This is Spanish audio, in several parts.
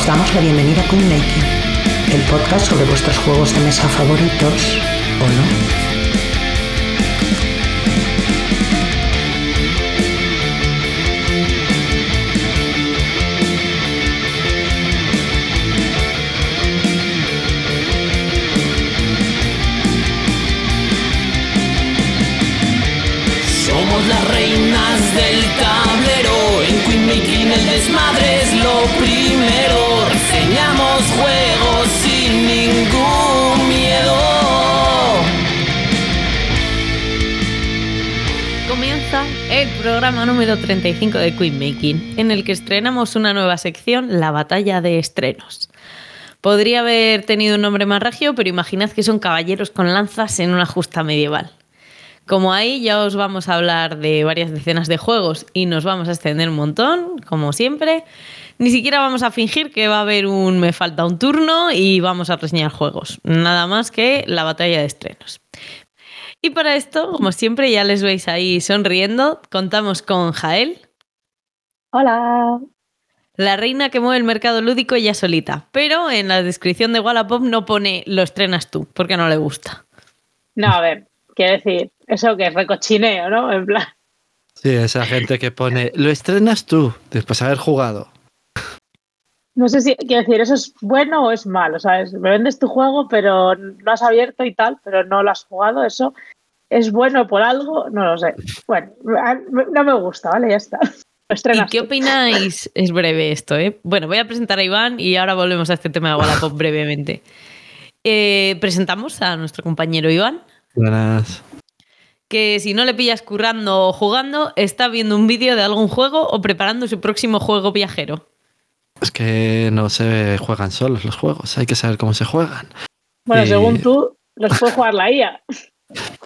Os damos la bienvenida a Coin Making, el podcast sobre vuestros juegos de mesa favoritos o no. El programa número 35 de Queen Making, en el que estrenamos una nueva sección, la batalla de estrenos. Podría haber tenido un nombre más regio, pero imaginad que son caballeros con lanzas en una justa medieval. Como ahí ya os vamos a hablar de varias decenas de juegos y nos vamos a extender un montón, como siempre, ni siquiera vamos a fingir que va a haber un me falta un turno y vamos a reseñar juegos. Nada más que la batalla de estrenos. Y para esto, como siempre, ya les veis ahí sonriendo, contamos con Jael, Hola. la reina que mueve el mercado lúdico ella solita. Pero en la descripción de Wallapop no pone lo estrenas tú, porque no le gusta. No, a ver, quiero decir, eso que es recochineo, ¿no? En plan, Sí, esa gente que pone, lo estrenas tú después de haber jugado. No sé si, quiero decir, eso es bueno o es malo, ¿sabes? Me vendes tu juego, pero lo has abierto y tal, pero no lo has jugado, eso es bueno por algo, no lo sé. Bueno, no me gusta, ¿vale? Ya está. ¿Y qué opináis? Es breve esto, ¿eh? Bueno, voy a presentar a Iván y ahora volvemos a este tema de Wallapop brevemente. Eh, presentamos a nuestro compañero Iván, Buenas. que si no le pillas currando o jugando, está viendo un vídeo de algún juego o preparando su próximo juego viajero. Es que no se juegan solos los juegos, hay que saber cómo se juegan. Bueno, según tú, los puede jugar la IA.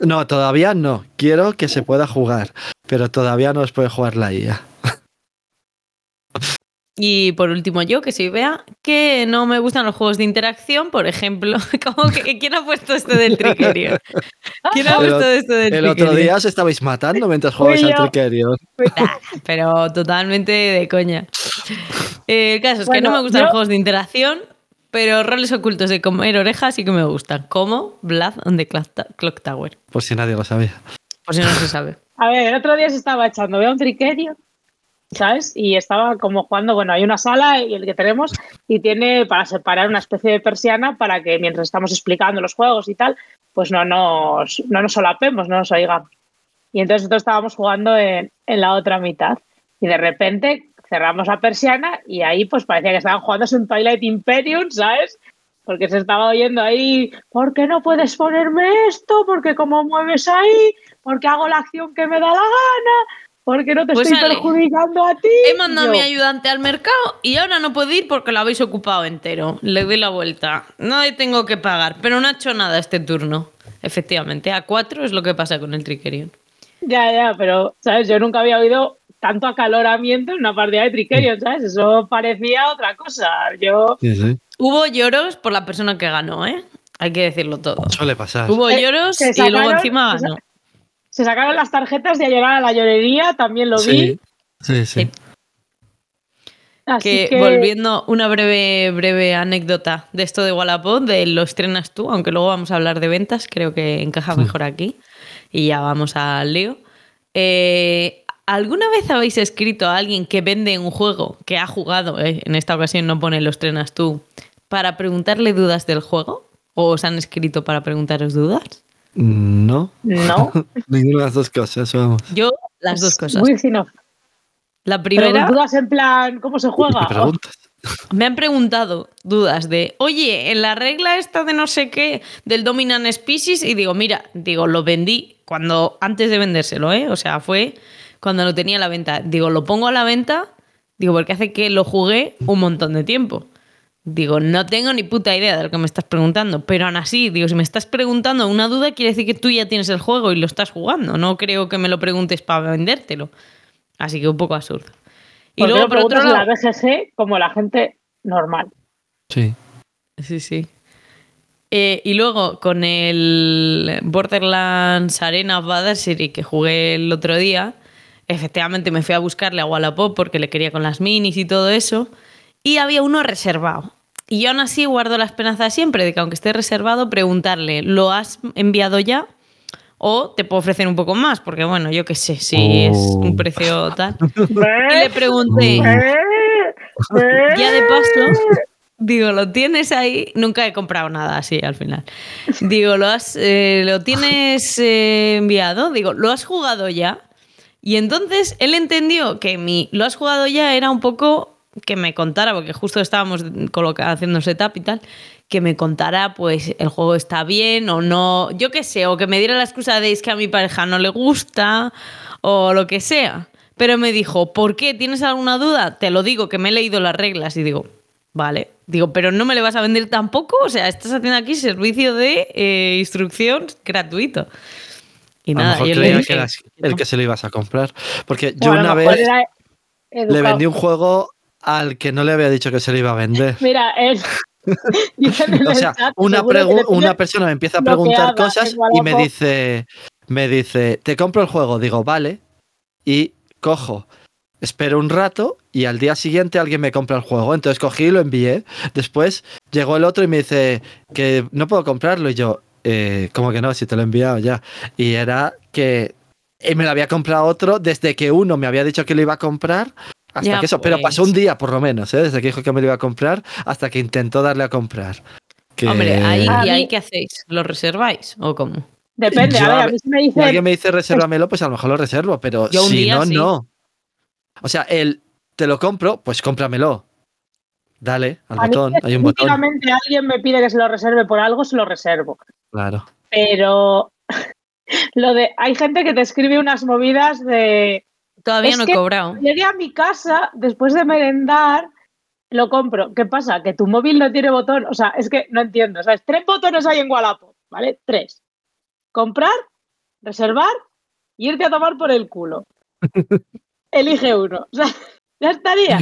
No, todavía no. Quiero que se pueda jugar, pero todavía no los puede jugar la IA. Y por último yo, que soy Bea, que no me gustan los juegos de interacción, por ejemplo. ¿Cómo que, ¿Quién ha puesto esto del Trickerion? ¿Quién ha El puesto esto del El otro Trickerion? día os estabais matando mientras jugabais al. Nah, pero totalmente de coña. Eh, el caso es que no me gustan yo- los juegos de interacción, pero roles ocultos de comer orejas sí que me gustan, como Blood on the Clock Tower, Por si nadie lo sabía. por si no se sabe. A ver, el otro día se estaba echando, veo un triquerio, ¿sabes? Y estaba como jugando, bueno, hay una sala y el que tenemos y tiene para separar una especie de persiana para que mientras estamos explicando los juegos y tal, pues no nos, no nos solapemos, no nos oigamos. Y entonces nosotros estábamos jugando en, en la otra mitad y de repente cerramos la persiana y ahí pues parecía que estaban jugando un Twilight Imperium, ¿sabes? Porque se estaba oyendo ahí, ¿por qué no puedes ponerme esto? Porque como mueves ahí, porque hago la acción que me da la gana, porque no te Pues estoy Ale, perjudicando a ti. He mandado a mi ayudante al mercado y ahora no puedo ir porque lo habéis ocupado entero. Le doy la vuelta. No le tengo que pagar, pero no ha hecho nada este turno. Efectivamente, a cuatro es lo que pasa con el Trickerion. Ya, ya, pero, ¿sabes? Yo nunca había oído tanto acaloramiento en una partida de Trickerion, ¿sabes? Eso parecía otra cosa. Yo, Sí, sí. Hubo lloros por la persona que ganó, ¿eh? Hay que decirlo todo. Suele pasar. Hubo Eh, lloros y luego encima ganó. Se sacaron las tarjetas de a llorar a la llorería, también lo vi. Sí, sí, sí. Sí. Así Que, que, volviendo una breve, breve anécdota de esto de Wallapop, de lo estrenas tú, aunque luego vamos a hablar de ventas, creo que encaja mejor aquí. Y ya vamos al lío. Eh, ¿Alguna vez habéis escrito a alguien que vende un juego que ha jugado, eh, en esta ocasión no pone lo estrenas tú, para preguntarle dudas del juego? ¿O os han escrito para preguntaros dudas? No, No, ninguna de las dos cosas, vamos. Yo, las dos cosas. Muy fino. La Pero primera, dudas en plan, ¿cómo se ¿Y juega? qué preguntas? me han preguntado dudas de, oye, en la regla esta de no sé qué, del Dominant Species, y digo, mira, digo, lo vendí cuando, antes de vendérselo, ¿eh? O sea, fue cuando lo tenía a la venta. Digo, lo pongo a la venta, digo, porque hace que lo jugué un montón de tiempo. Digo, no tengo ni puta idea de lo que me estás preguntando, pero aún así, digo, si me estás preguntando una duda, quiere decir que tú ya tienes el juego y lo estás jugando. No creo que me lo preguntes para vendértelo. Así que un poco absurdo. Y ¿Por qué luego, por otro lado, la BGG como la gente normal? Sí. Sí, sí. Eh, y luego con el Borderlands Arena of Adversary que jugué el otro día, efectivamente me fui a buscarle a Wallapop porque le quería con las minis y todo eso. Y había uno reservado. Y yo aún así guardo la esperanza siempre de que aunque esté reservado, preguntarle, ¿lo has enviado ya? O te puedo ofrecer un poco más, porque bueno, yo qué sé, si es un Oh. precio tal. Y le pregunté, Eh, ya de paso, digo, ¿lo tienes ahí? Nunca he comprado nada así al final. Digo, ¿lo, has, eh, ¿lo tienes eh, enviado? Digo, ¿lo has jugado ya? Y entonces él entendió que mi lo has jugado ya era un poco que me contara, porque justo estábamos haciendo setup y tal, que me contara, pues, el juego está bien o no, yo qué sé, o que me diera la excusa de es que a mi pareja no le gusta o lo que sea. Pero me dijo, ¿por qué? ¿Tienes alguna duda? Te lo digo, que me he leído las reglas. Y digo, vale. Digo, pero no me le vas a vender tampoco. O sea, estás haciendo aquí servicio de eh, instrucción gratuito. Y A lo nada, mejor yo le creía dije que el que se lo ibas a comprar. Porque yo una vez era le vendí un juego al que no le había dicho que se lo iba a vender. Mira, él. O sea, una, le persona me empieza a preguntar cosas y me dice, me dice, te compro el juego. Digo, vale. Y cojo, espero un rato y al día siguiente alguien me compra el juego. Entonces cogí y lo envié. Después llegó el otro y me dice que no puedo comprarlo. Y yo, eh, como que no, si te lo he enviado ya. Y era que me lo había comprado otro desde que uno me había dicho que lo iba a comprar. Hasta Ya, que eso, pero pues. pasó un día por lo menos, ¿eh? desde que dijo que me lo iba a comprar hasta que intentó darle a comprar. Que- Hombre, ahí, ¿y ahí qué hacéis? ¿Lo reserváis o cómo? Depende, Yo a ver, a mí si me Si dicen. alguien me dice resérvamelo, pues a lo mejor lo reservo, pero Yo un si día no, sí. no. O sea, el te lo compro, pues cómpramelo. Dale al a mí botón, hay un botón. alguien me pide que se lo reserve por algo, se lo reservo. Claro. Pero lo de. Hay gente que te escribe unas movidas de. Todavía Es no he que- cobrado. Llegué a mi casa después de merendar, lo compro. ¿Qué pasa? Que tu móvil no tiene botón. O sea, es que no entiendo. ¿sabes? Tres botones hay en Wallapop, ¿vale? Tres. Comprar, reservar y irte a tomar por el culo. Elige uno. O sea, ya estaría.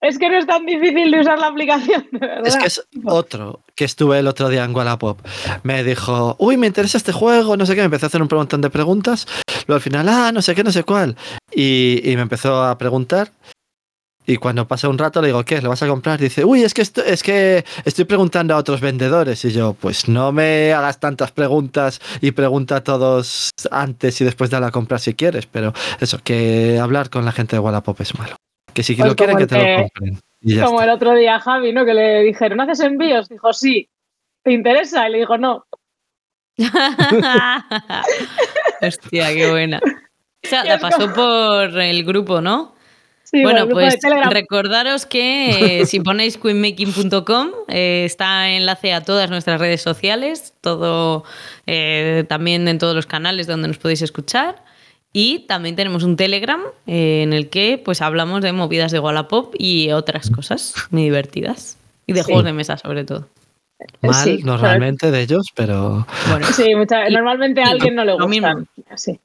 Es que no es tan difícil de usar la aplicación, de verdad. Es que es otro que estuve el otro día en Wallapop. Me dijo, uy, me interesa este juego, no sé qué. Me empezó a hacer un montón de preguntas. Luego al final, ah, no sé qué, no sé cuál. Y, y me empezó a preguntar. Y cuando pasa un rato le digo, ¿qué? ¿Lo vas a comprar? Dice, uy, es que, esto, es que estoy preguntando a otros vendedores. Y yo, pues no me hagas tantas preguntas y pregunta a todos antes y después de la compra si quieres. Pero eso, que hablar con la gente de Wallapop es malo. Que si Pues lo quieren, que te lo compren. Y ya Como está. el otro día a Javi, ¿no? Que le dijeron, ¿haces envíos? Dijo, sí. ¿Te interesa? Y le dijo, no. Hostia, qué buena. O sea, la pasó por el grupo, ¿no? Sí, bueno, pues recordaros que eh, si ponéis queenmaking.com eh, está enlace a todas nuestras redes sociales, todo eh, también en todos los canales donde nos podéis escuchar. Y también tenemos un Telegram eh, en el que pues hablamos de movidas de Wallapop y otras cosas muy divertidas. Y de Sí. juegos de mesa sobre todo. Mal Sí, normalmente de ellos, pero Bueno, Sí, mucha- Y- normalmente a alguien no le lo gustan. Sí.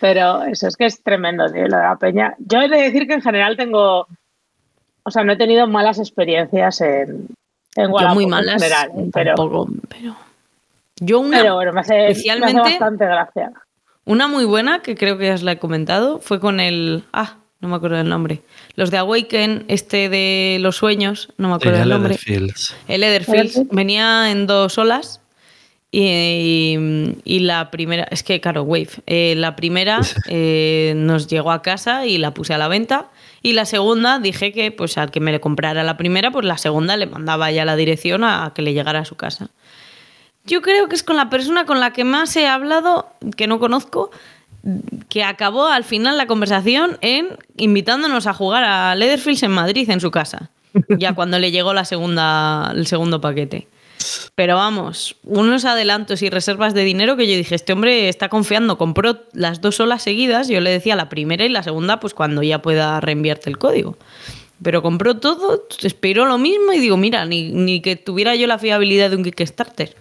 Pero eso es que es tremendo, tío, lo de la peña. Yo he de decir que en general tengo. O sea, no he tenido malas experiencias en, en yo Wallapop muy en malas. general, ¿eh? pero, tampoco, pero... Yo una, pero bueno, me hace, me hace especialmente- bastante gracia. Una muy buena, que creo que ya os la he comentado, fue con el. Ah, no me acuerdo del nombre. Los de Awaken, este de los sueños, no me acuerdo Sí, del el nombre. Leatherfields. El Etherfields Etherfield. venía en dos olas. Y, y la primera, es que claro, Wave. eh, la primera eh, nos llegó a casa y la puse a la venta. Y la segunda dije que pues al que me le comprara la primera, pues la segunda le mandaba ya la dirección a que le llegara a su casa. Yo creo que es con la persona con la que más he hablado, que no conozco, que acabó al final la conversación en invitándonos a jugar a Leatherfields en Madrid, en su casa. Ya cuando le llegó la segunda, el segundo paquete. Pero vamos, unos adelantos y reservas de dinero que yo dije, este hombre está confiando, compró las dos olas seguidas, yo le decía la primera y la segunda, pues cuando ya pueda reenviarte el código. Pero compró todo, esperó lo mismo y digo, mira, ni, ni que tuviera yo la fiabilidad de un Kickstarter.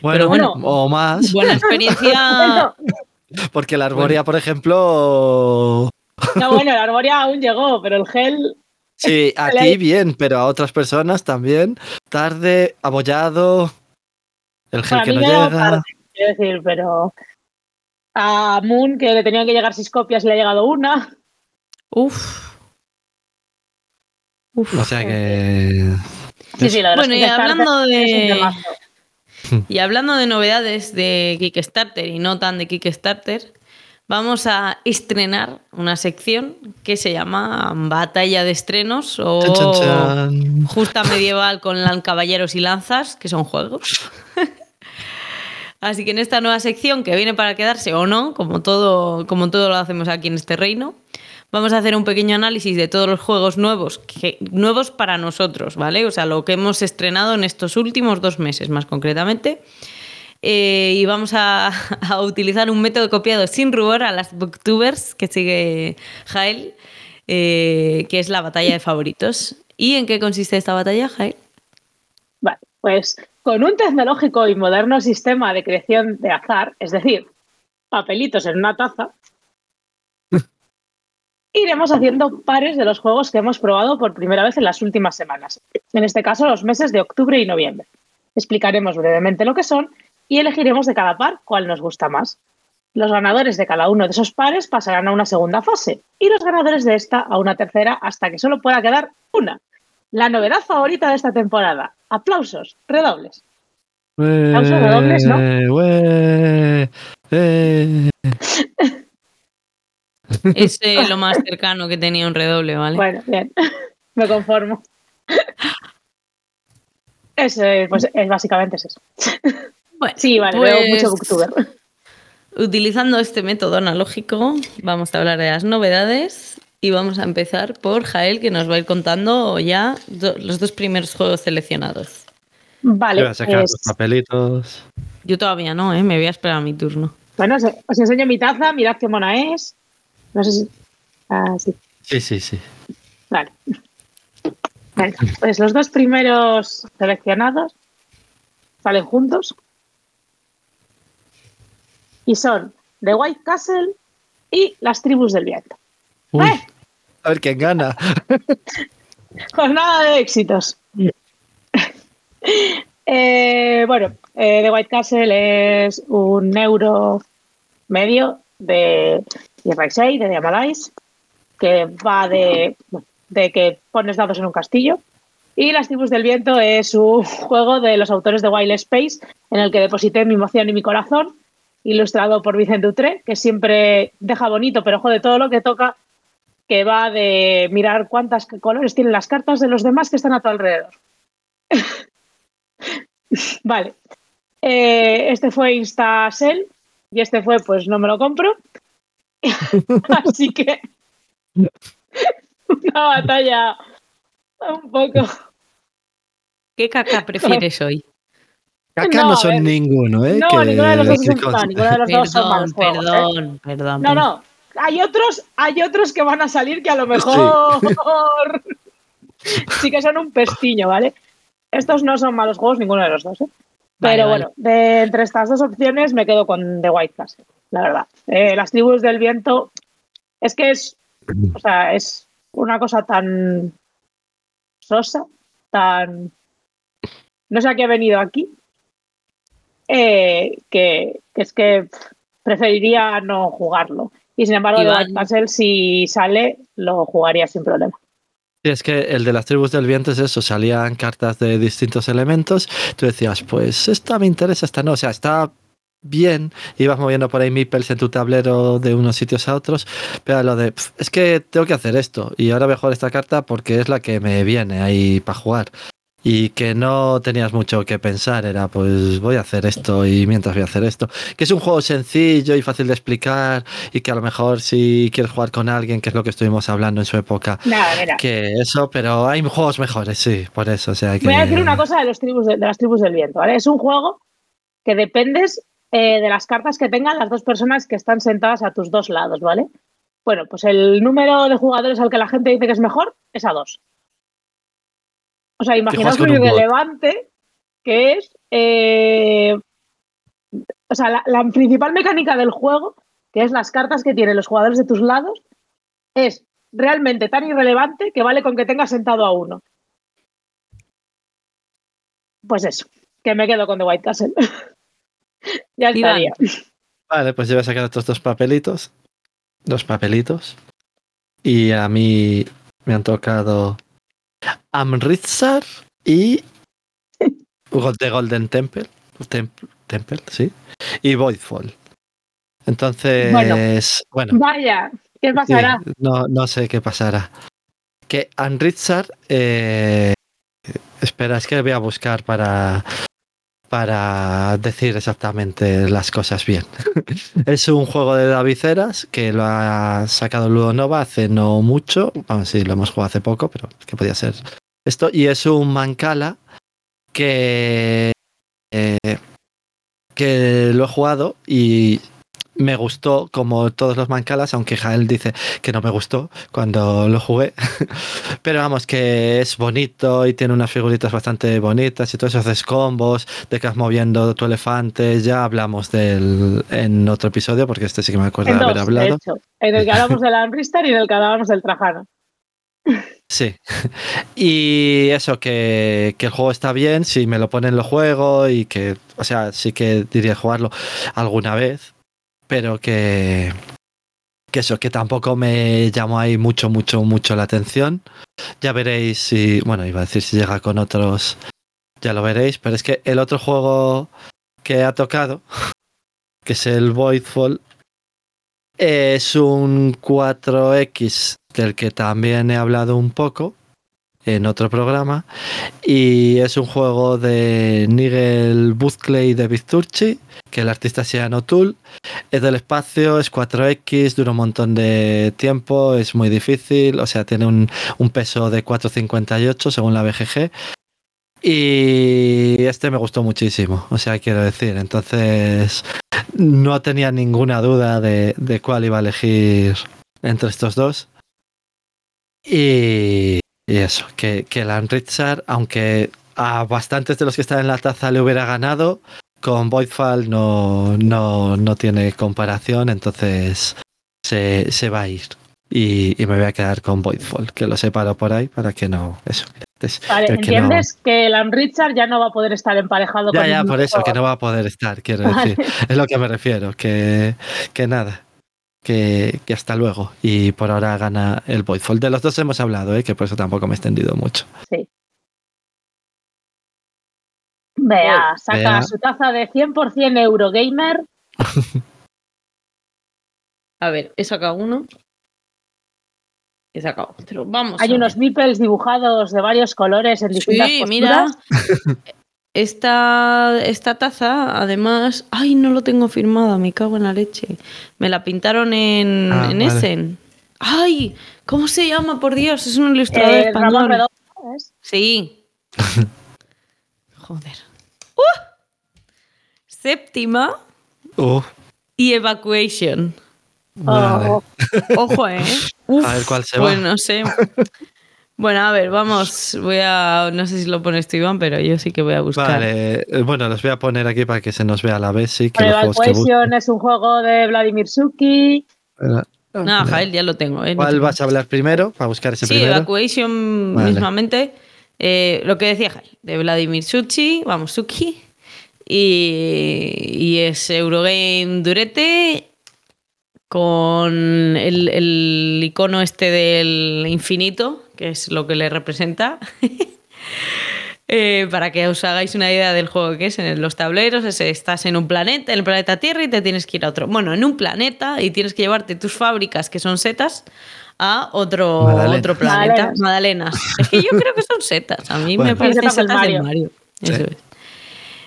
Bueno, bueno, o más, Buena experiencia. Porque la Arborea, por ejemplo, no, bueno, la Arborea aún llegó, pero el gel. sí, a Le- ti bien, pero a otras personas también, tarde, abollado, el gel Bueno, a que mí no llega. tarde, quiero decir, pero. A Moon, que le tenían que llegar seis copias, le ha llegado una. Uf. Uf. O sea que. Sí, sí, lo de Bueno, y hablando de-. Y hablando de novedades de Kickstarter y no tan de Kickstarter, vamos a estrenar una sección que se llama Batalla de Estrenos o Chan, chan, chan. Justa Medieval con Caballeros y Lanzas, que son juegos. Así que en esta nueva sección, que viene para quedarse o no, como todo, como todo lo hacemos aquí en este reino, vamos a hacer un pequeño análisis de todos los juegos nuevos, nuevos para nosotros, ¿vale? O sea, lo que hemos estrenado en estos últimos dos meses, más concretamente. Eh, y vamos a, a utilizar un método copiado sin rubor a las booktubers que sigue Jael, eh, que es la batalla de favoritos. ¿Y en qué consiste esta batalla, Jael? Vale, pues con un tecnológico y moderno sistema de creación de azar, es decir, papelitos en una taza, iremos haciendo pares de los juegos que hemos probado por primera vez en las últimas semanas. En este caso, los meses de octubre y noviembre. Explicaremos brevemente lo que son y elegiremos de cada par cuál nos gusta más. Los ganadores de cada uno de esos pares pasarán a una segunda fase y los ganadores de esta a una tercera hasta que solo pueda quedar una. La novedad favorita de esta temporada. Aplausos, redobles. Pausa de dobles, ¿no? Ué, eh. Es eh, lo más cercano que tenía un redoble, ¿vale? Bueno, bien, me conformo. Es, eh, pues es, básicamente es eso. Bueno, Sí, vale, pues, veo mucho booktuber. Utilizando este método analógico, vamos a hablar de las novedades y vamos a empezar por Jael, que nos va a ir contando ya do- los dos primeros juegos seleccionados. Vale, Voy a sacar pues, los papelitos. Yo todavía no, ¿eh? me voy a esperar a mi turno. bueno, os enseño mi taza, mirad qué mona es. No sé si... Ah, sí, Sí, sí, sí. vale. Venga, pues los dos primeros seleccionados salen juntos y son The White Castle y Las Tribus del Viento. Uy, ¡Eh! a ver quién gana. Jornada de éxitos. Eh, bueno, eh, The White Castle es un euro medio de Irraisei, de Diamalais, que va de, de que pones dados en un castillo. Y Las Tribus del Viento es un juego de los autores de Wild Space, en el que deposité mi emoción y mi corazón, ilustrado por Vicente Utré, que siempre deja bonito, pero jode todo lo que toca, que va de mirar cuántas colores tienen las cartas de los demás que están a tu alrededor. vale. Eh, este fue Instasell y este fue, pues no me lo compro. Así que una batalla un poco. ¿Qué caca prefieres hoy? Acá No, son ninguno, ¿eh? No, Que- ninguno de los dos que es un- no, ninguno de los dos son malos Perdón, juegos, ¿eh? perdón, perdón. No, no. Hay otros, hay otros que van a salir que a lo mejor sí que son un pestiño, ¿vale? Estos no son malos juegos, ninguno de los dos, ¿eh? Pero vale. bueno, de entre estas dos opciones me quedo con The White Castle, la verdad. Eh, las tribus del viento es que es, o sea, es una cosa tan sosa, tan no sé a qué he venido aquí, eh, que, que es que preferiría no jugarlo. Y sin embargo, The Iván. White Castle, si sale, lo jugaría sin problema. Sí, es que el de las tribus del viento es eso, salían cartas de distintos elementos, tú decías, pues esta me interesa, esta no, o sea, está bien, ibas moviendo por ahí meeples en tu tablero de unos sitios a otros, pero lo de, "Pf, es que tengo que hacer esto, y ahora voy a jugar esta carta porque es la que me viene ahí para jugar. Y que no tenías mucho que pensar, era pues voy a hacer esto y mientras voy a hacer esto. Que es un juego sencillo y fácil de explicar y que a lo mejor si quieres jugar con alguien, que es lo que estuvimos hablando en su época, Nada, que eso, pero hay juegos mejores, sí, por eso. O sea, que... Voy a decir una cosa de, los tribus de, de las tribus del viento, ¿vale? Es un juego que dependes eh, de las cartas que tengan las dos personas que están sentadas a tus dos lados, ¿vale? Bueno, pues el número de jugadores al que la gente dice que es mejor es a dos. O sea, imaginaos lo irrelevante que es. eh, o sea, la, la principal mecánica del juego, que es las cartas que tienen los jugadores de tus lados, es realmente tan irrelevante que vale con que tengas sentado a uno. Pues eso, que me quedo con The White Castle. ya Iván. estaría. Vale, pues yo voy a sacar estos dos papelitos. Dos papelitos. Y a mí me han tocado Amritsar y The Golden Temple, Temple, Temple, sí, y Voidfall. Entonces, bueno, Vaya, ¿qué pasará? sí, no, no sé qué pasará. Que Amritsar, eh, espera, es que voy a buscar para para decir exactamente las cosas bien. es un juego de Daviceras que lo ha sacado Ludo Nova hace no mucho. Vamos, sí, lo hemos jugado hace poco, pero que podía ser esto. Y es un Mancala que, eh, que lo he jugado y me gustó como todos los mancalas, aunque Jael dice que no me gustó cuando lo jugué. Pero vamos, que es bonito y tiene unas figuritas bastante bonitas y todo eso, haces combos, de que vas moviendo tu elefante. Ya hablamos del en otro episodio, porque este sí que me acuerdo En de haber de hablado. hecho. En el que hablamos del Amristar y en el que hablamos del Trajano. Sí. Y eso, que, que el juego está bien, si me lo ponen lo juego y que, o sea, sí que diría jugarlo alguna vez, pero que, que eso, que tampoco me llamó ahí mucho, mucho, mucho la atención. Ya veréis si, bueno, iba a decir si llega con otros, ya lo veréis, pero es que el otro juego que ha tocado, que es el Voidfall, es un 4X del que también he hablado un poco en otro programa. Y es un juego de Nigel Buzkley y David Turchi que el artista sea Notul. Es del espacio, es 4X dura un montón de tiempo es muy difícil, o sea tiene un, un peso de 4.58 según la BGG y este me gustó muchísimo, o sea, quiero decir, entonces no tenía ninguna duda de, de cuál iba a elegir entre estos dos. Y, y eso, que, que el Richard, aunque a bastantes de los que están en la taza le hubiera ganado, con Voidfall no, no, no tiene comparación, entonces se, se va a ir. Y, y me voy a quedar con Voidfall, que lo separo por ahí para que no. Eso. es- Vale, no- ¿entiendes que el Amrichar ya no va a poder estar emparejado ya, con ya, ningún por eso, que no va a poder estar, quiero Vale. decir. Es lo que me refiero, que, que nada. Que, que hasta luego. Y por ahora gana el Voidfall. De los dos hemos hablado, ¿eh? que por eso tampoco me he extendido mucho. Vea, saca su taza de 100% Eurogamer. A ver, he sacado uno. He sacado otro. Vamos. Hay unos meeples dibujados de varios colores en distintas Sí, posturas. mira. Esta, esta taza, además. Ay, no lo tengo firmada, me cago en la leche. Me la pintaron en, Ah, en vale. Essen. Ay, ¿cómo se llama? Por Dios, es un ilustrador Eh, Ramón español. Sí. Joder. ¡Uh! Séptima Uh, y Evacuation. vale. Oh, Ojo, ¿eh? Uf, A ver cuál se pues va. no sé. Bueno, a ver, vamos. Voy a. No sé si lo pones tú, Iván, pero yo sí que voy a buscar. Vale, eh, bueno, los voy a poner aquí para que se nos vea a la vez, sí, que. Evacuation es un juego de Vladimir Suki. No, Jael, ya lo tengo. ¿eh? No ¿Cuál te vas a hablar primero? Para buscar ese Sí, primero. Evacuation Vale. mismamente. Eh, lo que decía Jael, de Vladimir Suchi, vamos, Suki. Y, y es Eurogame Durete con el, el icono este del infinito, que es lo que le representa. Eh, para que os hagáis una idea del juego que es en los tableros, es, estás en un planeta, en el planeta Tierra y te tienes que ir a otro. Bueno, en un planeta y tienes que llevarte tus fábricas, que son setas, a otro, otro planeta. Magdalenas. Magdalenas. Es que yo creo que son setas. A mí Bueno. me parecen setas del Mario. Mario. Eso Sí. es.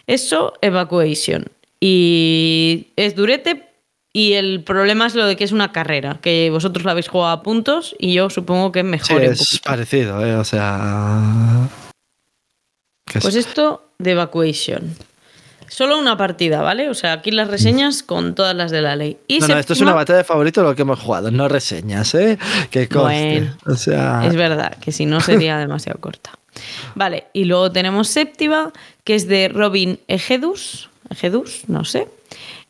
Eso, Evacuation. Y es durete. Y el problema es lo de que es una carrera, que vosotros la habéis jugado a puntos y yo supongo que Sí, mejor. un es parecido, ¿eh? O sea. es- Pues esto de Evacuation. Solo una partida, ¿vale? O sea, aquí las reseñas con todas las de la ley. Y no, no, esto es una batalla de favorito lo que hemos jugado, no reseñas, ¿eh? Que conste. Bueno, o sea, Es verdad, que si no sería demasiado corta. Vale, y luego tenemos séptima, que es de Robin Egedus, Egedus, no sé,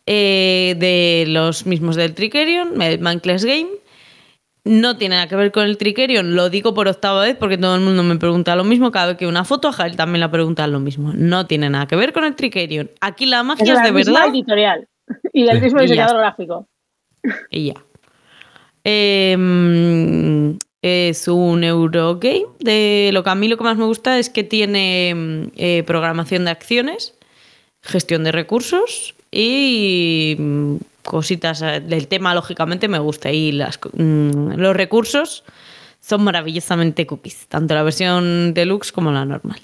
eh, de los mismos del Trickerion, el Mankless Game. No tiene nada que ver con el Trickerion, lo digo por octava vez porque todo el mundo me pregunta lo mismo. Cada vez que una foto, a Jael también la pregunta lo mismo. No tiene nada que ver con el Trickerion. Aquí la magia es, la de misma verdad editorial y el mismo diseñador gráfico. y ya. Eh, Es un Eurogame. De lo que a mí lo que más me gusta es que tiene mm, eh, programación de acciones, gestión de recursos y mm, cositas eh, del tema, lógicamente, me gusta. Y mm, los recursos son maravillosamente cookies, tanto la versión deluxe como la normal.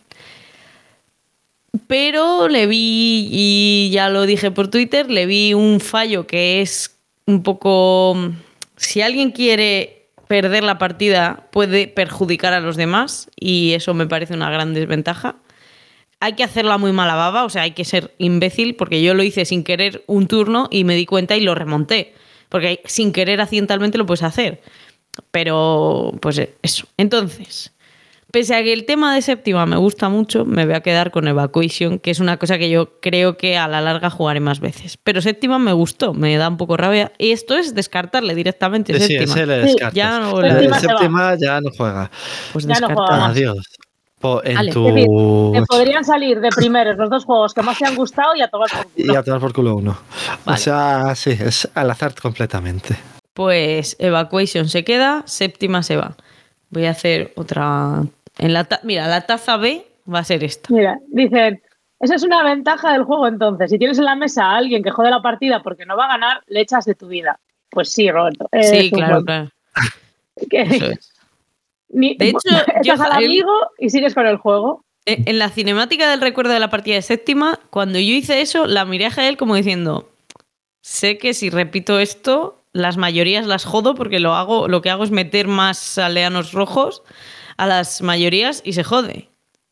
Pero le vi, y ya lo dije por Twitter, le vi un fallo que es un poco... Si alguien quiere perder la partida, puede perjudicar a los demás y eso me parece una gran desventaja. Hay que hacerla muy mala baba, o sea, hay que ser imbécil, porque yo lo hice sin querer un turno y me di cuenta y lo remonté. Porque sin querer accidentalmente lo puedes hacer. Pero, pues eso. Entonces, pese a que el tema de séptima me gusta mucho, me voy a quedar con Evacuation, que es una cosa que yo creo que a la larga jugaré más veces. Pero séptima me gustó, me da un poco rabia. Y esto es descartarle directamente. Sí, séptima. ese le Sí, descartas. ya no La le- de Séptima ya no juega. Pues Ya no descartar. juega más. Adiós. Po- en Vale. tu... Es decir, Te podrían salir de primeros los dos juegos que más te han gustado y a tomar por Y culo. a tomar por culo uno. O sea, sí, es al azar completamente. Pues Evacuation se queda, séptima se va. Voy a hacer otra. En la ta- Mira, la taza B va a ser esta. Mira, dicen, esa es una ventaja del juego entonces. Si tienes en la mesa a alguien que jode la partida porque no va a ganar, le echas de tu vida. Pues sí, Roberto. Sí, claro, juego. claro. Eso es. Ni- De hecho, yo- al amigo y sigues con el juego. En en la cinemática del recuerdo de la partida de séptima, cuando yo hice eso, la miré a Jael como diciendo: Sé que si repito esto, las mayorías las jodo porque lo hago, lo que hago es meter más aldeanos rojos a las mayorías y se jode.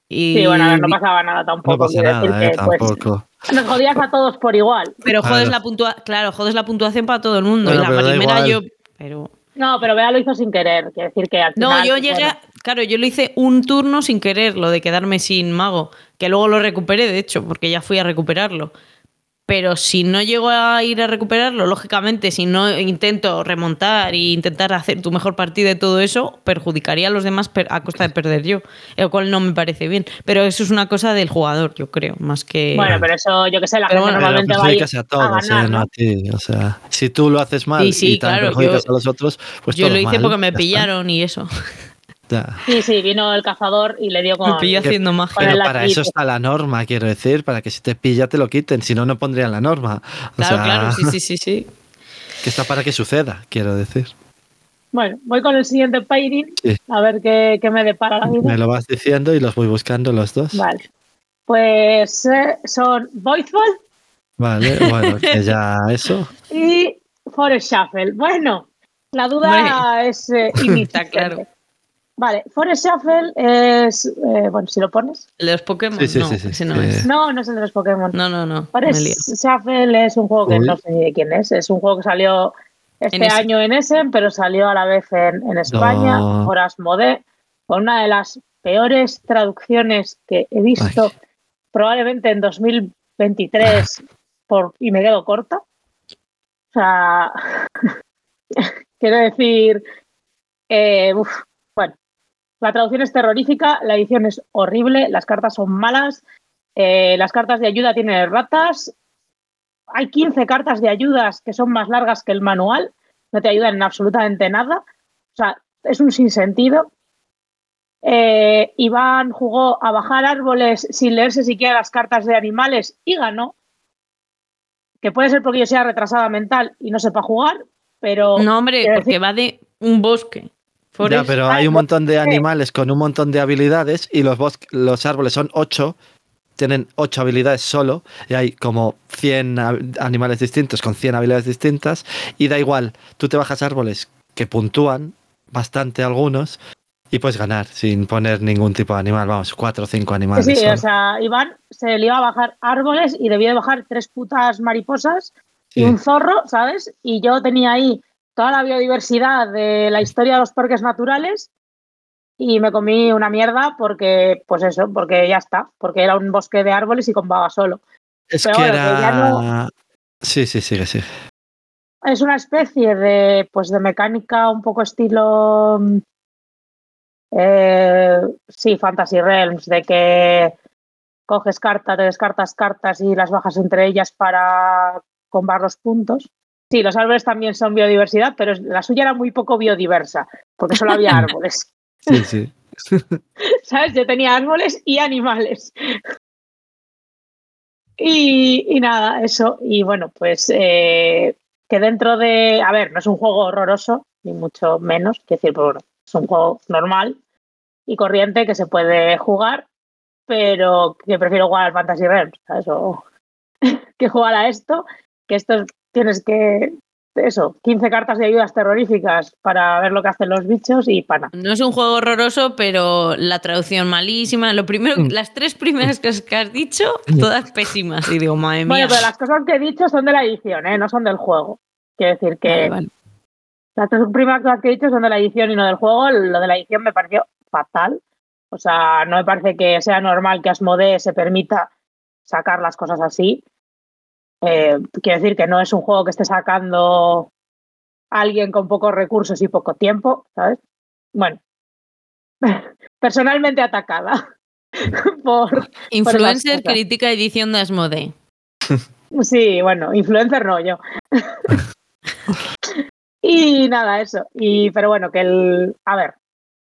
Y, Sí, bueno, a ver, no pasaba nada tampoco. No pasa nada, eh, que, pues, tampoco. nos jodías a todos por igual. Pero jodes Claro. la puntua claro, jodes la puntuación para todo el mundo. Bueno, y la primera yo. Pero. No, pero Bea lo hizo sin querer. Quiere decir que al No, yo pues, llegué, bueno, a- claro, yo lo hice un turno sin querer, lo de quedarme sin mago, que luego lo recuperé, de hecho, porque ya fui a recuperarlo. Pero si no llego a ir a recuperarlo, lógicamente, si no intento remontar e intentar hacer tu mejor partida y todo eso, perjudicaría a los demás per- a costa de perder yo, lo cual no me parece bien. Pero eso es una cosa del jugador, yo creo, más que... Bueno, pero eso, yo que sé, la Pero gente bueno, Pero normalmente va a ir perjudicas a a todos, ganar, eh, no ¿no? a ti. O sea, si tú lo haces mal Sí, sí, y también claro, perjudicas yo- a los otros, pues yo todo lo hice mal, porque me ya está. pillaron y eso. Ya. Sí, sí, vino el cazador y le dio con... Me pilló haciendo magia. Pero para eso está la norma, quiero decir, para que si te pilla te lo quiten, si no, no pondrían la norma. O Claro, sea, claro, sí, sí, sí, sí. Que está para que suceda, quiero decir. Bueno, voy con el siguiente pairing, Sí. a ver qué, qué me depara la vida. Me lo vas diciendo y los voy buscando los dos. Vale. Pues eh, son Voiceball Vale, bueno, que ya eso. y Forest Shuffle. Bueno, la duda es eh, claro. Vale, Forest Shuffle es... eh, bueno, si lo pones. ¿El de los Pokémon? Sí, sí, no, sí, no es. No, no es el de los Pokémon. No, no, no. Forest Shuffle es un juego que Uy. no sé ni de quién es. Es un juego que salió este En año en Essen, pero salió a la vez en, en España, No. por con una de las peores traducciones que he visto, Ay. probablemente en 2023, por, y me quedo corta. O sea, quiero decir, eh, uf, la traducción es terrorífica, la edición es horrible, las cartas son malas, eh, las cartas de ayuda tienen ratas. Hay 15 cartas de ayudas que son más largas que el manual. No te ayudan en absolutamente nada. O sea, es un sinsentido. Eh, Iván jugó a bajar árboles sin leerse siquiera las cartas de animales y ganó. Que puede ser porque yo sea retrasada mental y no sepa jugar, pero No, hombre, porque decir- va de un bosque. Ya, pero hay un montón de animales con un montón de habilidades y los, bosque- los árboles son ocho, tienen ocho habilidades solo y hay como 100 hab- animales distintos con 100 habilidades distintas y da igual, tú te bajas árboles que puntúan bastante algunos y puedes ganar sin poner ningún tipo de animal, vamos, cuatro o cinco animales. Sí, sí, solo. o sea, Iván se le iba a bajar árboles y debía de bajar tres putas mariposas y Sí. un zorro, ¿sabes? Y yo tenía ahí toda la biodiversidad de la historia de los parques naturales y me comí una mierda porque, pues eso, porque ya está, porque era un bosque de árboles y con vaga solo. es pero que bueno, que ya era... no- Sí, sí, sigue, sigue. Es una especie de, pues, de mecánica un poco estilo, mm, eh, sí, Fantasy Realms, de que coges cartas, te descartas cartas y las bajas entre ellas para combar los puntos. Sí, los árboles también son biodiversidad, pero la suya era muy poco biodiversa, porque solo había árboles. Sí, sí. ¿Sabes? Yo tenía árboles y animales. Y, y nada, eso. Y bueno, pues eh, que dentro de. A ver, no es un juego horroroso, ni mucho menos. Es decir, bueno, es un juego normal y corriente que se puede jugar, pero que prefiero jugar al Fantasy Realms, ¿sabes? O que jugar a esto, que esto es- tienes que. Eso, 15 cartas de ayudas terroríficas para ver lo que hacen los bichos y pana. No es un juego horroroso, pero la traducción malísima. Lo primero, Mm. las tres primeras cosas que has dicho, todas pésimas. Y digo, madre mía. Bueno, pero las cosas que he dicho son de la edición, ¿eh? no son del juego. Quiero decir que Vale, vale. las tres primeras cosas que he dicho son de la edición y no del juego. Lo de la edición me pareció fatal. O sea, no me parece que sea normal que Asmodee se permita sacar las cosas así. Eh, quiero decir que no es un juego que esté sacando alguien con pocos recursos y poco tiempo, ¿sabes? Bueno, personalmente atacada por, Influencer cosas. critica edición de Asmodee. Sí, bueno, influencer no yo. y nada, eso. Y, pero bueno, que el. A ver,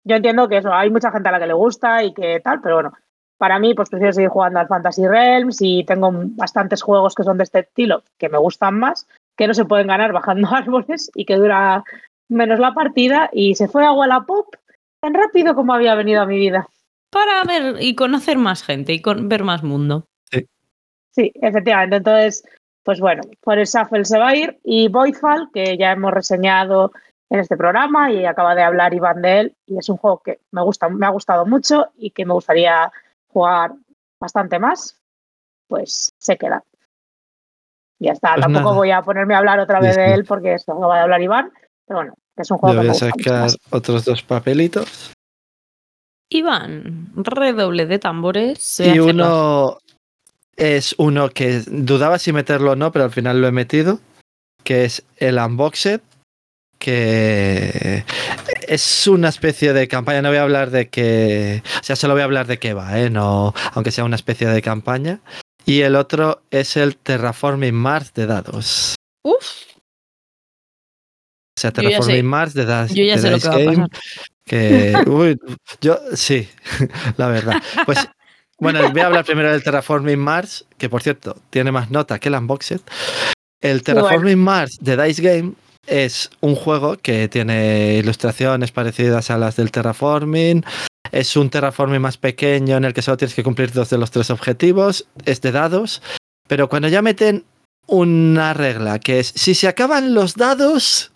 yo entiendo que eso, hay mucha gente a la que le gusta y que tal, pero bueno, para mí, pues prefiero seguir jugando al Fantasy Realms y tengo bastantes juegos que son de este estilo que me gustan más, que no se pueden ganar bajando árboles y que dura menos la partida. Y se fue a Wallapop tan rápido como había venido a mi vida. Para ver y conocer más gente y con- ver más mundo. Sí, efectivamente. Entonces, pues bueno, por el Shuffle se va a ir y Voidfall, que ya hemos reseñado en este programa y acaba de hablar Iván de él, y es un juego que me gusta, me ha gustado mucho y que me gustaría jugar bastante más, pues se queda. Ya está, Pues tampoco nada. voy a ponerme a hablar otra vez de él porque esto acaba de hablar Iván, pero bueno, es un Yo juego voy a sacar más. otros dos papelitos. Iván, redoble de tambores. a Y uno es uno que dudaba si meterlo o no, pero al final lo he metido, que es el Unboxed, que es una especie de campaña. No voy a hablar de que, o sea, solo voy a hablar de qué va, ¿eh? no, aunque sea una especie de campaña. Y el otro es el Terraforming Mars de dados. Uf, O sea, Yo ya sé. Terraforming Mars de, das- yo ya sé lo que va a pasar. que, uy, yo sí, la verdad. Pues bueno, voy a hablar primero del Terraforming Mars, que por cierto tiene más nota que el Unboxed. El Terraforming Mars de Dice Game es un juego que tiene ilustraciones parecidas a las del Terraforming. Es un Terraforming más pequeño en el que solo tienes que cumplir dos de los tres objetivos. Es de dados. Pero cuando ya meten una regla que es si se acaban los dados,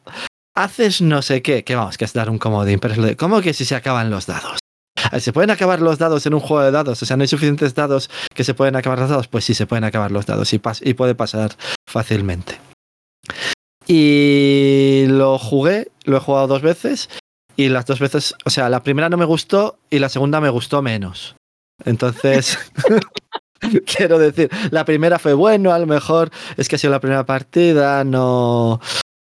haces no sé qué. Que vamos, que es dar un comodín. Pero es lo de, ¿cómo que si se acaban los dados? A ver, ¿Se pueden acabar los dados en un juego de dados? O sea, no hay suficientes dados que se pueden acabar los dados. Pues sí, se pueden acabar los dados y, y puede pasar fácilmente. Y lo jugué, lo he jugado dos veces. Y las dos veces, o sea, la primera no me gustó y la segunda me gustó menos. Entonces, quiero decir, la primera fue bueno, a lo mejor es que ha sido la primera partida, no,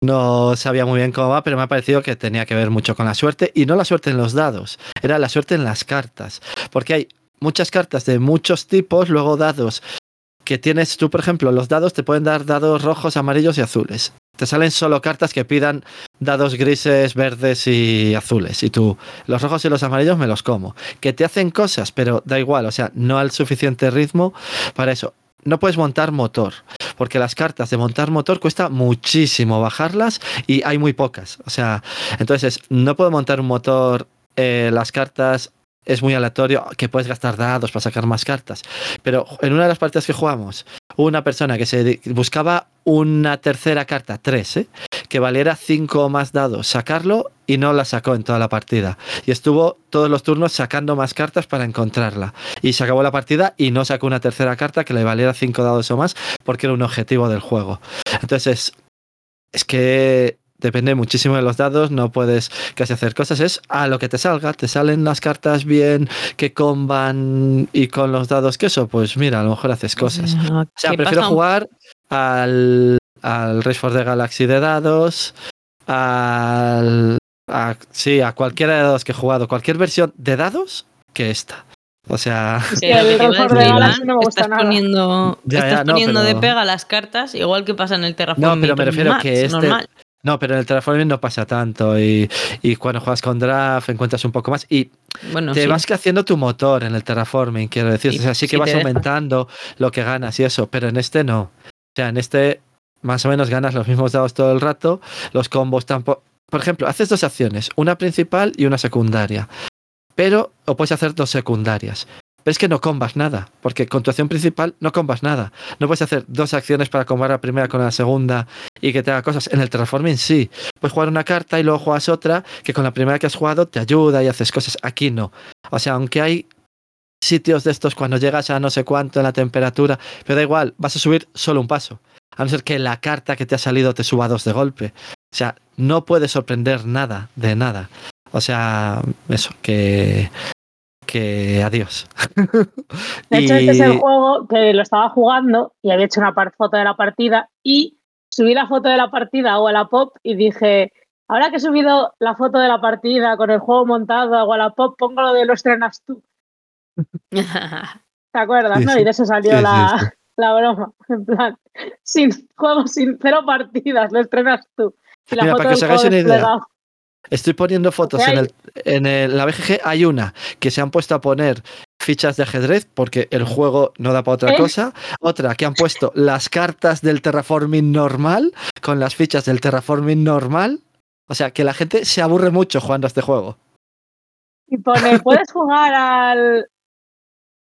no sabía muy bien cómo va, pero me ha parecido que tenía que ver mucho con la suerte y no la suerte en los dados, era la suerte en las cartas, porque hay muchas cartas de muchos tipos, luego dados que tienes tú, por ejemplo, los dados te pueden dar dados rojos, amarillos y azules. Te salen solo cartas que pidan dados grises, verdes y azules. Y tú, los rojos y los amarillos me los como. Que te hacen cosas, pero da igual, o sea, no al suficiente ritmo para eso. No puedes montar motor, porque las cartas de montar motor cuesta muchísimo bajarlas y hay muy pocas. O sea, entonces no puedo montar un motor, eh, las cartas es muy aleatorio, que puedes gastar dados para sacar más cartas. Pero en una de las partidas que jugamos, una persona que se buscaba una tercera carta, tres, ¿eh? que valiera cinco o más dados, sacarlo y no la sacó en toda la partida. Y estuvo todos los turnos sacando más cartas para encontrarla. Y se acabó la partida y no sacó una tercera carta que le valiera cinco dados o más porque era un objetivo del juego. Entonces, es que depende muchísimo de los dados, no puedes casi hacer cosas, es a lo que te salga, te salen las cartas bien, que comban y con los dados que eso, pues mira, a lo mejor haces cosas. O sea, ¿qué prefiero pasa? jugar al, al Race for the Galaxy de dados, al, a, sí, a cualquiera de dados que he jugado, cualquier versión de dados que esta. O sea, el Iván, no me gusta estás nada. poniendo, Ya, estás ya, no, poniendo de pega las cartas, igual que pasa en el Terraforming. No, pero me refiero que este- normal. No, pero en el Terraforming no pasa tanto y, y cuando juegas con Draft encuentras un poco más y Bueno, te sí. vas haciendo tu motor en el Terraforming, quiero decir. Sí, o sea, sí que vas aumentando lo que ganas y eso, pero en este no. O sea, en este más o menos ganas los mismos dados todo el rato, los combos tampoco. Por ejemplo, haces dos acciones, una principal y una secundaria. Pero, o puedes hacer dos secundarias. Pero es que no combas nada, porque con tu acción principal no combas nada. No puedes hacer dos acciones para combar la primera con la segunda y que te haga cosas. En el Terraforming sí. Puedes jugar una carta y luego juegas otra que con la primera que has jugado te ayuda y haces cosas. Aquí no. O sea, aunque hay sitios de estos cuando llegas a no sé cuánto en la temperatura, pero da igual, vas a subir solo un paso. A no ser que la carta que te ha salido te suba dos de golpe. O sea, no puedes sorprender nada de nada. O sea, eso, que. Que adiós. De hecho, este es Y- el juego que lo estaba jugando y había hecho una foto de la partida y subí la foto de la partida a Wallapop y dije, ahora que he subido la foto de la partida con el juego montado a Wallapop, pongo lo de lo estrenas tú. ¿Te acuerdas? Sí, no? sí. Y de eso salió Sí, la, la broma. En plan, sin juego, sin cero partidas, lo estrenas tú. Y la Mira, foto para que os del hagáis juego una idea. desplegado. Estoy poniendo fotos en, el, en el- la BGG. Hay una que se han puesto a poner fichas de ajedrez porque el juego no da para otra ¿Eh? cosa. Otra que han puesto las cartas del terraforming normal con las fichas del terraforming normal. O sea, que la gente se aburre mucho jugando a este juego. Y pone, puedes jugar al...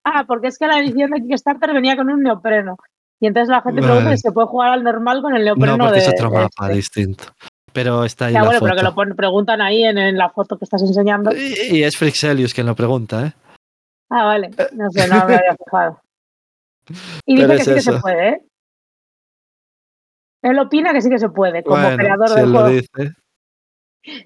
Ah, porque es que la edición de Kickstarter venía con un neopreno. Y entonces la gente pregunta si se puede jugar al normal con el No, neopreno porque de... es otro mapa este. distinto. Pero está ahí Ya, la bueno, foto. pero que lo preguntan ahí en, en la foto que estás enseñando. Y, y es Frixelius quien lo pregunta, ¿eh? Ah, vale. No sé, no me había fijado. Y Pero dice que es sí que se puede, ¿eh? Él opina que sí que se puede, como Bueno, creador si del él lo juego. dice.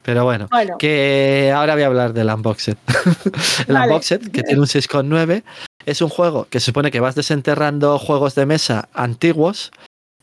Pero bueno, Bueno, que ahora voy a hablar del Unboxed. el Vale. Unboxed, que tiene un 6,9, es un juego que se supone que vas desenterrando juegos de mesa antiguos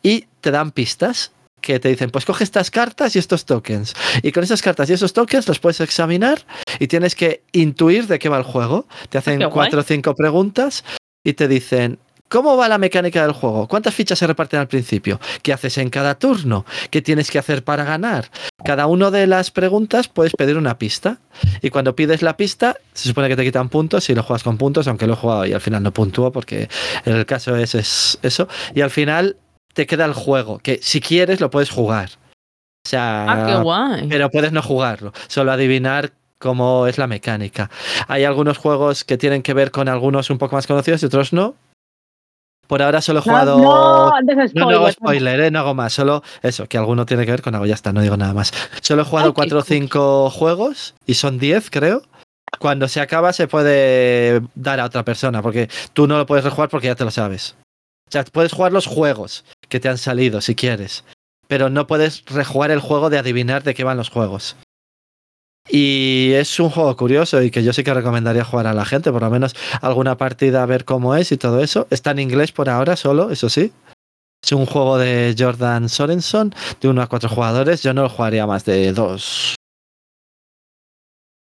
y te dan pistas que te dicen, pues coge estas cartas y estos tokens. Y con esas cartas y esos tokens los puedes examinar y tienes que intuir de qué va el juego. Te hacen qué guay. cuatro o cinco preguntas y te dicen, ¿Cómo va la mecánica del juego? ¿Cuántas fichas se reparten al principio? ¿Qué haces en cada turno? ¿Qué tienes que hacer para ganar? Cada una de las preguntas puedes pedir una pista. Y cuando pides la pista, se supone que te quitan puntos si lo juegas con puntos, aunque lo he jugado y al final no puntúo porque en el caso es, es eso. Y al final te queda el juego, que si quieres lo puedes jugar. O sea, Ah, qué guay. pero puedes no jugarlo, solo adivinar cómo es la mecánica. Hay algunos juegos que tienen que ver con algunos un poco más conocidos y otros no. Por ahora solo he no, jugado. no, antes de No, no hago spoiler. spoiler, ¿eh? no hago más. Solo eso, que alguno tiene que ver con algo. Ya está, no digo nada más. Solo he jugado Ay, qué cuatro o cool. cinco juegos y son 10, creo. Cuando se acaba se puede dar a otra persona, porque tú no lo puedes rejugar porque ya te lo sabes. O sea, puedes jugar los juegos que te han salido si quieres, pero no puedes rejugar el juego de adivinar de qué van los juegos. Y es un juego curioso y que yo sí que recomendaría jugar a la gente, por lo menos alguna partida a ver cómo es y todo eso. Está en inglés por ahora solo, eso sí. Es un juego de Jordan Sorenson, de uno a cuatro jugadores. Yo no lo jugaría más de dos.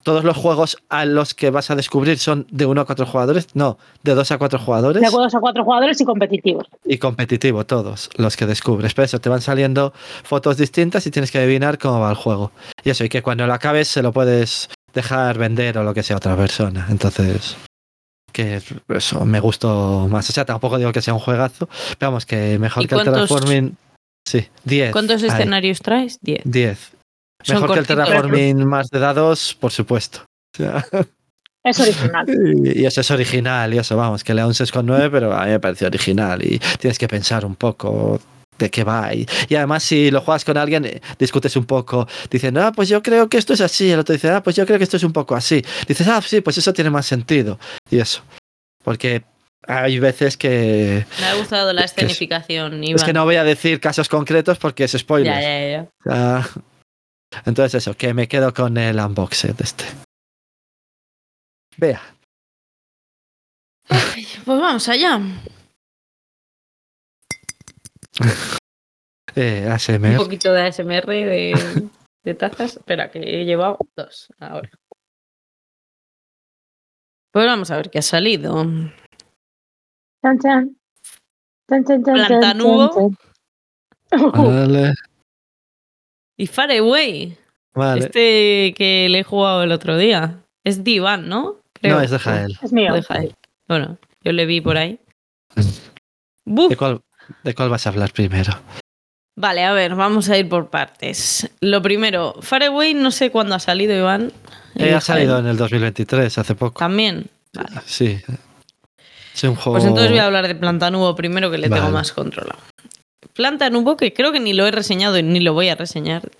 Todos los juegos a los que vas a descubrir son de uno a cuatro jugadores. No, de dos a cuatro jugadores. De juegos a cuatro jugadores y competitivos. Y competitivo, todos los que descubres. Pero eso, te van saliendo fotos distintas y tienes que adivinar cómo va el juego. Y eso, y que cuando lo acabes se lo puedes dejar vender o lo que sea a otra persona. Entonces, que eso me gustó más. O sea, tampoco digo que sea un juegazo, pero vamos, que mejor ¿Y que el Terraforming. Sí, 10. ¿Cuántos ahí, escenarios traes? Diez. 10. Mejor que el. Terraforming más de dados, por supuesto. O sea, Es original. y eso es original, y eso, vamos, que le da un 6,9, pero a mí me pareció original. Y tienes que pensar un poco de qué va. Y, y además, si lo juegas con alguien, eh, discutes un poco. Dicen, ah, pues yo creo que esto es así. El otro dice, ah, pues yo creo que esto es un poco así. Dices, ah, sí, pues eso tiene más sentido. Y eso. Porque hay veces que. Me ha gustado la Es es- escenificación, Es Iván. que no voy a decir casos concretos porque es spoiler. Ya, ya, ya. O sea, entonces, eso, que me quedo con el unboxed este. Vea. Ay, Pues vamos allá. Eh, Un ASMR. poquito de ASMR de, de tazas. Espera, que he llevado dos ahora. Pues vamos a ver qué ha salido. Chan, chan. Chan, chan, chan, chan, Plantanubo. chan, chan. Vale. Y Far Away. Vale. Este que le he jugado el otro día. Es Divan, ¿no? no, es de Jael. Es mío. De Jael. Bueno, yo le vi por ahí. ¿De cuál, ¿De cuál vas a hablar primero? Vale, a ver, vamos a ir por partes. Lo primero, Far Away no sé cuándo ha salido, Iván. Eh, Eh, ha salido Jael. en el 2023, hace poco. También. Vale. Sí. Es un juego. Pues entonces voy a hablar de Plantanubo primero, que le tengo más controlado. Plantanubo, que creo que ni lo he reseñado y ni lo voy a reseñar,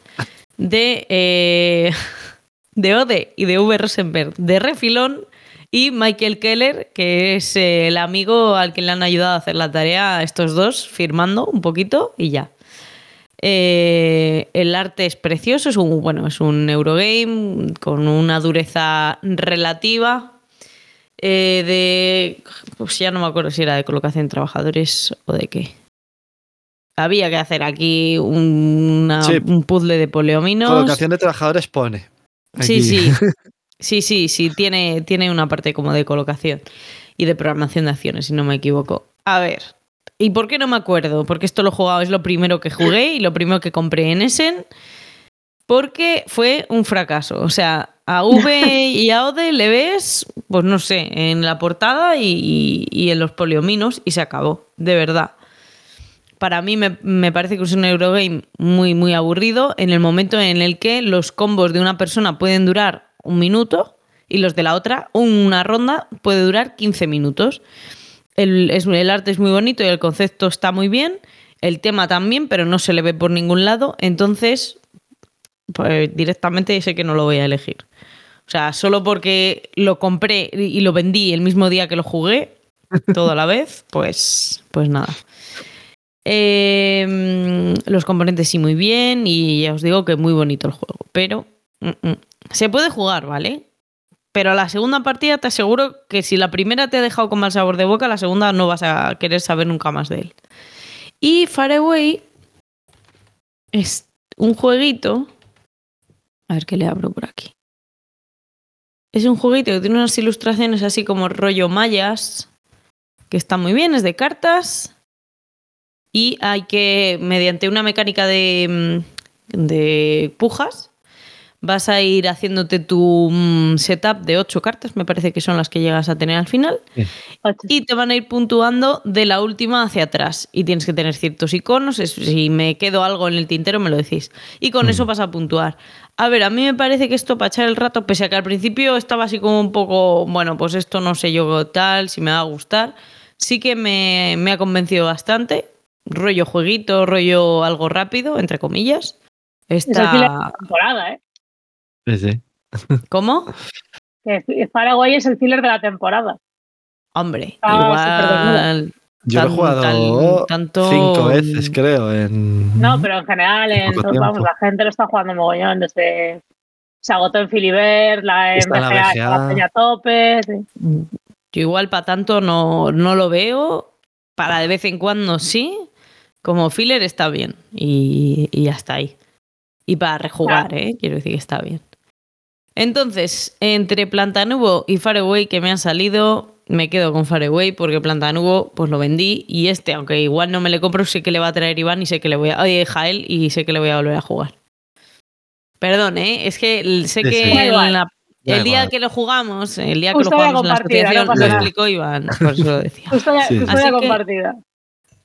de, eh, de Ode y de V. Rosenberg, de Refilón, y Michael Keller, que es el amigo al que le han ayudado a hacer la tarea estos dos, firmando un poquito y ya. Eh, el arte es precioso, es un, bueno, es un Eurogame con una dureza relativa. eh, de. Pues ya no me acuerdo si era de colocación de trabajadores o de qué. Había que hacer aquí una- Sí. un puzzle de poleominos. Colocación de trabajadores pone. Sí, sí. Sí, sí, sí, tiene, tiene una parte como de colocación y de programación de acciones, si no me equivoco. A ver, ¿y por qué no me acuerdo? Porque esto lo he jugado, es lo primero que jugué y lo primero que compré en Essen, porque fue un fracaso. O sea, a V y a Ode le ves, pues no sé, en la portada y, y- y en los poliominos y se acabó, de verdad para mí me, parece que es un Eurogame muy, muy aburrido en el momento en el que los combos de una persona pueden durar un minuto y los de la otra, una ronda, puede durar 15 minutos. El, el arte es muy bonito y el concepto está muy bien, el tema también, pero no se le ve por ningún lado, entonces pues directamente sé que no lo voy a elegir. O sea, solo porque lo compré y y lo vendí el mismo día que lo jugué, todo a la vez, pues, pues nada. Eh, los componentes sí muy bien y ya os digo que muy bonito el juego, pero mm, mm, se puede jugar, ¿vale? Pero a la segunda partida te aseguro que si la primera te ha dejado con mal sabor de boca, la segunda no vas a querer saber nunca más de él. Y Far Away es un jueguito. A ver qué le abro por aquí. Es un jueguito que tiene unas ilustraciones así como rollo mayas, que está muy bien, es de cartas. Y hay que, mediante una mecánica de, mm, de pujas, vas a ir haciéndote tu mm, setup de ocho cartas, me parece que son las que llegas a tener al final, y te van a ir puntuando de la última hacia atrás. Y tienes que tener ciertos iconos, si me quedo algo en el tintero me lo decís. Y con eso vas a puntuar. A ver, a mí me parece que esto para echar el rato, pese a que al principio estaba así como un poco, bueno, pues esto no sé yo tal, si me va a gustar, sí que me, me ha convencido bastante. Rollo jueguito, rollo algo rápido, entre comillas. Es el filler de Está... la temporada, ¿eh? Sí, sí. ¿Cómo? Paraguay es el filler de la temporada. Hombre, Ah, igual... Yo lo he jugado tan- tanto- cinco veces, creo. En... No, pero en general, en vamos, la gente lo está jugando mogollón desde. Se agotó en Filibert, la en la BGA, la peña tope. sí. Yo igual para tanto no, no lo veo. Para de vez en cuando sí. Como filler está bien. Y, y ya está ahí. Y para rejugar, ¿eh? Quiero decir que está bien. Entonces, entre Plantanubo y Faraway que me han salido, me quedo con Faraway porque Plantanubo pues lo vendí. Y este, aunque igual no me le compro, sé que le va a traer Iván y sé que le voy a... Oye, Jael, y sé que le voy a volver a jugar. Perdón, ¿eh? Es que sé Sí, que sí. En la- el día que lo jugamos, el día que lo jugamos en la no asociación, lo explicó Iván, por eso lo decía. Custodia, Sí. custodia Así que- compartida.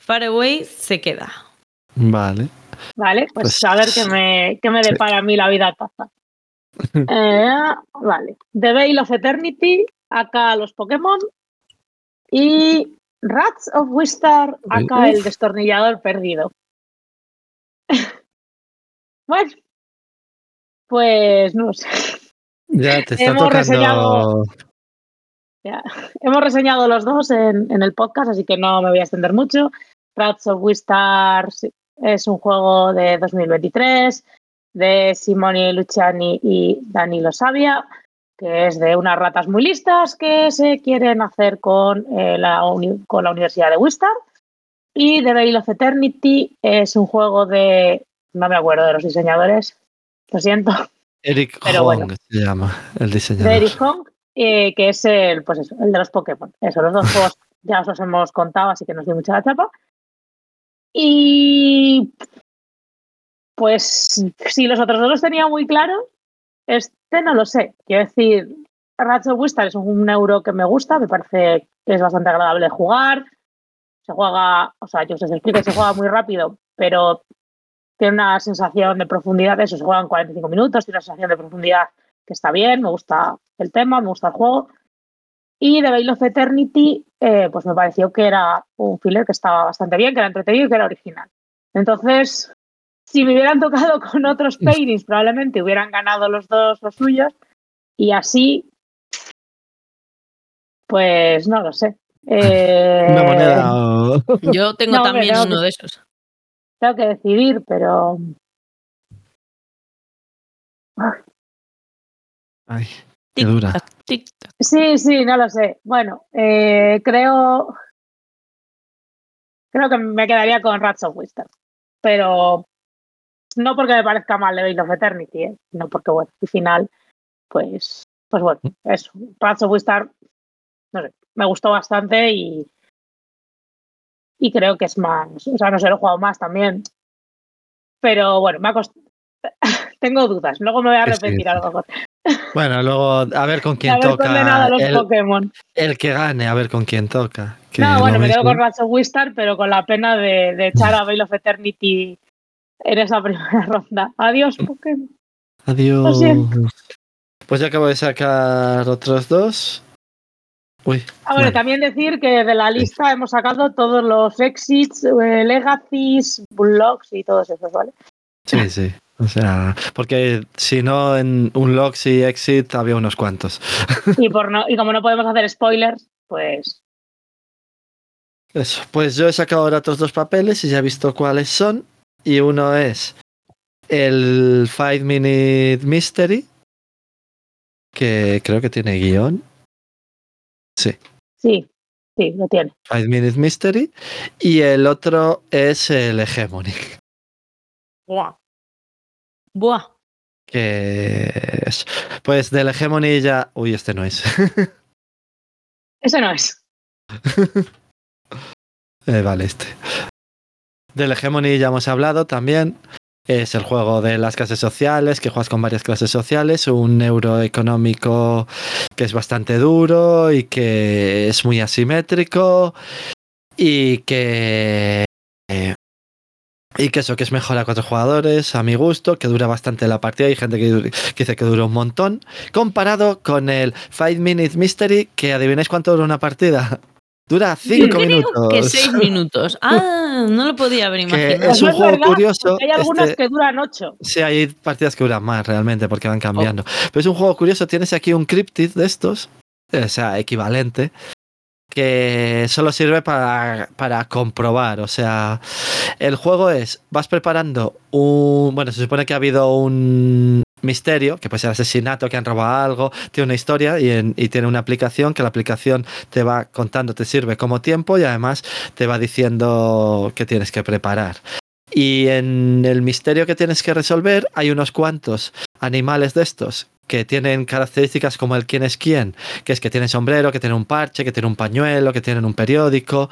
Faraway se queda. Vale. Vale, pues, Pues- a ver qué me, qué me depara a mí la vida taza. Eh, vale. The Veil of Eternity, acá los Pokémon. Y Rats of Wistar, acá el destornillador perdido. bueno, pues no sé. Ya te está Hemos tocando. reseñado- Ya. Hemos reseñado los dos en, en el podcast, así que no me voy a extender mucho. Rats of sí, es un juego de 2023 de Simone Luciani y Danilo Sabia, que es de unas ratas muy listas que se quieren hacer con, eh, la, uni- con la Universidad de Wistar. Y The Veil of Eternity es un juego de. No me acuerdo de los diseñadores, lo siento. Eric Pero Hong bueno. se llama el de diseñador. Eric Hong eh, que es el, pues eso, el de los Pokémon. Eso, los dos juegos ya os los hemos contado, así que nos dio mucha la chapa. Y pues si los otros dos los tenía muy claros, este no lo sé. Quiero decir, Ratchet Wistar es un euro que me gusta, me parece que es bastante agradable jugar. Se juega, o sea, yo se explica, se juega muy rápido, pero tiene una sensación de profundidad, eso se juega en 45 minutos, tiene una sensación de profundidad que está bien, me gusta el tema, me gusta el juego. Y The Veil of Eternity, eh, pues me pareció que era un filler que estaba bastante bien, que era entretenido y que era original. Entonces, si me hubieran tocado con otros paintings, probablemente hubieran ganado los dos los suyos. Y así, pues no lo sé. Eh, Una moneda. Yo tengo No, también no, uno que- de esos. Tengo que decidir, pero Ay, dura. Sí, sí, no lo sé. Bueno, eh, creo creo que me quedaría con Rats of Wisdom, pero no porque me parezca mal The Veil of Eternity, ¿eh? sino porque bueno, al final, pues, pues bueno, eso. Rats of Wisdom, no sé, me gustó bastante y y creo que es más, o sea, no sé, lo he jugado más también, pero bueno, me ha cost- tengo dudas. Luego me voy a Que sí, arrepentir a lo mejor. Bueno, luego a ver con quién a toca. los El, Pokémon. el que gane, a ver con quién toca. que No, bueno, me quedo con of Wistar, pero con la pena de, de echar a Veil of Eternity en esa primera ronda. Adiós, Pokémon. Adiós. Pues ya acabo de sacar otros dos. Uy. Ah, bueno, Bueno. también decir que de la lista hemos sacado todos los exits, eh, legacies, bullocks y todos esos, ¿vale? Sí, sí. O sea, porque si no, en un Loxy Exit había unos cuantos. Y, por no, y como no podemos hacer spoilers, pues Eso. Pues yo he sacado ahora otros dos papeles y ya he visto cuáles son. Y uno es el Five Minute Mystery, que creo que tiene guion. Sí, sí, sí, lo tiene. Five Minute Mystery. Y el otro es el Hegemony, Buah. Buah. que es. Pues del Hegemony ya. Uy, este no es. Ese no es. Eh, vale, este. Del Hegemony ya hemos hablado también. Es el juego de las clases sociales, que juegas con varias clases sociales, un euro económico que es bastante duro y que es muy asimétrico y que... eh, y que eso, que es mejor a cuatro jugadores, a mi gusto, que dura bastante la partida. Hay gente que, que dice que dura un montón. Comparado con el Five Minute Mystery, que adivináis cuánto dura una partida. Dura cinco Creo minutos. que seis minutos. Ah, no lo podía haber Que imaginado. es un no juego verdad, curioso, Hay algunas este- que duran ocho. Sí, hay partidas que duran más realmente porque van cambiando. Oh. Pero es un juego curioso. Tienes aquí un cryptid de estos, o sea, equivalente, que solo sirve para, para comprobar. O sea, el juego es, vas preparando un... Bueno, se supone que ha habido un misterio, que puede ser asesinato, que han robado algo, tiene una historia y, y tiene una aplicación, que la aplicación te va contando, te sirve como tiempo y además te va diciendo que tienes que preparar. Y en el misterio que tienes que resolver hay unos cuantos animales de estos que tienen características como el quién es quién, que es que tiene sombrero, que tiene un parche, que tiene un pañuelo, que tienen un periódico.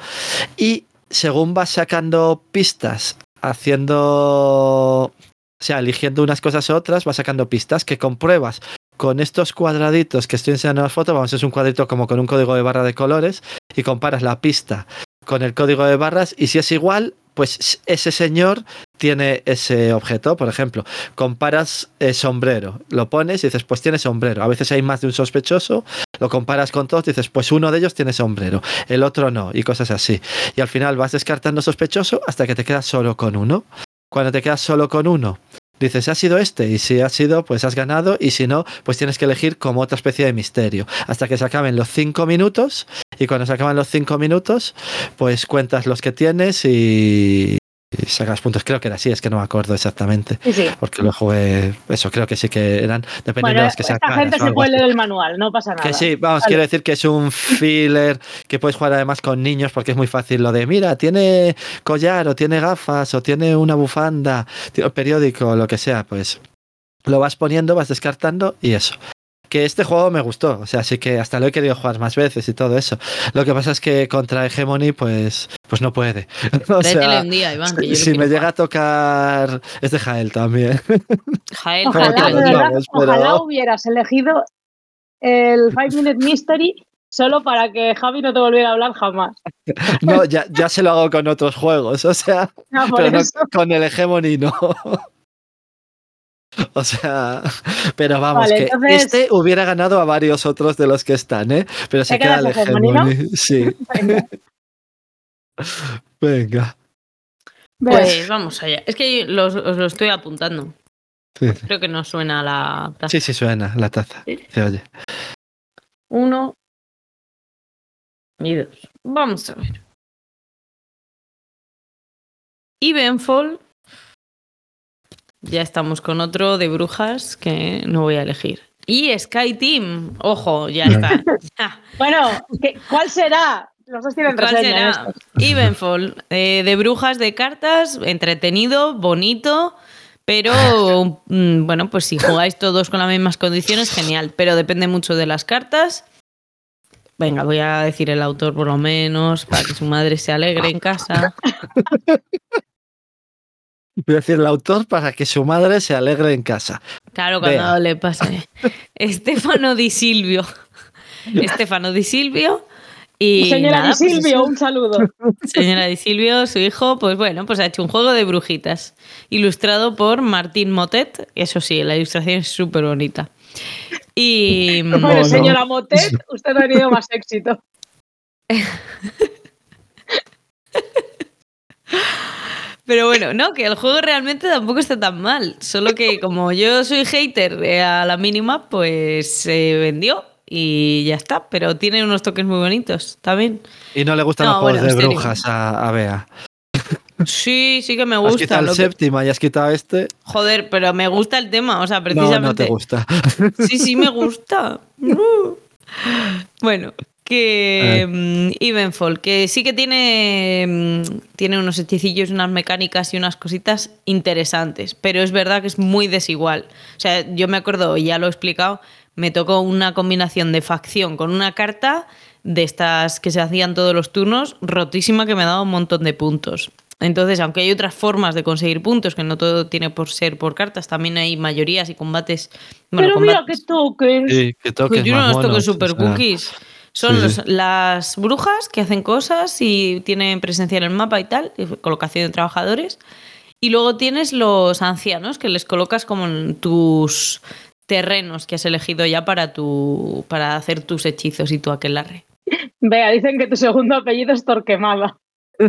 Y según vas sacando pistas, haciendo, o sea, eligiendo unas cosas u otras, vas sacando pistas que compruebas con estos cuadraditos que estoy enseñando en la foto, vamos, es un cuadrito como con un código de barra de colores y comparas la pista con el código de barras y si es igual, pues ese señor tiene ese objeto. Por ejemplo, comparas eh, sombrero, lo pones y dices, pues tiene sombrero. A veces hay más de un sospechoso, lo comparas con todos, dices, pues uno de ellos tiene sombrero, el otro no, y cosas así. Y al final vas descartando sospechoso hasta que te quedas solo con uno. Cuando te quedas solo con uno, dices, ha sido este, y si ha sido, pues has ganado, y si no, pues tienes que elegir como otra especie de misterio, hasta que se acaben los cinco minutos, y cuando se acaban los cinco minutos, pues cuentas los que tienes y, y sacas puntos. Creo que era así, es que no me acuerdo exactamente, Sí, sí. porque lo jugué, eso creo que sí que eran, dependiendo Bueno, de las que esta sacaras gente o se puede leer el manual, no pasa nada. Que sí, vamos, Vale. quiero decir que es un filler que puedes jugar además con niños porque es muy fácil lo de, mira, tiene collar o tiene gafas o tiene una bufanda, tiene periódico o lo que sea, pues lo vas poniendo, vas descartando y eso. Que este juego me gustó, o sea, sí que hasta lo he querido jugar más veces y todo eso. Lo que pasa es que contra Hegemony, pues, pues no puede. O sea, un día, Iván, que yo lo si me jugar. llega a tocar es de Jael también. Jael, Ojalá, que de nos verdad, vamos, pero- ojalá hubieras elegido el Five Minute Mystery solo para que Javi no te volviera a hablar jamás. No, ya, ya se lo hago con otros juegos, o sea, Ah, por pero no con el Hegemony no. O sea, pero vamos, Vale, que entonces- este hubiera ganado a varios otros de los que están, ¿eh? Pero se ¿Te queda el Hegemony. Sí, Venga, venga. ves. Pues vamos allá. Es que los- os lo estoy apuntando. Sí, Creo que no suena la taza. sí, sí suena la taza. Se oye. Uno y dos. Vamos a ver. Evenfall. Ya estamos con otro de brujas que no voy a elegir. Y Sky Team. Ojo, ya está. Bueno, ¿qué- ¿cuál será? Los dos tienen ¿Cuál reseña. será? Evenfall. eh, de brujas de cartas, entretenido, bonito. Pero mm, bueno, pues si jugáis todos con las mismas condiciones, genial. Pero depende mucho de las cartas. Venga, voy a decir el autor por lo menos, para que su madre se alegre en casa. Voy a decir el autor para que su madre se alegre en casa. Claro, cuando Vea. le pase. Estefano Di Silvio. Estefano Di Silvio. Y Señora nada, Di pues Silvio, un saludo. Señora Di Silvio, su hijo, pues bueno, pues ha hecho un juego de brujitas, ilustrado por Martín Motet. Eso sí, la ilustración es súper bonita. Y Bueno, no. señora Motet, usted ha tenido más éxito. pero bueno, no, que el juego realmente tampoco está tan mal. Solo que como yo soy hater a la mínima, pues se vendió y ya está. Pero tiene unos toques muy bonitos también. Y no le gustan No, los juegos bueno, de brujas a, a Bea. Sí, sí que me Has gusta. quitado el que- séptima y has quitado este. Joder, pero me gusta el tema, o sea, No, precisamente. no te gusta. Sí, sí, me gusta. Uh. Bueno, que Evenfall, que sí que tiene, mm, tiene unos hechicillos, unas mecánicas y unas cositas interesantes, pero es verdad que es muy desigual. O sea, yo me acuerdo, y ya lo he explicado, me tocó una combinación de facción con una carta de estas que se hacían todos los turnos, rotísima que me daba un montón de puntos. Entonces, aunque hay otras formas de conseguir puntos, que no todo tiene por ser por cartas, también hay mayorías y combates. Bueno, Pero mira que. Sí, que toques pues yo no los toco super o sea, cookies. Son sí, los- sí. las brujas que hacen cosas y tienen presencia en el mapa y tal, y colocación de trabajadores. Y luego tienes los ancianos que les colocas como en tus terrenos que has elegido ya para tu para hacer tus hechizos y tu aquelarre. Vea, dicen que tu segundo apellido es Torquemada.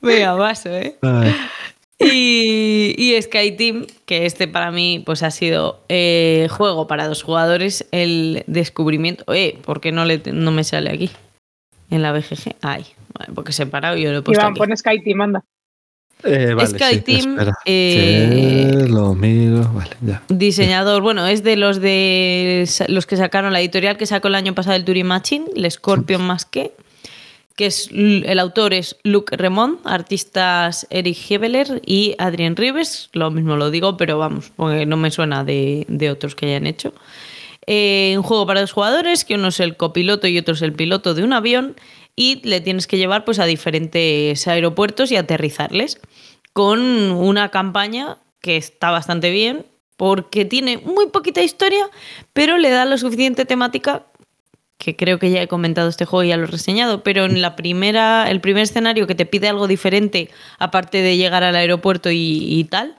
Venga, vaso, ¿eh? Ay, Y, y Sky Team, que este para mí pues ha sido eh, juego para dos jugadores, el descubrimiento. Eh, ¿por qué no, le, no me sale aquí? En la BGG. Ay, vale, porque separado y yo lo he puesto Iván, aquí. pon Sky Team, anda. eh, vale, Sky sí, Team, eh, lo miro. Vale, ya. Diseñador, bueno, es de los de los que sacaron la editorial que sacó el año pasado el Turing Machine, el Scorpion más que, que es el autor es Luc Remond, artistas Eric Hebeler y Adrien Rives, lo mismo lo digo, pero vamos, porque no me suena de, de otros que hayan hecho. Eh, un juego para dos jugadores, que uno es el copiloto y otro es el piloto de un avión, y le tienes que llevar pues, a diferentes aeropuertos y aterrizarles, con una campaña que está bastante bien, porque tiene muy poquita historia, pero le da lo suficiente temática que creo que ya he comentado este juego y ya lo he reseñado, pero en la primera, el primer escenario que te pide algo diferente, aparte de llegar al aeropuerto y, y tal,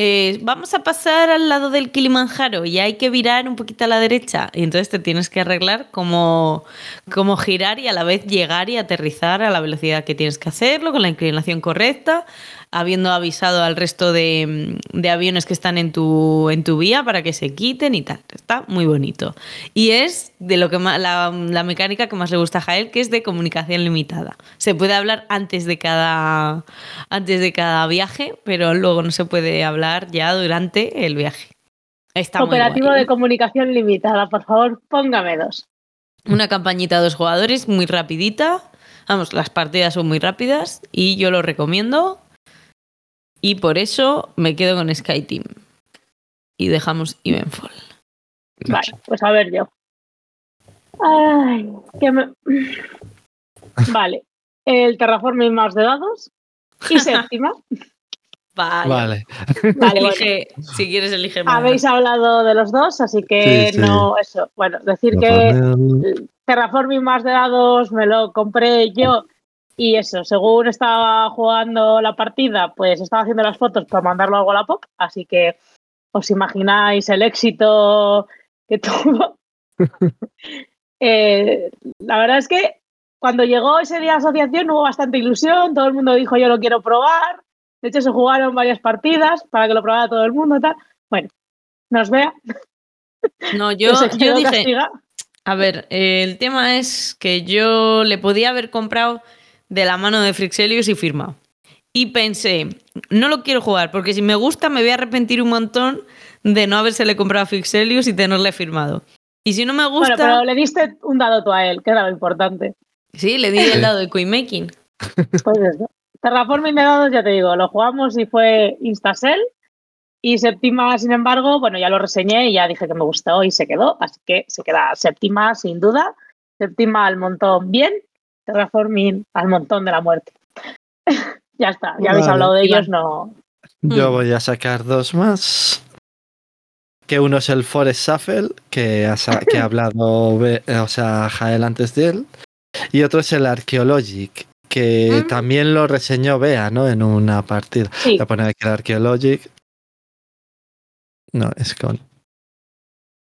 eh, vamos a pasar al lado del Kilimanjaro y hay que virar un poquito a la derecha. Y entonces te tienes que arreglar cómo, cómo girar y a la vez llegar y aterrizar a la velocidad que tienes que hacerlo, con la inclinación correcta, habiendo avisado al resto de, de aviones que están en tu, en tu vía para que se quiten y tal. Está muy bonito. Y es de lo que más, la, la mecánica que más le gusta a Jael, que es de comunicación limitada. Se puede hablar antes de cada, antes de cada viaje, pero luego no se puede hablar ya durante el viaje. Está Operativo de comunicación limitada, por favor, póngame dos. Una campañita a dos jugadores, muy rapidita. Vamos, las partidas son muy rápidas y yo lo recomiendo. Y por eso me quedo con Sky Team. Y dejamos Evenfall. Vale, pues a ver yo. Ay, que me... Vale. El Terraforming más de dados. Y séptima. Vale. Vale. Vale, bueno. Elige, si quieres, elige más. Habéis hablado de los dos, así que Sí, sí. no, eso. Bueno, decir que el Terraforming más de dados me lo compré yo y eso, según estaba jugando la partida, pues estaba haciendo las fotos para mandarlo a Wallapop, así que os imagináis el éxito que tuvo. Eh, la verdad es que cuando llegó ese día de asociación hubo bastante ilusión, todo el mundo dijo yo lo quiero probar, de hecho se jugaron varias partidas para que lo probara todo el mundo y tal. Bueno, nos vea. No, yo, yo dije, castiga. a ver, eh, el tema es que yo le podía haber comprado de la mano de Frixelius y firmado. Y pensé, no lo quiero jugar, porque si me gusta me voy a arrepentir un montón de no habérsele comprado a Frixelius y tenerle firmado. Y si no me gusta, Bueno, pero le diste un dado tú a él, que era lo importante. sí, le di el dado de Queen Making. Pues eso. Terraforming de dados, ya te digo, lo jugamos y fue Instacell. Y séptima, sin embargo, bueno, ya lo reseñé y ya dije que me gustó y se quedó. Así que se queda séptima, sin duda. Séptima al montón, bien. Terraforming al montón de la muerte. ya está, ya habéis Vale. hablado de ellos, no. Yo Mm. voy a sacar dos más. Que uno es el Forest Shuffle, que ha, sa- que ha hablado Be- o sea, Jael antes de él. Y otro es el Archaeologic, que Mm. también lo reseñó Bea, ¿no? En una partida. Sí, Voy a poner aquí el Archaeologic. No, es con.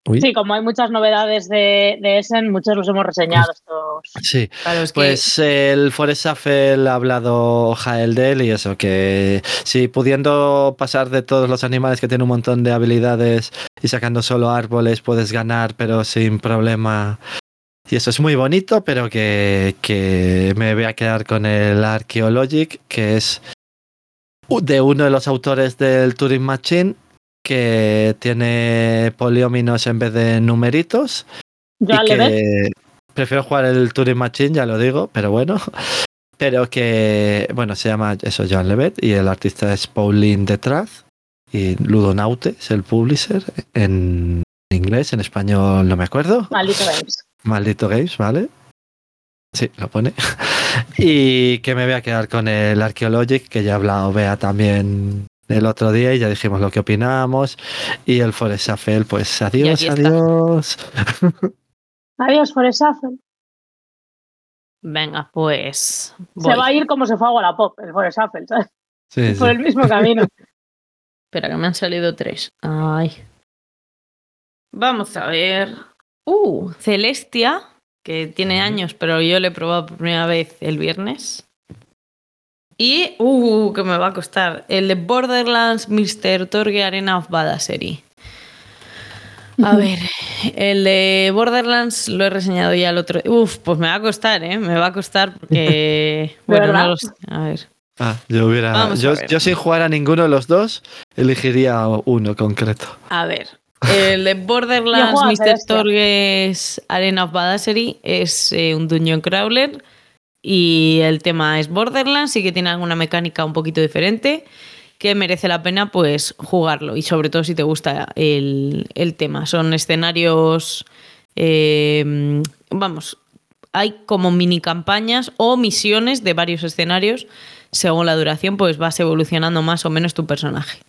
Uy. sí, como hay muchas novedades de, de Essen, muchos los hemos reseñado estos. Sí, Claro, es que Pues el Forest Shuffle ha hablado Jael de él y eso, que si pudiendo pasar de todos los animales que tienen un montón de habilidades y sacando solo árboles puedes ganar, pero sin problema. Y eso es muy bonito, pero que, que me voy a quedar con el Archaeologic, que es de uno de los autores del Turing Machine, que tiene polióminos en vez de numeritos. Joan y Levet, que prefiero jugar el Turing Machine, ya lo digo, pero bueno. Pero que, bueno, se llama eso, Joan Levet, y el artista es Pauline Detraz, y Ludonaute es el publisher en inglés, en español no me acuerdo. maldito Games. Maldito Games, ¿vale? Sí, lo pone. y que me voy a quedar con el Archaeologic, que ya ha hablado Bea también el otro día y ya dijimos lo que opinamos. Y el Forest Shuffle, pues adiós, adiós. Adiós, Forest Shuffle. venga, pues Se va a ir como se fue a Wallapop, el Forest Shuffle, ¿sabes? Sí, sí. Por el mismo camino. Espera, que me han salido tres. Ay. Vamos a ver. Uh, Celestia, que tiene años, pero yo le he probado por primera vez el viernes. Y, uh, que me va a costar. El de Borderlands Mr. Torge Arena of Badassery. A ver, el de Borderlands lo he reseñado ya el otro. Uf, pues me va a costar, ¿eh? Me va a costar porque. Bueno, verdad? no lo sé. A ver. Ah, yo hubiera. Vamos Yo, sin jugar a ninguno de los dos, elegiría uno concreto. A ver, el de Borderlands Mr. Torges Arena of Badassery es eh, un dungeon crawler y el tema es Borderlands y que tiene alguna mecánica un poquito diferente que merece la pena pues jugarlo y sobre todo si te gusta el, tema. Son escenarios, eh, vamos, hay como mini campañas o misiones de varios escenarios. Según la duración, pues vas evolucionando más o menos tu personaje.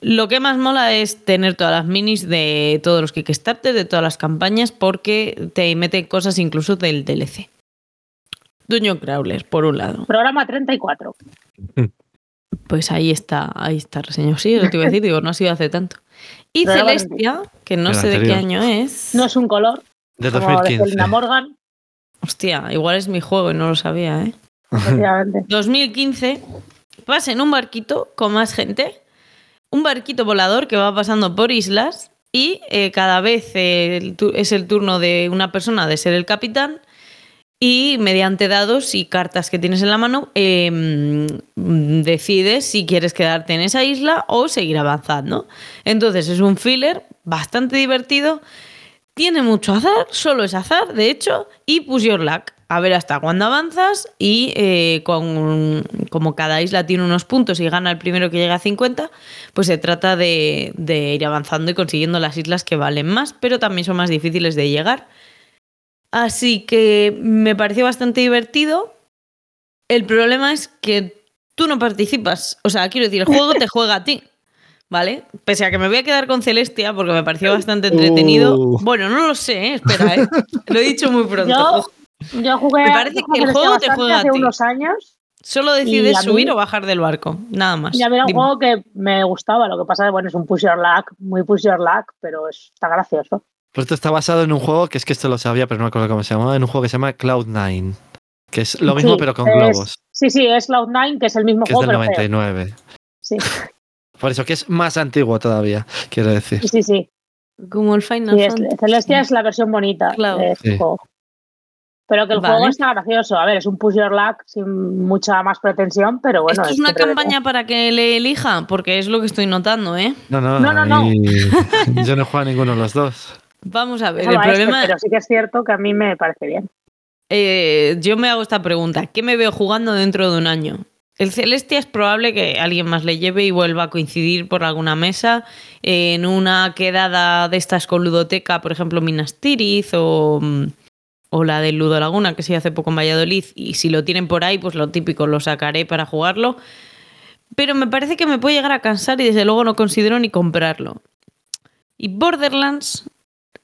Lo que más mola es tener todas las minis de todos los Kickstarters, de todas las campañas, porque te meten cosas incluso del DLC. Dungeon Crawler, por un lado. Programa 34. Pues ahí está, ahí está reseñado. Sí, eso te iba a decir, digo, no ha sido hace tanto. Y Celestia, que no sé de qué año es. No es un color, De como de 2015. Morgan, Hostia, igual es mi juego y no lo sabía, ¿eh? efectivamente. 2015, vas en un barquito con más gente, un barquito volador que va pasando por islas y eh, cada vez eh, el es el turno de una persona de ser el capitán y mediante dados y cartas que tienes en la mano mm, decides si quieres quedarte en esa isla o seguir avanzando. Entonces es un filler bastante divertido. Tiene mucho azar, solo es azar, de hecho, y push your luck. a ver hasta cuándo avanzas y eh, con, como cada isla tiene unos puntos y gana el primero que llega a 50, pues se trata de ir avanzando y consiguiendo las islas que valen más, pero también son más difíciles de llegar. Así que me pareció bastante divertido. El problema es que tú no participas. O sea, quiero decir, el juego te juega a ti. ¿Vale? Pese a que me voy a quedar con Celestia porque me pareció bastante entretenido. Uh. Bueno, no lo sé, ¿eh? espera, ¿eh? Lo he dicho muy pronto. Yo, yo jugué. Me parece que el juego te juega a hace ti. unos años. Solo decides a mí- subir o bajar del barco. Nada más. Y a mí era un Dime. juego que me gustaba. Lo que pasa es bueno, es un push your luck, muy push your luck, pero es- está gracioso. Por esto está basado en un juego que es que esto lo sabía, pero no me acuerdo cómo se llamaba, en un juego que se llama Cloud9. Que es lo mismo, Sí, pero con es- globos. Sí, sí, es Cloud9, que es el mismo Que es juego, del pero feo. 99. Sí, Por eso, que es más antiguo todavía, quiero decir. sí, sí. Como el Final Sí, es- Fantasy. Celestia es la versión bonita Claro. de este Sí. juego. Pero que el Vale. juego está gracioso. A ver, es un push your luck sin mucha más pretensión, pero bueno. ¿Esto es una entretenido. campaña para que le elija? Porque es lo que estoy notando, ¿eh? No, no, No, no, no. y- Yo no he jugado a ninguno de los dos. Vamos a ver, Eso el este, problema... pero sí que es cierto que a mí me parece bien. Eh, yo me hago esta pregunta. ¿Qué me veo jugando dentro de un año? El Celestia es probable que alguien más le lleve y vuelva a coincidir por alguna mesa eh, en una quedada de estas con ludoteca, por ejemplo, Minas Tirith o, mm, o la del Ludo Laguna, que sí hace poco en Valladolid. Y si lo tienen por ahí, pues lo típico, lo sacaré para jugarlo. Pero me parece que me puede llegar a cansar y desde luego no considero ni comprarlo. Y Borderlands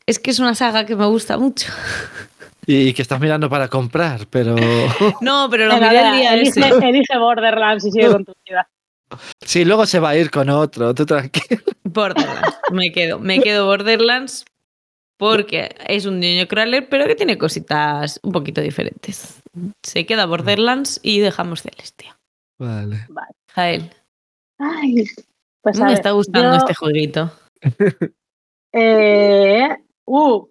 es que es una saga que me gusta mucho. Y que estás mirando para comprar, pero. No, pero lo miré el día elige, ese. elige Borderlands y sigue con tu vida. Sí, luego se va a ir con otro, tú tranquilo. Borderlands. Me quedo, me quedo Borderlands porque es un niño crawler, pero que tiene cositas un poquito diferentes. Se queda Borderlands y dejamos Celestia. Vale. Jael, Ay, pues a me ver, está gustando yo, este jueguito. eh, uh,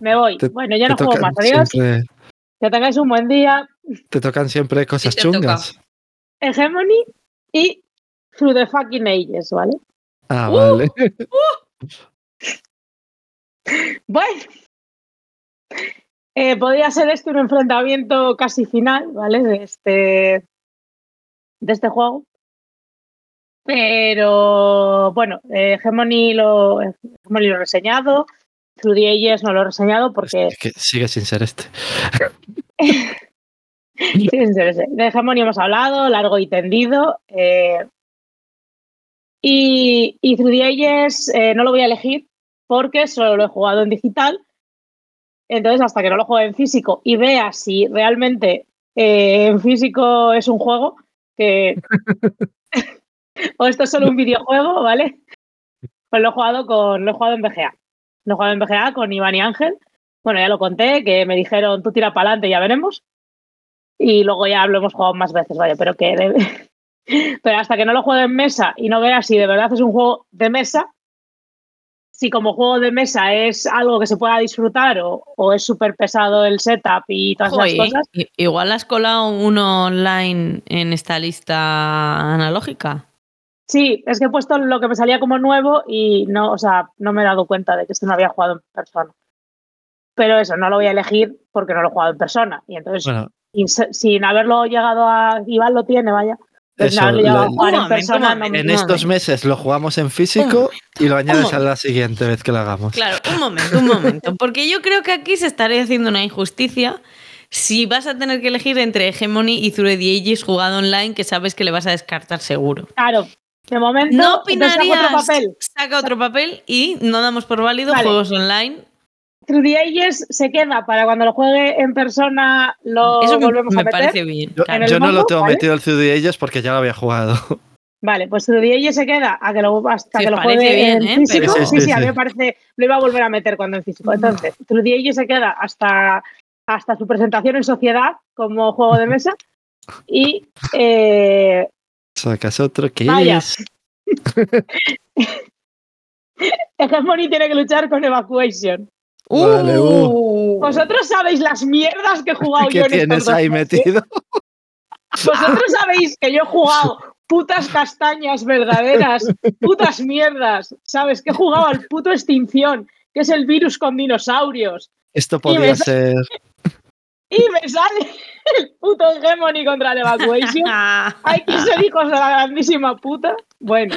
me voy. Te- bueno, ya no juego más. Adiós. siempre- Que tengáis un buen día. te tocan siempre cosas te toca. chungas. Hegemony y Through the Fucking Ages, ¿vale? Ah, Uh. vale. Bueno. Eh, podría ser este un enfrentamiento casi final, ¿vale? De este, de este juego. Pero bueno, eh, Hegemony, lo, he reseñado. Through the Ages no lo he reseñado porque Es que sigue sin ser este. Sí, en serio, sí. De Hegemony hemos hablado, largo y tendido. eh, y, y Through the Ages eh, no lo voy a elegir porque solo lo he jugado en digital. Entonces, hasta que no lo juegue en físico y vea si realmente eh, en físico es un juego, que o esto es solo un videojuego, ¿vale? Pues lo he jugado con, lo he jugado en BGA. Lo he jugado en BGA con Iván y Ángel. Bueno, ya lo conté, que me dijeron tú tira para adelante, ya veremos. Y luego ya lo hemos jugado más veces, vaya, pero que debe- pero hasta que no lo juegue en mesa y no vea si de verdad es un juego de mesa, si como juego de mesa es algo que se pueda disfrutar o, o es súper pesado el setup y todas Joder, esas cosas, igual has colado uno online en esta lista analógica. Sí, es que he puesto lo que me salía como nuevo y no, o sea, no me he dado cuenta de que este no había jugado en persona. Pero eso, no lo voy a elegir porque no lo he jugado en persona. Y entonces, Bueno, sin, haberlo llegado a. Iván lo tiene, vaya. Eso, lo- en momento, persona, no en No, estos no. meses lo jugamos en físico y lo añades a la siguiente vez que lo hagamos. Claro, un momento, un momento. Porque yo creo que aquí se estaría haciendo una injusticia si vas a tener que elegir entre Hegemony y Through the Ages jugado online, que sabes que le vas a descartar seguro. Claro, de momento. No otro papel. Saca otro papel y no damos por válido Vale. juegos online. The Ages se queda para cuando lo juegue en persona, lo Eso me- volvemos me a meter. parece bien. Yo, claro. el yo no lo tengo ¿vale? metido el de ellos porque ya lo había jugado. Vale, pues the Ages se queda a que lo, hasta que lo juegue bien, en ¿eh? físico. Pero- Sí, Sí, sí, sí, a mí me parece, lo iba a volver a meter cuando en físico. Entonces, the Ages se queda hasta, hasta su presentación en sociedad como juego de mesa. Y eh, Sacas otro que Vaya. es. Hegemony tiene que luchar con Evacuation. Vale, Uh. Vosotros sabéis las mierdas que he jugado ¿Qué yo en estos tienes ahí meses? metido? Vosotros sabéis que yo he jugado putas castañas verdaderas, putas mierdas, ¿sabes? Que he jugado al puto extinción, que es el virus con dinosaurios. Esto podía ser. Y me sale el puto Hegemony contra el Evacuation. Hay que ser hijos de la grandísima puta. Bueno.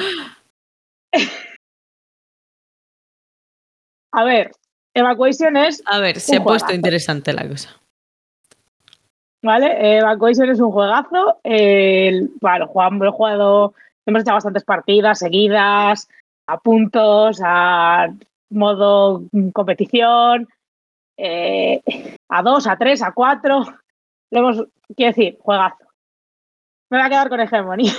A ver, Evacuation es, A ver, se ha puesto interesante la cosa. ¿vale? Evacuation es un juegazo. El, bueno, jugamos- lo he jugado, hemos hecho bastantes partidas seguidas, a puntos, a modo competición, eh, a dos, a tres, a cuatro. Lo hemos, quiero decir, juegazo. Me voy a quedar con Hegemony.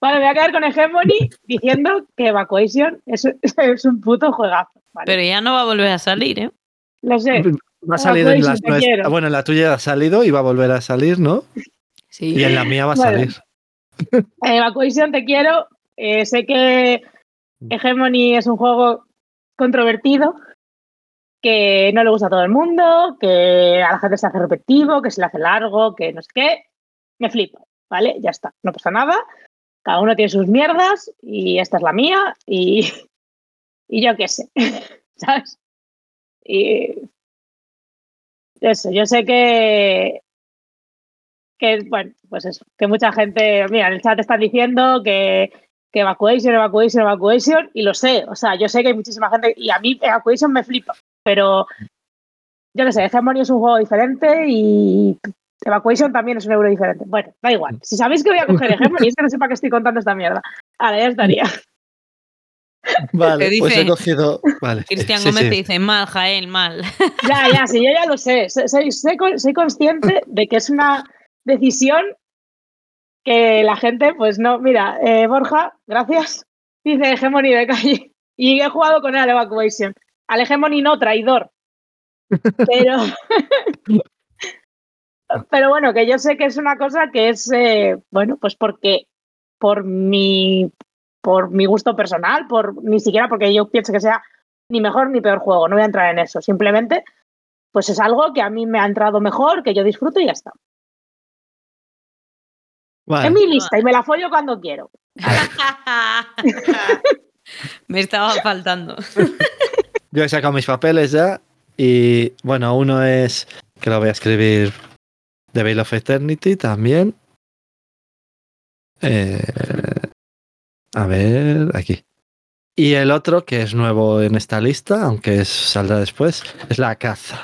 Vale, me voy a quedar con Hegemony diciendo que Evacuation es, es un puto juegazo. ¿vale? Pero ya no va a volver a salir, ¿eh? Lo sé. Va a salir en las nuestras-. Bueno, en la tuya ha salido y va a volver a salir, ¿no? Sí. Y en la mía va a Bueno. salir. Evacuation, te quiero. Eh, sé que Hegemony es un juego controvertido, que no le gusta a todo el mundo, que a la gente se hace repetitivo, que se le hace largo, que no sé qué. Me flipo, ¿vale? Ya está, no pasa nada. Cada uno tiene sus mierdas y esta es la mía y, y yo qué sé, ¿sabes? Y eso, yo sé que que bueno, pues eso, que mucha gente, mira, en el chat están diciendo que, que evacuation, evacuation, evacuation, y lo sé, o sea, yo sé que hay muchísima gente, y a mí evacuation me flipa, pero yo qué sé, Hegemony es un juego diferente y evacuation también es un euro diferente. Bueno, da igual, si sabéis que voy a coger Hegemony, es que no sé para qué estoy contando esta mierda. Ahora ya estaría. Vale, Te pues he dice- cogido. Vale. Cristian sí, Gómez sí. te dice, mal, Jael, mal. Ya, ya, sí, yo ya lo sé. Soy, soy, soy con- soy consciente de que es una decisión que la gente, pues no, mira, eh, Borja, gracias, dice Hegemony de calle. Y he jugado con él al Evacuation. Al Hegemony no, traidor. Pero. Pero bueno, que yo sé que es una cosa que es, eh, bueno, pues porque por mi, por mi gusto personal, por ni siquiera porque yo pienso que sea ni mejor ni peor juego, no voy a entrar en eso. Simplemente, pues es algo que a mí me ha entrado mejor, que yo disfruto y ya está. Vale. Es mi lista y me la follo cuando quiero. Me estaba faltando. Yo he sacado mis papeles ya. Y bueno, uno es que lo voy a escribir The Veil of Eternity también. Eh, a ver, aquí. Y el otro, que es nuevo en esta lista, aunque es- saldrá después, es la caza.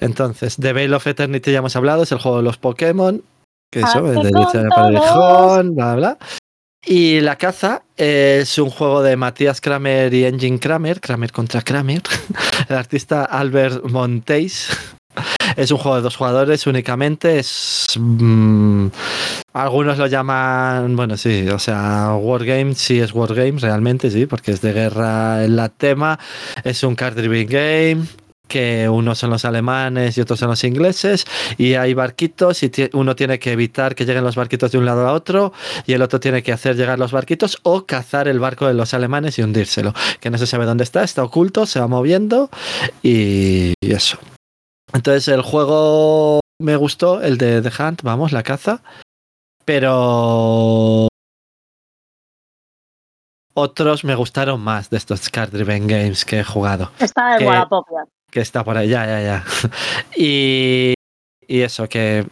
Entonces, The Veil of Eternity ya hemos hablado, es el juego de los Pokémon, que eso, es de Alicia todos. Padrejón, bla, bla. Y La Caza es un juego de Matías Kramer y Engine Kramer, Kramer contra Kramer. El artista Albert Monteis. Es un juego de dos jugadores únicamente. Es. mm, algunos lo llaman. Bueno, sí, o sea, Wargames sí es Wargames, realmente sí, porque es de guerra en la tema. Es un card driven game. Que unos son los alemanes y otros son los ingleses, y hay barquitos, y uno tiene que evitar que lleguen los barquitos de un lado a otro, y el otro tiene que hacer llegar los barquitos o cazar el barco de los alemanes y hundírselo. Que no se sabe dónde está, está oculto, se va moviendo y, y eso. Entonces el juego me gustó, el de The Hunt, vamos, la caza, pero otros me gustaron más de estos card driven games que he jugado Está en Que-. Que está por ahí, ya, ya, ya. Y, y eso, que,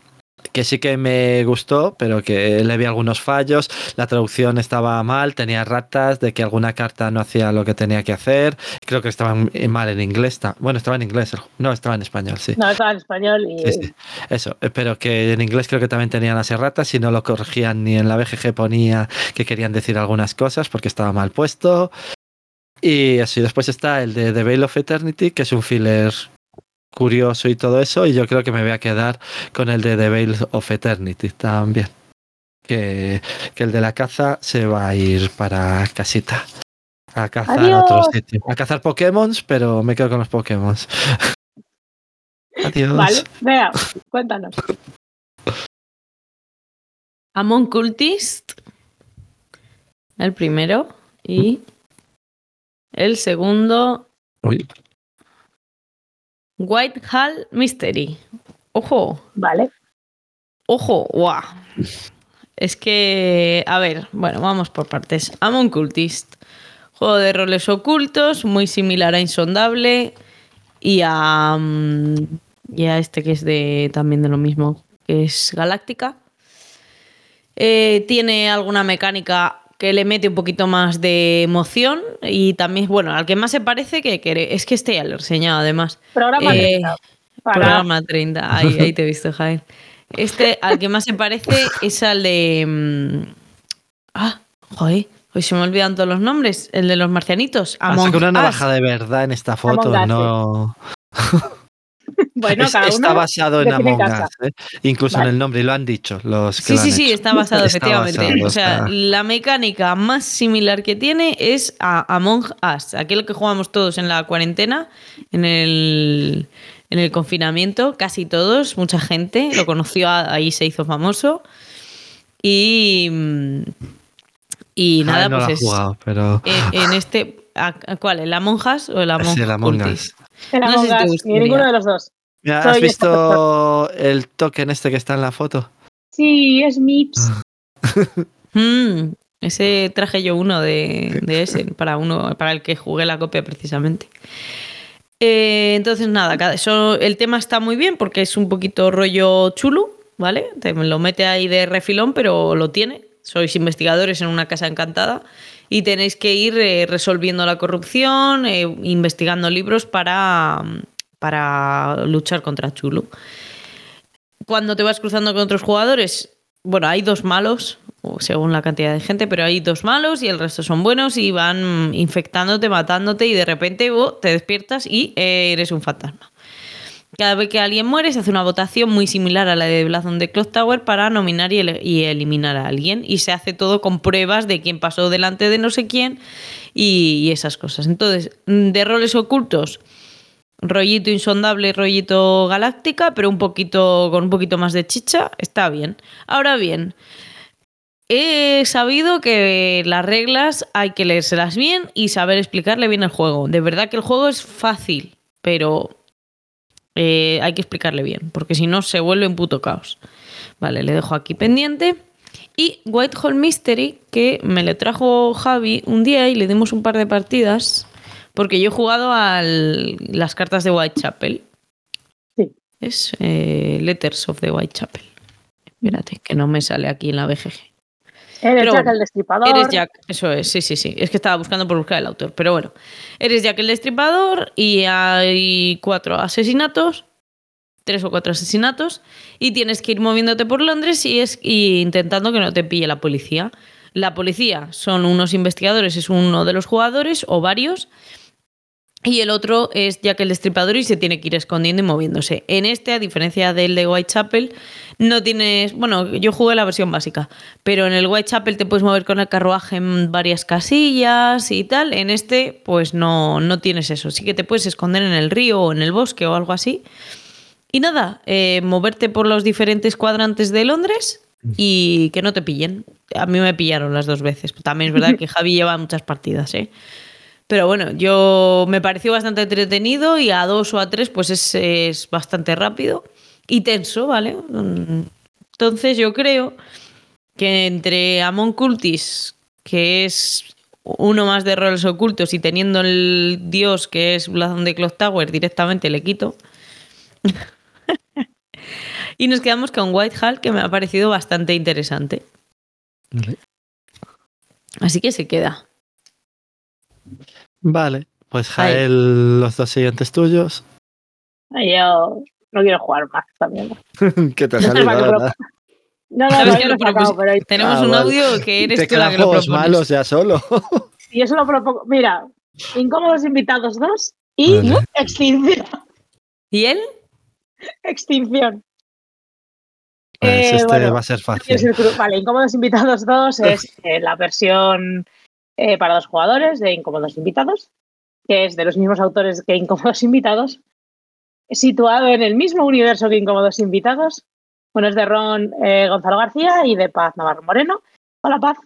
que sí que me gustó, pero que le vi algunos fallos. La traducción estaba mal, tenía ratas de que alguna carta no hacía lo que tenía que hacer. Creo que estaba mal en inglés. Bueno, estaba en inglés, no, estaba en español, sí. No, estaba en español y. Sí, sí, eso, pero que en inglés creo que también tenían las erratas y no lo corregían ni en la BGG ponía que querían decir algunas cosas porque estaba mal puesto. Y así después está el de The Veil of Eternity, que es un filler curioso y todo eso, y yo creo que me voy a quedar con el de The Veil of Eternity también. Que, que el de la caza se va a ir para casita. A cazar a otro Adiós. sitio. A cazar Pokémon, pero me quedo con los Pokémon. Adiós. Vale, vea, cuéntanos. Amon Cultist. El primero. Y el segundo, Uy, Whitehall Mystery. Ojo, Vale. ojo, guau. Es que, a ver, bueno, vamos por partes. Amon Cultist. Juego de roles ocultos, muy similar a Insondable. y a, mm, y a este que es de también de lo mismo, que es Galáctica. Eh, tiene alguna mecánica que le mete un poquito más de emoción y también, bueno, al que más se parece que, que es que este ya lo he reseñado además. Programa Eh, 30. Para- Programa 30, ahí, ahí te he visto, Javier. Este al que más se parece es al de... mm, Ah, joder, hoy se me olvidan todos los nombres. El de los marcianitos. Pasa Among que una navaja de verdad en esta foto, no. Bueno, cada uno está basado en Among. Us, ¿eh? incluso Vale. en el nombre, y lo han dicho los que Sí, lo han sí, sí, está basado, Está efectivamente. basado, o sea, está- la mecánica más similar que tiene es a Among Us, aquel que jugamos todos en la cuarentena, en el, en el confinamiento, casi todos, mucha gente lo conoció, ahí se hizo famoso. Y, y nada, no lo pues ha es jugado, pero en, en este. ¿a- a ¿Cuál? ¿El Among Us o el Among es el Among? Us. El No sé si te ni ninguno de los dos. Mira, ¿Has visto el token este que está en la foto? Sí, es Mips. Mm, ese traje yo uno de, de ese, para uno, para el que jugué la copia precisamente. Eh, entonces, nada, cada- eso, el tema está muy bien porque es un poquito rollo chulo, ¿vale? Te lo mete ahí de refilón, pero lo tiene. Sois investigadores en una casa encantada y tenéis que ir eh, resolviendo la corrupción, eh, investigando libros para, para luchar contra Chulu. Cuando te vas cruzando con otros jugadores, bueno, hay dos malos, según la cantidad de gente, pero hay dos malos y el resto son buenos y van infectándote, matándote y de repente oh, te despiertas y eh, eres un fantasma. Cada vez que alguien muere se hace una votación muy similar a la de Blazon de Clock Tower para nominar y, y eliminar a alguien. Y se hace todo con pruebas de quién pasó delante de no sé quién y, y esas cosas. Entonces, de roles ocultos, rollito insondable, rollito galáctica, pero un poquito con un poquito más de chicha, está bien. Ahora bien, he sabido que las reglas hay que leérselas bien y saber explicarle bien el juego. De verdad que el juego es fácil, pero eh, hay que explicarle bien, porque si no se vuelve un puto caos. Vale, le dejo aquí pendiente. Y Whitehall Mystery, que me le trajo Javi un día y le dimos un par de partidas, porque yo he jugado a las cartas de Whitechapel. Sí. Es eh, Letters of the Whitechapel. Espérate, que no me sale aquí en la BGG. Eres Pero Jack bueno, el Destripador. Eres Jack, eso es, sí, sí, sí. Es que estaba buscando por buscar el autor, pero bueno. Eres Jack el Destripador y hay cuatro asesinatos, tres o cuatro asesinatos, y tienes que ir moviéndote por Londres y, es, y intentando que no te pille la policía. La policía son unos investigadores, es uno de los jugadores o varios, y el otro es Jack el Destripador y se tiene que ir escondiendo y moviéndose. En este, a diferencia del de Whitechapel, no tienes. Bueno, yo jugué la versión básica, pero en el Whitechapel te puedes mover con el carruaje en varias casillas y tal. En este, pues no, no tienes eso. Sí que te puedes esconder en el río o en el bosque o algo así. Y nada, eh, moverte por los diferentes cuadrantes de Londres y que no te pillen. A mí me pillaron las dos veces. También es verdad que Javi lleva muchas partidas, ¿eh? Pero bueno, yo me pareció bastante entretenido y a dos o a tres pues es, es bastante rápido y tenso, ¿vale? Entonces yo creo que entre Amon Cultis, que es uno más de roles ocultos y teniendo el dios que es Blazon de Clock Tower directamente le quito. y nos quedamos con Whitehall que me ha parecido bastante interesante. Así que se queda. Vale, pues. Jael, los dos siguientes tuyos. Ay, Yo no quiero jugar más también. ¿Qué te ha No salido? No, no, ¿Sabes no, que yo lo lo pero Tenemos Ah, un vale. audio que eres Te tú la que lo propones. malos ya solo. y yo solo propongo. Mira, Incómodos Invitados 2 y Vale. Extinción. ¿Y él? Extinción. Pues Eh, este bueno, va a ser Quiero fácil. Vale, Incómodos Invitados 2 es eh, la versión eh, para dos jugadores de Incómodos Invitados, que es de los mismos autores que Incómodos Invitados, situado en el mismo universo que Incómodos Invitados. Bueno, es de Ron eh, Gonzalo García y de Paz Navarro Moreno. Hola, Paz.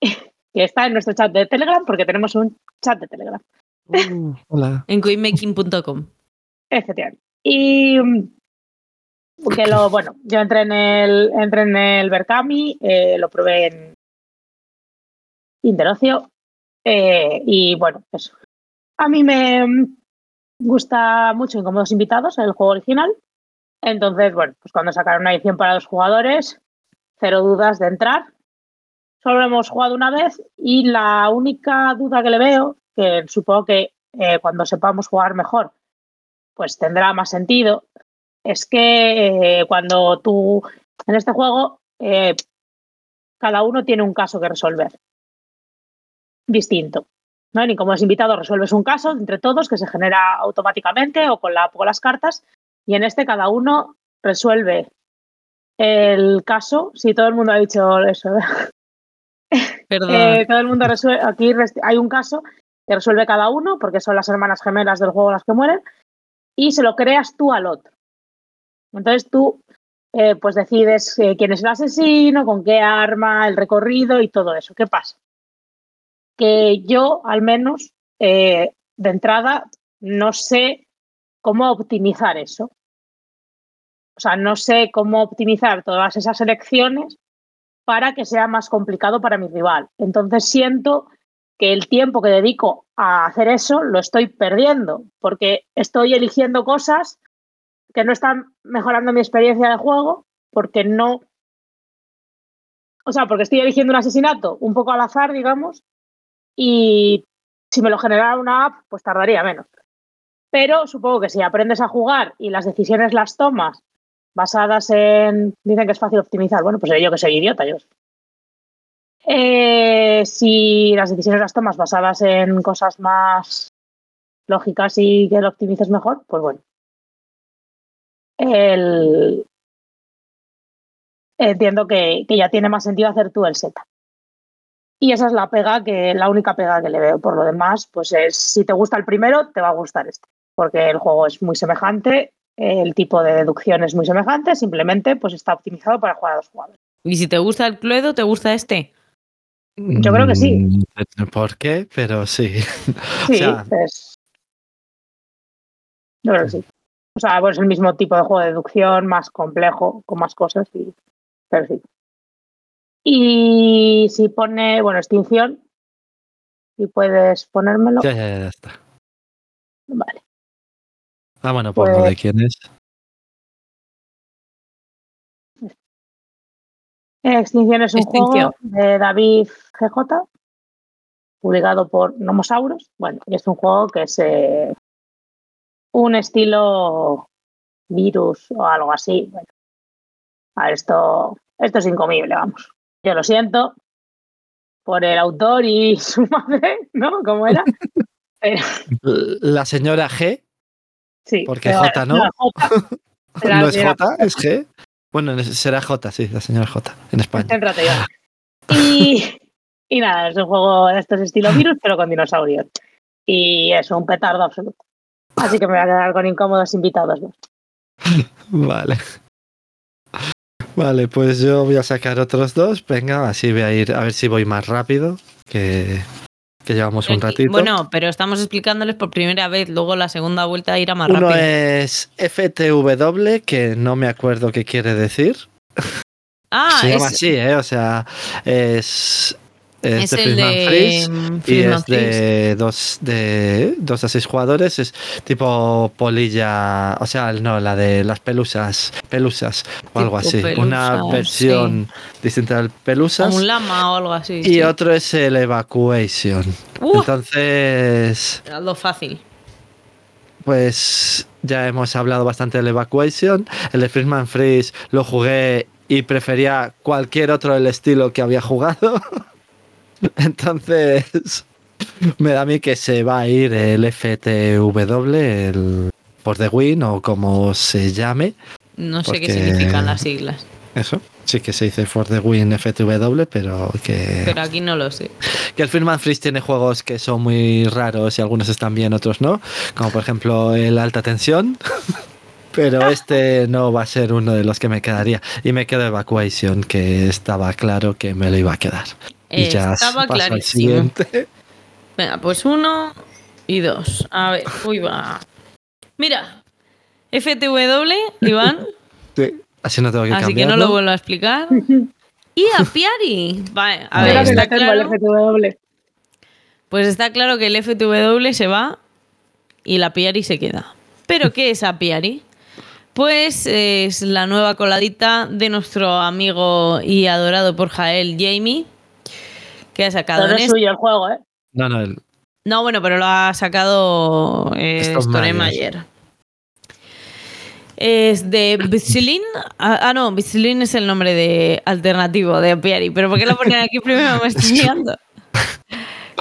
que está en nuestro chat de Telegram, porque tenemos un chat de Telegram. Uh, hola. En queenmaking.com. Efectivamente. Y mm, que lo, bueno, yo entré en el, entré en el Berkami, eh, lo probé en Interocio, eh, y bueno, eso. A mí me, gusta mucho Incómodos Invitados, el juego original. Entonces, bueno, pues cuando sacaron una edición para los jugadores, cero dudas de entrar. Solo hemos jugado una vez y la única duda que le veo, que supongo que eh, cuando sepamos jugar mejor, pues tendrá más sentido, es que eh, cuando tú en este juego cada uno tiene un caso que resolver distinto. ¿no? Ni como es invitado resuelves un caso entre todos que se genera automáticamente o con, la, con las cartas y en este cada uno resuelve el caso, si todo el mundo ha dicho eso, Perdón. eh, todo el mundo resuelve, aquí hay un caso que resuelve cada uno, porque son las hermanas gemelas del juego las que mueren, y se lo creas tú al otro. Entonces tú eh, pues decides eh, quién es el asesino, con qué arma, el recorrido y todo eso. ¿Qué pasa? Que yo, al menos, eh, de entrada, no sé cómo optimizar eso. O sea, no sé cómo optimizar todas esas elecciones para que sea más complicado para mi rival. Entonces siento que el tiempo que dedico a hacer eso lo estoy perdiendo, porque estoy eligiendo cosas que no están mejorando mi experiencia de juego, porque no... O sea, porque estoy eligiendo un asesinato un poco al azar, digamos, y si me lo generara una app, pues tardaría menos. Pero supongo que si aprendes a jugar y las decisiones las tomas basadas en... Dicen que es fácil optimizar. Bueno, pues yo que soy idiota, yo. Eh, si las decisiones las tomas basadas en cosas más lógicas y que lo optimices mejor, pues bueno. Entiendo que, que ya tiene más sentido hacer tú el setup. Y esa es la pega que, la única pega que le veo. Por lo demás, pues es si te gusta el primero, te va a gustar este. Porque el juego es muy semejante, el tipo de deducción es muy semejante, simplemente pues está optimizado para jugar a dos jugadores. Y si te gusta el Cluedo, ¿te gusta este? Yo creo que sí. Mm, ¿Por qué? Pero sí. Sí, sea- es. Yo creo que sí. O sea, bueno, es el mismo tipo de juego de deducción, más complejo, con más cosas, y... pero sí. Y si pone, bueno, extinción, si puedes ponérmelo, Ya, ya, ya, ya está. vale. Ah, bueno, por lo Pues- de quién es. Extinción es un Extinción. juego de David GJ, publicado por Nomosauros. Bueno, y es un juego que es eh, un estilo virus o algo así. Bueno, a esto, esto es incomible, vamos. Yo lo siento por el autor y su madre, ¿no? ¿Cómo era? Pero, La señora G, sí. Porque J, ¿no? la J, la no es J, es G. Bueno, será J, sí, la señora J, en España. Céntrate ya. Y, y nada, es un juego de estos estilo virus, pero con dinosaurios. Y es un petardo absoluto. Así que me voy a quedar con incómodos invitados. ¿no? Vale. Vale, pues yo voy a sacar otros dos. Venga, así voy a ir a ver si voy más rápido. Que, que llevamos un ratito. Bueno, pero estamos explicándoles por primera vez, luego la segunda vuelta irá más Uno rápido. es FTW, que no me acuerdo qué quiere decir. ah, Se llama es, así, ¿eh? O sea, es. Es, es de Freeze. Y es de dos, de dos a seis jugadores, es tipo polilla, o sea, no, la de las pelusas, pelusas o algo así. Una versión distinta del pelusas. Un lama o algo así. Y sí. otro es el Evacuation. Uh. Entonces, Algo fácil. pues ya hemos hablado bastante del Evacuation. El de Friedman Freeze lo jugué y prefería cualquier otro del estilo que había jugado. Entonces, me da a mí que se va a ir el FTW, el por the win o como se llame. No sé qué significan las siglas, Eso. Sí que se dice for the win FTW, pero que... pero aquí no lo sé. Que el Firman Freeze tiene juegos que son muy raros y algunos están bien, otros no. Como por ejemplo el Alta Tensión. Pero este no va a ser uno de los que me quedaría. Y me quedo Evacuation, que estaba claro que me lo iba a quedar. Y ya Estaba al clarísimo. siguiente. Venga, pues uno y dos. A ver, uy, va. Mira, FTW, Iván, Sí, Así no tengo que así que no lo vuelvo a explicar. Y a Piari. Vale, a ver, está claro, FTW. pues está claro que el FTW se va y la Apiari se queda. ¿Pero qué es Apiari? Pues es la nueva coladita de nuestro amigo y adorado por Jael, Jamie, que ha sacado Pero no en es este- suyo el juego, ¿eh? No, no, el- No, bueno, pero lo ha sacado eh. Es de Bizilin. Ah, ah, no, Bizilin es el nombre de alternativo de Apiari. Pero ¿por qué lo ponen aquí primero? Me estoy liando.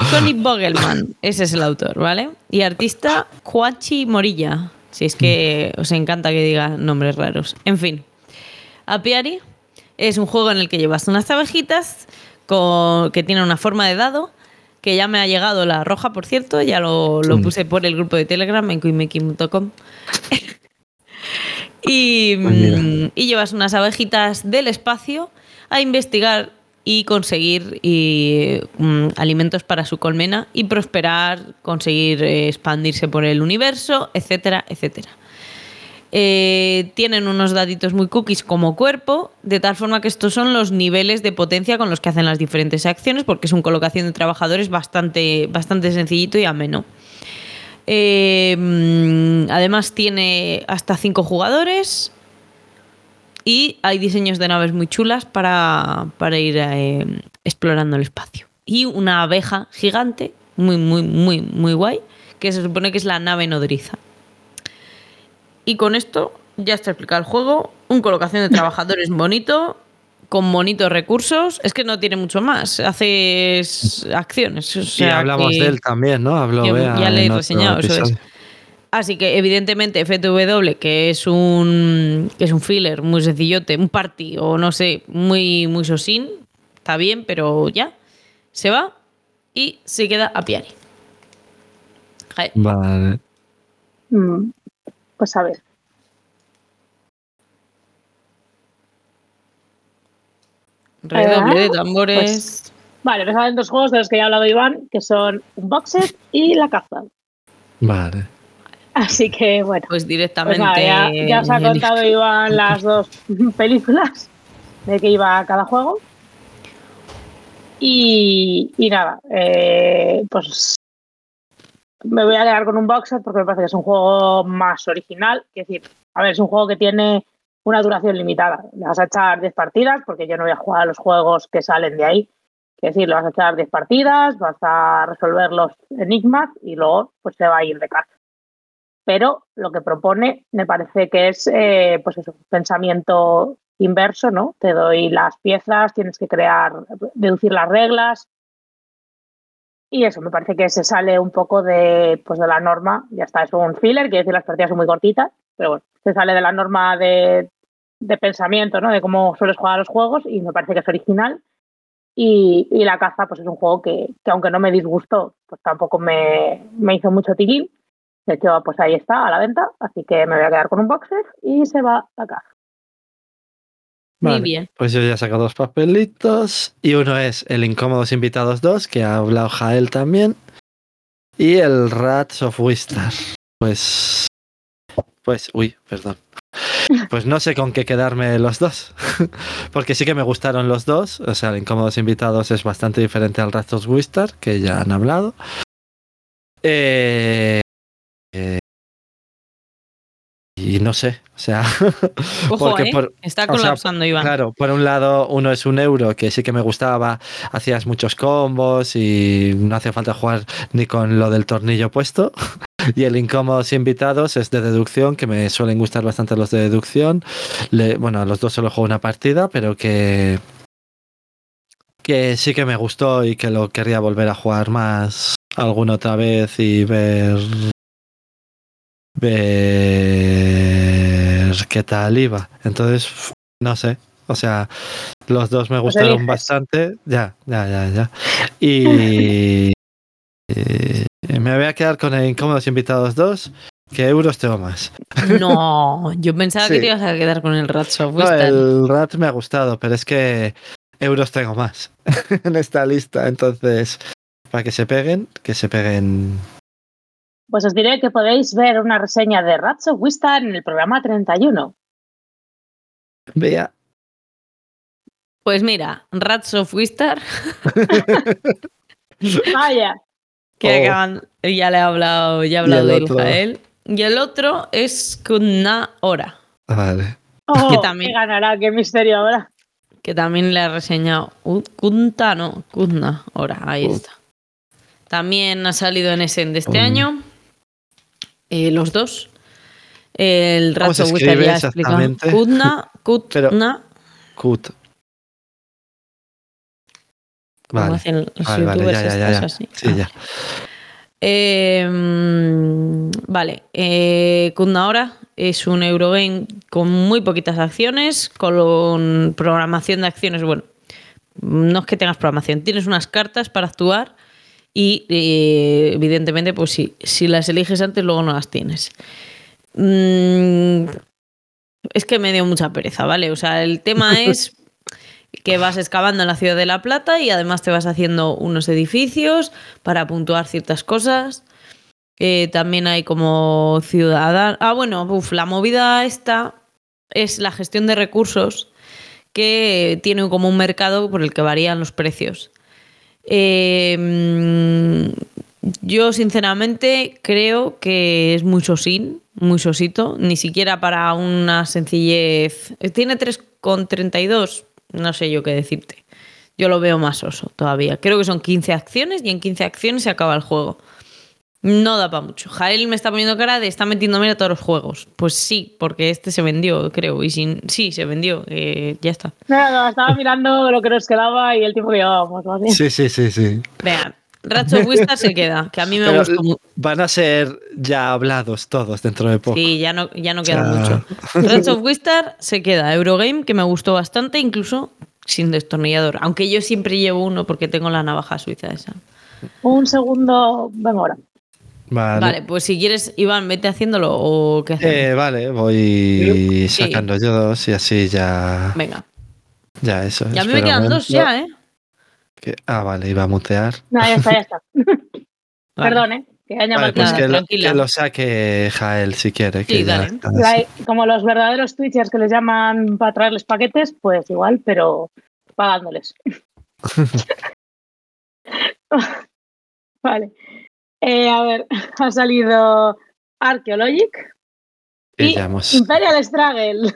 Connie Bogelman, ese es el autor, ¿vale? Y artista Juachi Morilla. Si es que os encanta que diga nombres raros. En fin, Apiari es un juego en el que llevas unas abejitas con- que tiene una forma de dado. Que ya me ha llegado la roja, por cierto. Ya lo, lo Mm. puse por el grupo de Telegram en queenmaking.com. y, Pues mm, y llevas unas abejitas del espacio a investigar y conseguir y, mm, alimentos para su colmena y prosperar, conseguir eh, expandirse por el universo, etcétera, etcétera. Eh, tienen unos daditos muy cookies como cuerpo, de tal forma que estos son los niveles de potencia con los que hacen las diferentes acciones, porque es un colocación de trabajadores bastante, bastante sencillito y ameno. Eh, mm, además tiene hasta cinco jugadores y hay diseños de naves muy chulas para, para ir eh, explorando el espacio. Y una abeja gigante, muy, muy, muy, muy guay, que se supone que es la nave nodriza. Y con esto ya está explicado el juego. Un colocación de trabajadores bonito, con bonitos recursos. Es que no tiene mucho más. Haces acciones. o y hablamos que- de él también, ¿no? Habló Yo Bea ya le he reseñado, eso es. Así que, evidentemente, FTW, que es un, que es un filler muy sencillote, un party o no sé, muy, muy sosín, está bien, pero ya, se va y se queda a Piari. Vale. Mm, Pues a ver. Redoble de tambores. Vale, me salen dos juegos de los que ya ha hablado Iván, que son un boxer y la caza. Vale. Así que, bueno. Pues Pues directamente. nada, ya, ya os ha contado Iván las dos películas de que iba cada juego. Y, y nada, eh, pues me voy a quedar con un boxer porque me parece que es un juego más original. Es decir, a ver, es un juego que tiene una duración limitada. Le vas a echar 10 partidas porque yo no voy a jugar a los juegos que salen de ahí. Es decir, le vas a echar 10 partidas, vas a resolver los enigmas y luego pues se va a ir de casa pero lo que propone me parece que es eh, pues eso, un pensamiento inverso, ¿no? Te doy las piezas, tienes que crear, deducir las reglas. Y eso, me parece que se sale un poco de, pues de la norma. Ya está, es un filler, quiere decir las partidas son muy cortitas, pero bueno, se sale de la norma de, de pensamiento, ¿no? De cómo sueles jugar los juegos y me parece que es original. Y, y la caza, pues es un juego que, que aunque no me disgustó, pues tampoco me, me hizo mucho tilín. De hecho, pues ahí está, a la venta, así que me voy a quedar con un boxer y se va a Muy bien. Pues yo ya he sacado dos papelitos. Y uno es el Incómodos Invitados 2, que ha hablado Jael también. Y el Rats of Wistar. Pues. Pues. Uy, perdón. Pues no sé con qué quedarme los dos. Porque sí que me gustaron los dos. O sea, el Incómodos Invitados es bastante diferente al Rats of Wistar, que ya han hablado. Eh, no sé, o sea. Ojo, porque ¿eh? por- Está o sea, colapsando, Iván. Claro, por un lado, uno es un euro que sí que me gustaba, hacías muchos combos y no hacía falta jugar ni con lo del tornillo puesto. Y el incómodos invitados es de deducción, que me suelen gustar bastante los de deducción. Le- bueno, los dos solo juego una partida, pero que, que sí que me gustó y que lo querría volver a jugar más alguna otra vez y ver ver qué tal iba. Entonces, no sé. O sea, los dos me gustaron bastante. Ya, ya, ya, ya. Y, y me voy a quedar con el Incómodos Invitados 2. ¿Qué euros tengo más? No, yo pensaba que te ibas a quedar con el Ratso. No, el Rat me ha gustado, pero es que euros tengo más en esta lista. Entonces, para que se peguen, que se peguen. Pues os diré que podéis ver una reseña de Rats of Wistar en el programa 31. Vea. Pues mira, Rats of Wistar Vaya, que Oh. acaban, ya le he hablado, ya he hablado el de. Iljael. Y el otro es Kunna Ora, Vale. Oh, Que también- ¿Qué ganará? ¿Qué misterio ahora? que también le he reseñado. Kunta, no, Kunna Ora, ahí Oh. está. También ha salido en Essen de este Oh. año. Eh, los dos. El ¿Cómo se Ratso Wizard escribe ya ha explicado. Kutna, Cut. como Vale. hacen los Vale, vale, youtubers ya, ya, ya. así. Sí, Ah. ya. Eh, mm, vale, eh, Kundaora es un Eurogame con muy poquitas acciones, con programación de acciones. Bueno, no es que tengas programación, tienes unas cartas para actuar y eh, evidentemente, pues si, si las eliges antes, luego no las tienes. Mm, es que me dio mucha pereza, ¿vale? O sea, el tema es que vas excavando en la ciudad de La Plata y además te vas haciendo unos edificios para puntuar ciertas cosas. Eh, también hay como ciudadano. Ah, bueno, uf, la movida esta es la gestión de recursos que tiene como un mercado por el que varían los precios. Eh, yo, sinceramente, creo que es muy sosín, muy sosito, ni siquiera para una sencillez. Tiene 3,32, no sé yo qué decirte. Yo lo veo más soso todavía. Creo que son 15 acciones y en 15 acciones se acaba el juego. No da para mucho. Jael me está poniendo cara de está metiéndome a todos los juegos. Pues sí, porque este se vendió, creo. Y sin, sí, se vendió. eh, ya está. No, no, estaba mirando lo que nos quedaba y el tiempo que llevábamos. Sí, sí, sí, sí. Vean, Ratchet Wistar se queda, que a mí me Pero gustó mucho. van a ser ya hablados todos dentro de poco. Sí, ya no, ya no queda sea, mucho. Ratchet of Wistar se queda. Eurogame, que me gustó bastante, incluso sin destornillador. Aunque yo siempre llevo uno porque tengo la navaja suiza esa. Un segundo, venga ahora. Vale. Vale, pues si quieres, Iván, vete haciéndolo o qué. Eh, vale, voy Sí. sacando yo dos y así ya. Venga. Ya, eso. Y a mí me quedan dos ya, ¿eh? Ah, vale, iba a mutear. No, ya está, ya está. Vale. Perdón, ¿eh? Que haya Vale, pues que, lo, tranquila. que lo saque Jael si quiere. Sí, ya dale. La- como los verdaderos twitchers que les llaman para traerles paquetes, pues igual, pero pagándoles. vale. Eh, a ver, ha salido Archaeologic y Pillamos. Imperial Struggle.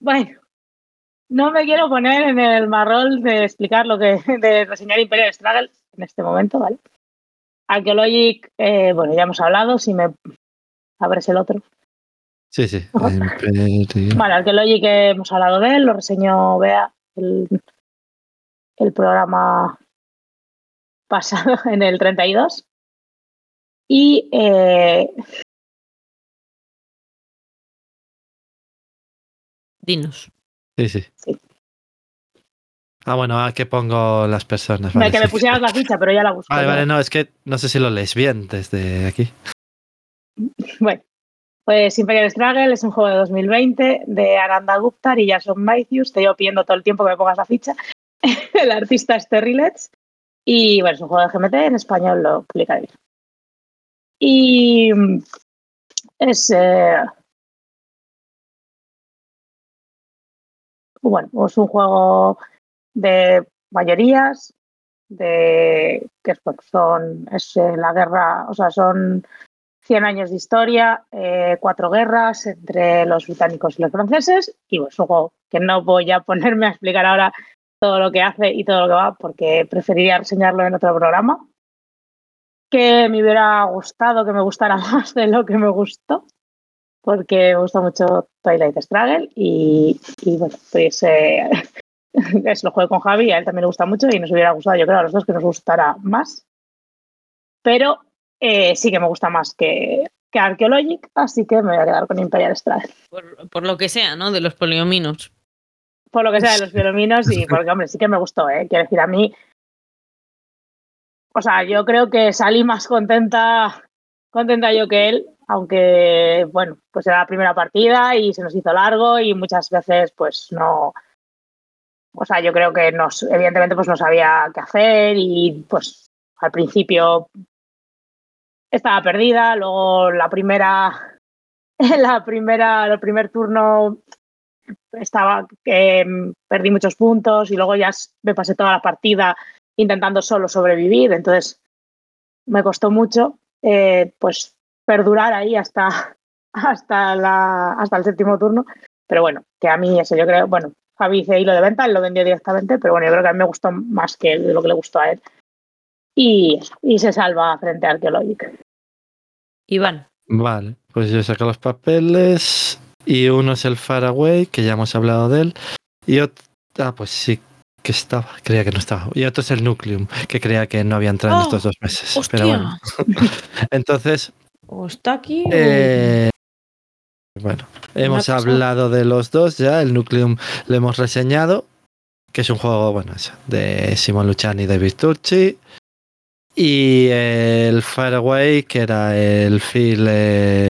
Bueno, no me quiero poner en el marrol de explicar lo que, de reseñar Imperial Struggle en este momento, ¿vale? Archaeologic, eh, bueno, ya hemos hablado, si me abres el otro. Sí, sí. Vale, Archaeologic eh, hemos hablado de él, lo reseñó Bea el, el programa pasado en el 32. Y eh, Dinos. Sí, sí. Sí. Ah, bueno, ¿a qué pongo las personas? Vale, que me pusieras la ficha, pero ya la busco. Vale, ¿no? vale, no, es que no sé si lo lees bien desde aquí. Bueno, pues Imperial Struggle es un juego de 2020 de Ananda Gupta y Jason Matthews. Te llevo pidiendo todo el tiempo que me pongas la ficha. el artista es Terry Letts. Y bueno, es un juego de GMT, en español lo explicaré. Y es. eh, bueno, es un juego de mayorías, de que son es eh, la guerra, o sea, son 100 años de historia, eh, cuatro guerras entre los británicos y los franceses, y pues un juego que no voy a ponerme a explicar ahora todo lo que hace y todo lo que va, porque preferiría reseñarlo en otro programa. Que me hubiera gustado que me gustara más de lo que me gustó, porque me gusta mucho Twilight Struggle y, bueno, pues eh, es lo juego con Javi, a él también le gusta mucho y nos hubiera gustado, yo creo, a los dos que nos gustara más. Pero eh, sí que me gusta más que, que Archaeologic, así que me voy a quedar con Imperial Struggle. Por, por lo que sea, ¿no? De los poliominos. Por lo que sea de los violominos y porque, hombre, sí que me gustó, ¿eh? Quiero decir, a mí. O sea, yo creo que salí más contenta, contenta yo que él, aunque, bueno, pues era la primera partida y se nos hizo largo y muchas veces, pues no. O sea, yo creo que nos, evidentemente, pues no sabía qué hacer y, pues, al principio estaba perdida, luego la primera, la primera, el primer turno estaba que mm, perdí muchos puntos y luego ya me pasé toda la partida intentando solo sobrevivir. Entonces, me costó mucho eh, pues perdurar ahí hasta, hasta, la, hasta el séptimo turno. Pero bueno, que a mí eso yo creo, bueno, Javi hice hilo de venta, él lo vendió directamente, pero bueno, yo creo que a mí me gustó más que lo que le gustó a él. Y, y se salva frente a Archeologic. Iván. Vale, pues yo saco los papeles y uno es el Faraway, que ya hemos hablado de él, y otro, ah, pues sí que estaba, creía que no estaba, y otro es el Nucleum, que creía que no había entrado en Oh, estos dos meses. ¡Hostia! Pero bueno, entonces, O está aquí eh, bueno, hemos hablado de los dos ya, el Nucleum lo hemos reseñado, que es un juego, bueno, eso, de Simon Luciani y David Turchi. Y el Faraway, que era el filler.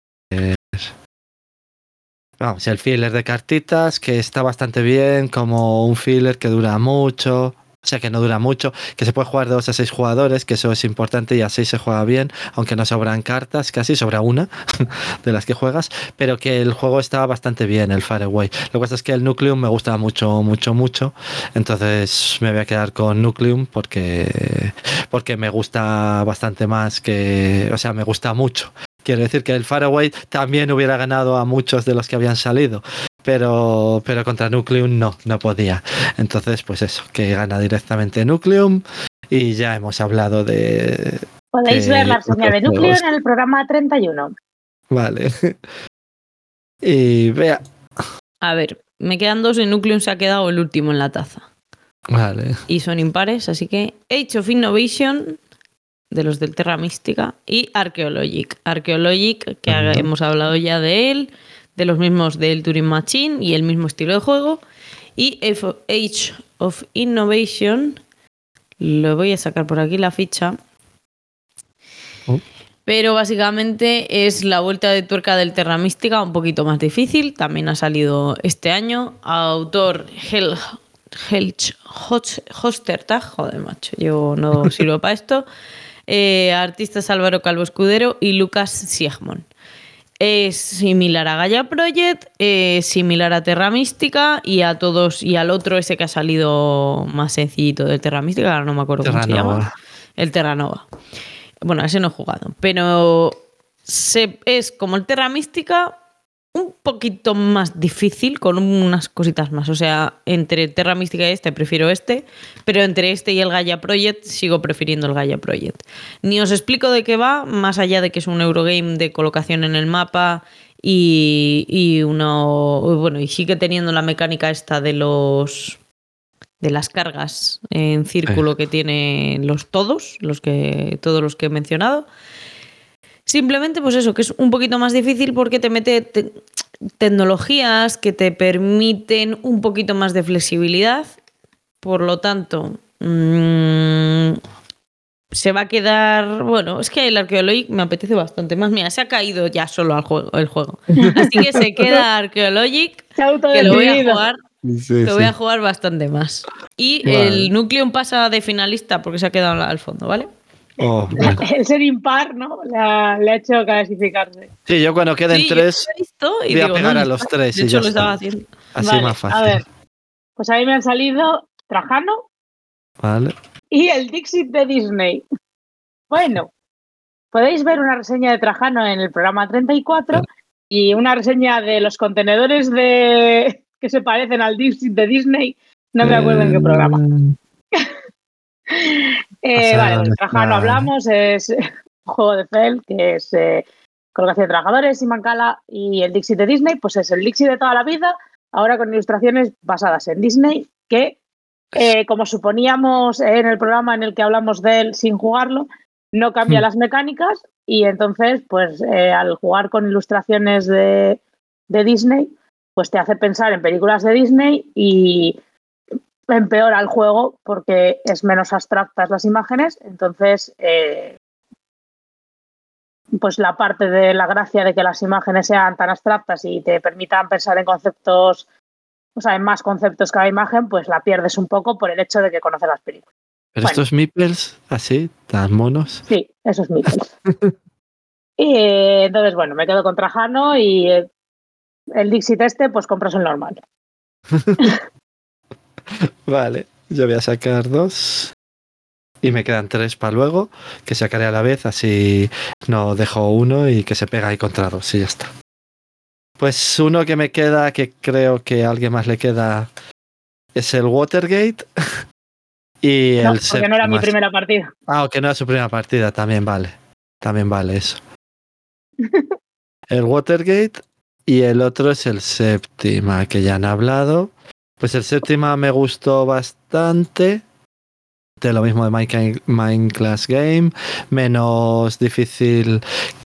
Vamos, el filler de cartitas, que está bastante bien, como un filler que dura mucho. O sea, que no dura mucho, que se puede jugar de 2 a 6 jugadores, que eso es importante y a 6 se juega bien, aunque no sobran cartas, casi sobra una de las que juegas, pero que el juego está bastante bien, el Faraway. Lo que pasa es que el Nucleum me gusta mucho, mucho, mucho, entonces me voy a quedar con Nucleum porque, porque me gusta bastante más que, o sea, me gusta mucho. Quiero decir que el Faraway también hubiera ganado a muchos de los que habían salido, pero, pero contra Nucleum no, no podía. Entonces, pues eso, que gana directamente Nucleum y ya hemos hablado de... Podéis ver la reseña de juegos. en el programa 31. Vale. Y vea, A ver, me quedan dos y Nucleum se ha quedado el último en la taza. vale. Y son impares, así que Age of Innovation, de los del Terra Mística, y Archeologic. Archeologic, que hemos hablado ya de él, de los mismos del Turing Machine y el mismo estilo de juego. Y Age of Innovation, lo voy a sacar por aquí la ficha. Oh. Pero básicamente es la vuelta de tuerca del Terra Mística, un poquito más difícil. También ha salido este año. Autor Hel Helch Hostertag, joder, macho, yo no sirvo para esto. Eh, artistas Álvaro Calvo Escudero y Lucas Siegmund. Es similar a Gaia Project, es similar a Terra Mística y a todos, y al otro ese que ha salido más sencillito de Terra Mística, ahora no me acuerdo cómo se llama. El Terranova. Bueno, ese no he jugado, pero se, es como el Terra Mística, un poquito más difícil, con unas cositas más. O sea, entre Terra Mística y este prefiero este, pero entre este y el Gaia Project sigo prefiriendo el Gaia Project. Ni os explico de qué va, más allá de que es un Eurogame de colocación en el mapa y, y uno. Bueno, y sigue teniendo la mecánica esta de los. de las cargas en círculo que tienen los todos, los que. todos los que he mencionado. Simplemente, pues eso, que es un poquito más difícil porque te mete te- tecnologías que te permiten un poquito más de flexibilidad. Por lo tanto, mm, se va a quedar. Bueno, es que el Archeologic me apetece bastante más. Mira, se ha caído ya solo al juego, el juego. Así que se queda ha que lo voy a jugar. Lo voy a jugar bastante más. Y Vale. el Nucleum pasa de finalista porque se ha quedado al fondo, ¿vale? Oh, bueno. El ser impar, ¿no? Le ha, le ha hecho clasificarse. Sí, yo cuando queden Sí, tres, visto y voy a pegar ¿dónde a los tres De y hecho, ya lo está. estaba haciendo. así Vale, más fácil. A ver, pues a mí me han salido Trajano Vale. y el Dixit de Disney. Bueno, podéis ver una reseña de Trajano en el programa 34 y una reseña de los contenedores de que se parecen al Dixit de Disney. No me acuerdo en qué programa. Eh, vale, ¿dónde de Trajano está? hablamos, es un juego de Fell que es eh, colocación de trabajadores y Mancala y el Dixit de Disney, pues es el Dixit de toda la vida, ahora con ilustraciones basadas en Disney, que eh, como suponíamos en el programa en el que hablamos de él sin jugarlo, no cambia Hmm. las mecánicas y entonces, pues eh, al jugar con ilustraciones de, de Disney, pues te hace pensar en películas de Disney y empeora el juego porque es menos abstractas las imágenes, entonces eh, pues la parte de la gracia de que las imágenes sean tan abstractas y te permitan pensar en conceptos, o sea, en más conceptos cada imagen, pues la pierdes un poco por el hecho de que conoces las películas. Pero Bueno. estos meeples, así, tan monos. Sí, eso es Mikkels. y eh, entonces, bueno, me quedo con Trajano y eh, el Dixit este, pues compras el normal. Vale, yo voy a sacar dos. y me quedan tres para luego, que sacaré a la vez, así no dejo uno y que se pega ahí contra dos y ya está. Pues uno que me queda, que creo que a alguien más le queda, es el Watergate. y No, el porque no era mi primera partida. Ah, que no es su primera partida, también vale. También vale eso. el Watergate y el otro es el séptima, que ya han hablado. Pues el séptima me gustó bastante. De lo mismo de Minecraft Game. Menos difícil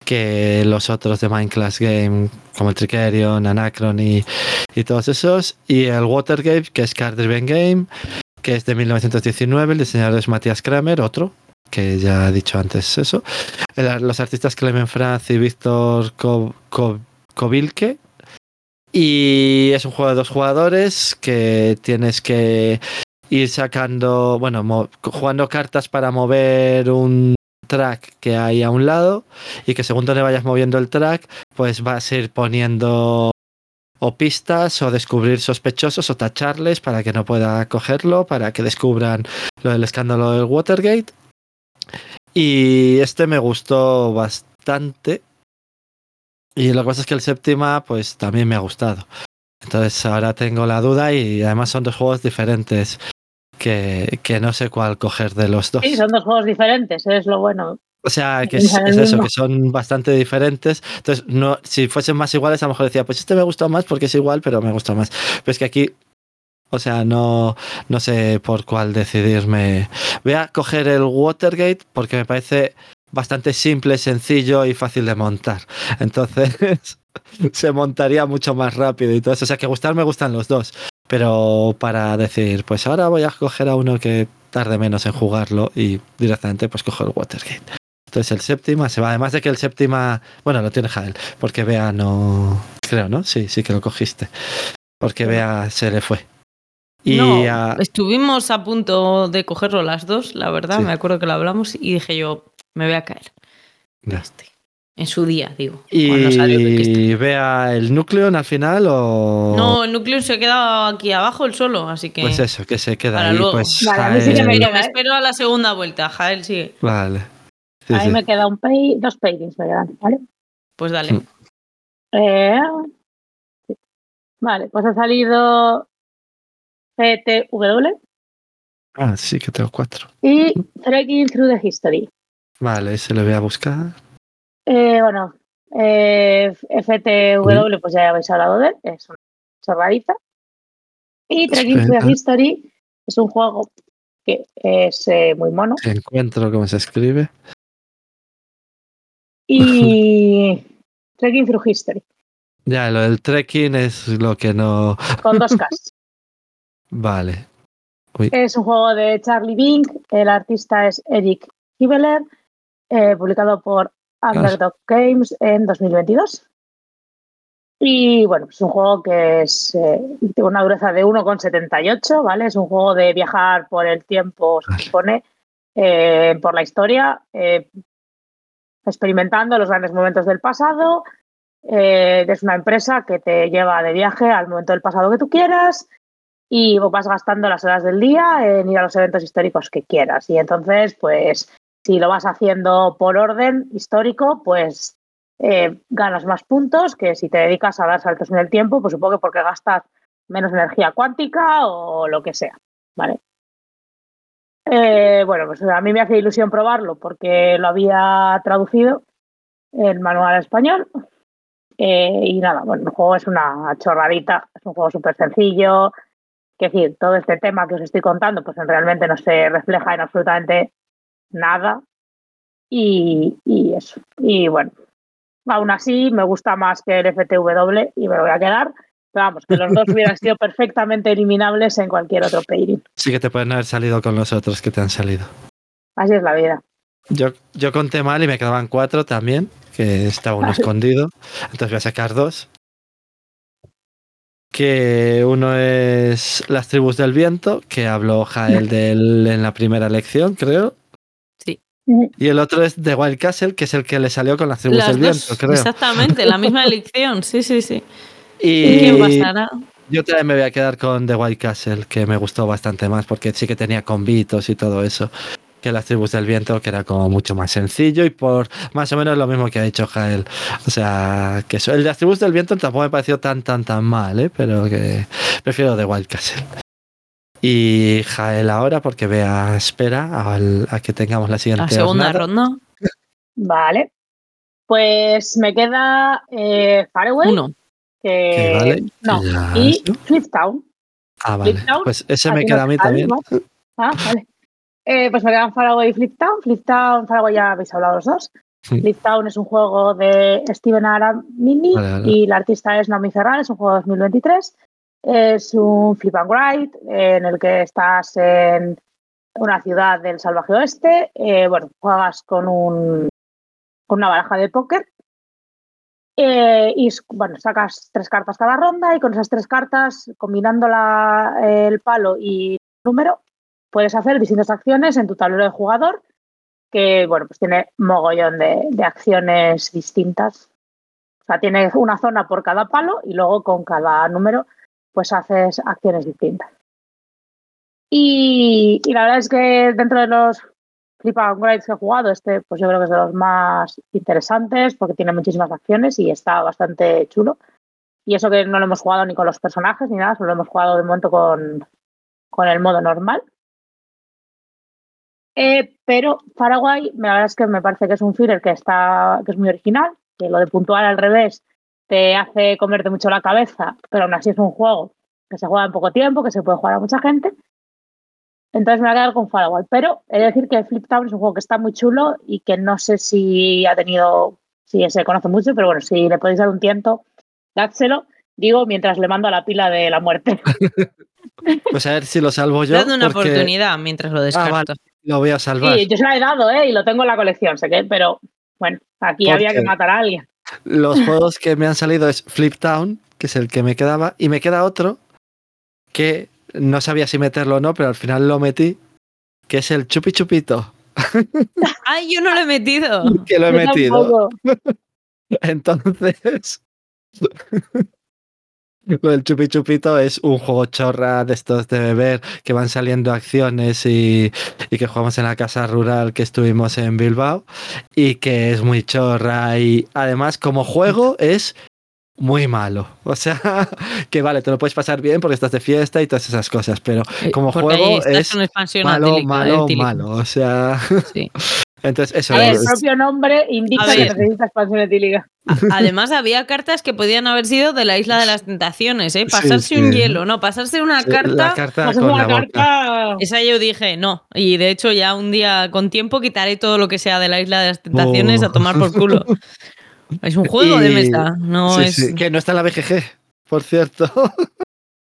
que los otros de Minecraft Game, como el Tricerion, Anacron y, todos esos. Y el Watergate, que es Card Driven Game, que es de 1919. El diseñador es Matías Kramer, otro que ya he dicho antes eso. Los artistas Clemen Franz y Víctor Kovilke. Y es un juego de dos jugadores que tienes que ir sacando, bueno, jugando cartas para mover un track que hay a un lado y que según donde vayas moviendo el track, pues vas a ir poniendo o pistas o descubrir sospechosos o tacharles para que no pueda cogerlo, para que descubran lo del escándalo del Watergate. Y este me gustó bastante. Y lo que pasa es que el séptima, pues también me ha gustado. Entonces ahora tengo la duda y además son dos juegos diferentes que, que no sé cuál coger de los dos. Sí, son dos juegos diferentes, es lo bueno. O sea, que es, eso, que son bastante diferentes. Entonces, no, si fuesen más iguales, a lo mejor decía, pues este me gustó más porque es igual, pero me gusta más. Pero es que aquí, o sea, no, no sé por cuál decidirme. Voy a coger el Watergate porque me parece bastante simple, sencillo y fácil de montar. Entonces, se montaría mucho más rápido y todo eso. O sea, que gustar me gustan los dos. Pero para decir, pues ahora voy a coger a uno que tarde menos en jugarlo y directamente pues cojo el Watergate. Entonces el séptima se va. Además de que el séptima, bueno, lo tiene Jael, porque Bea no. Creo, ¿no? Sí, sí que lo cogiste. Porque Bea se le fue. Y no, a- estuvimos a punto de cogerlo las dos, la verdad, Sí. me acuerdo que lo hablamos y dije yo, me voy a caer. Ya. Este, En su día, digo. salió y Bea el núcleo al final o. No, el núcleo se queda aquí abajo el solo, así que... Pues eso, que se queda Para ahí. luego. Pues Vale, sí que me ¿eh? espero a la segunda vuelta, Jael sigue. Vale. Sí, a mí sí. me queda un pay, dos paintings me quedan, ¿vale? Pues dale. Mm. Eh, sí. Vale, pues ha salido PTW Ah, sí que tengo cuatro. y Trekking Through the History. Vale, ese lo voy a buscar. Eh, bueno, eh, FTW, pues ya habéis hablado de él, es una chorradita. Y Trekking Through History es un juego que es eh, muy mono. Encuentro cómo se escribe. Y Trekking Through History, Ya, lo del trekking es lo que no. con dos Ks. Vale. Es un juego de Charlie Bing, el artista es Eric Hibeler, eh, publicado por Underdog Games en 2022. Y bueno, es un juego que es eh, tiene una dureza de 1,78, ¿vale? Es un juego de viajar por el tiempo, se supone, eh, por la historia, eh, experimentando los grandes momentos del pasado. Eh, es una empresa que te lleva de viaje al momento del pasado que tú quieras y vas gastando las horas del día en ir a los eventos históricos que quieras. Y entonces, pues, si lo vas haciendo por orden histórico, pues eh, ganas más puntos que si te dedicas a dar saltos en el tiempo, pues supongo que porque gastas menos energía cuántica o lo que sea, ¿vale? Eh, bueno, pues a mí me hace ilusión probarlo porque lo había traducido el manual al español. Eh, y nada, bueno, el juego es una chorradita, es un juego súper sencillo, es decir, todo este tema que os estoy contando, pues realmente no se refleja en absolutamente nada. Y, y eso. Y bueno, aún así me gusta más que el FTW y me lo voy a quedar. Pero vamos, que los dos hubieran sido perfectamente eliminables en cualquier otro pairing. Sí que te pueden haber salido con los otros que te han salido. Así es la vida. Yo, yo conté mal y me quedaban cuatro también, que estaba uno escondido. Entonces voy a sacar dos. Que uno es Las tribus del viento, que habló Jael de él en la primera lección, creo. Sí. Y el otro es The Wild Castle, que es el que le salió con las tribus Las del dos, viento, creo. exactamente, la misma elección, sí, sí, sí. Y ¿Quién pasará? yo también me voy a quedar con The Wild Castle, que me gustó bastante más, porque sí que tenía convitos y todo eso. que las tribus del viento, que era como mucho más sencillo y por más o menos lo mismo que ha dicho Jael. O sea, que eso, el de las tribus del viento tampoco me pareció tan, tan, tan mal, ¿eh? pero que prefiero de Wild Castle. Y Jael ahora, porque vea, espera al- a, que tengamos la siguiente La segunda jornada. ronda, Vale. Pues me queda eh, Fareway, uno. que Que vale, no, ya, y ¿no? Flip Town. Ah, vale. Flip Town, Pues ese me queda no a mí también. Ah, vale. Eh, pues me quedan Faraway y Flip Town. Flip Town, Faraway ya habéis hablado los dos. Sí. Flip Town es un juego de Steven Aramini Vale, vale. y la artista es Naomi Ferral, es un juego de 2023. Es un flip and ride eh, en el que estás en una ciudad del salvaje oeste. Eh, bueno, juegas con, un, con una baraja de póker eh, y bueno, sacas tres cartas cada ronda y con esas tres cartas, combinando la- el palo y el número, puedes hacer distintas acciones en tu tablero de jugador que, bueno, pues tiene mogollón de, de acciones distintas. O sea, tiene una zona por cada palo y luego con cada número, pues haces acciones distintas. Y, la verdad es que dentro de los Flip and que he jugado, este pues yo creo que es de los más interesantes porque tiene muchísimas acciones y está bastante chulo. Y eso que no lo hemos jugado ni con los personajes ni nada, solo lo hemos jugado de momento con, con el modo normal. Eh, pero Paraguay, la verdad es que me parece que es un filler que está, que es muy original, que lo de puntuar al revés te hace comerte mucho la cabeza, pero aún así es un juego que se juega en poco tiempo, que se puede jugar a mucha gente. Entonces me voy a quedar con Firewall. Pero he de decir que Flip Town es un juego que está muy chulo y que no sé si ha tenido, si se conoce mucho, pero bueno, si le podéis dar un tiento, dádselo. Digo, mientras le mando a la pila de la muerte. Pues a ver si lo salvo yo. Dad una porque oportunidad mientras lo descarto. vale. Lo voy a salvar. Sí, yo se la he dado, ¿eh? Y lo tengo en la colección, sé que, pero bueno, aquí ¿Por había qué? que matar a alguien. Los juegos que me han salido es Flip Town, que es el que me quedaba, y me queda otro que no sabía si meterlo o no, pero al final lo metí, que es el Chupi Chupito, ¡Ay, yo no lo he metido! que lo he Yo metido. tampoco. Entonces, lo del Chupi Chupito es un juego chorra de estos de beber que van saliendo acciones y, y que jugamos en la casa rural que estuvimos en Bilbao y que es muy chorra y además como juego es muy malo. O sea, que vale, te lo puedes pasar bien porque estás de fiesta y todas esas cosas, pero como Eh, Porque ahí juego es malo, etílica, malo, etílica. malo. O sea, Sí. entonces eso A ver, el propio nombre indica que necesita expansión etílica. Además, había cartas que podían haber sido de la Isla de las Tentaciones, ¿eh? Pasarse sí. un hielo, no, pasarse una sí, carta. la carta es con una la boca. carta. Esa yo dije, no. Y de hecho, ya un día con tiempo quitaré todo lo que sea de la Isla de las Tentaciones Oh. a tomar por culo. Es un juego de mesa, no Sí, es. sí, que no está en la BGG, por cierto.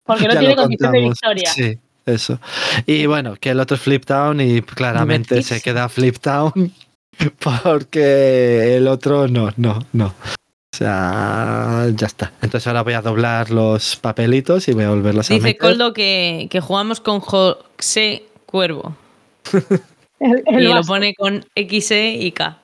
Porque no Ya tiene condición de victoria. Sí, eso. Y bueno, que el otro es Flip Town y claramente se queda Flip Town porque el otro no, no, no. O sea, ya está. Entonces ahora voy a doblar los papelitos y voy a volverlos a Dice. Coldo que, que jugamos con José Cuervo. El, el y lo pone con XE y K.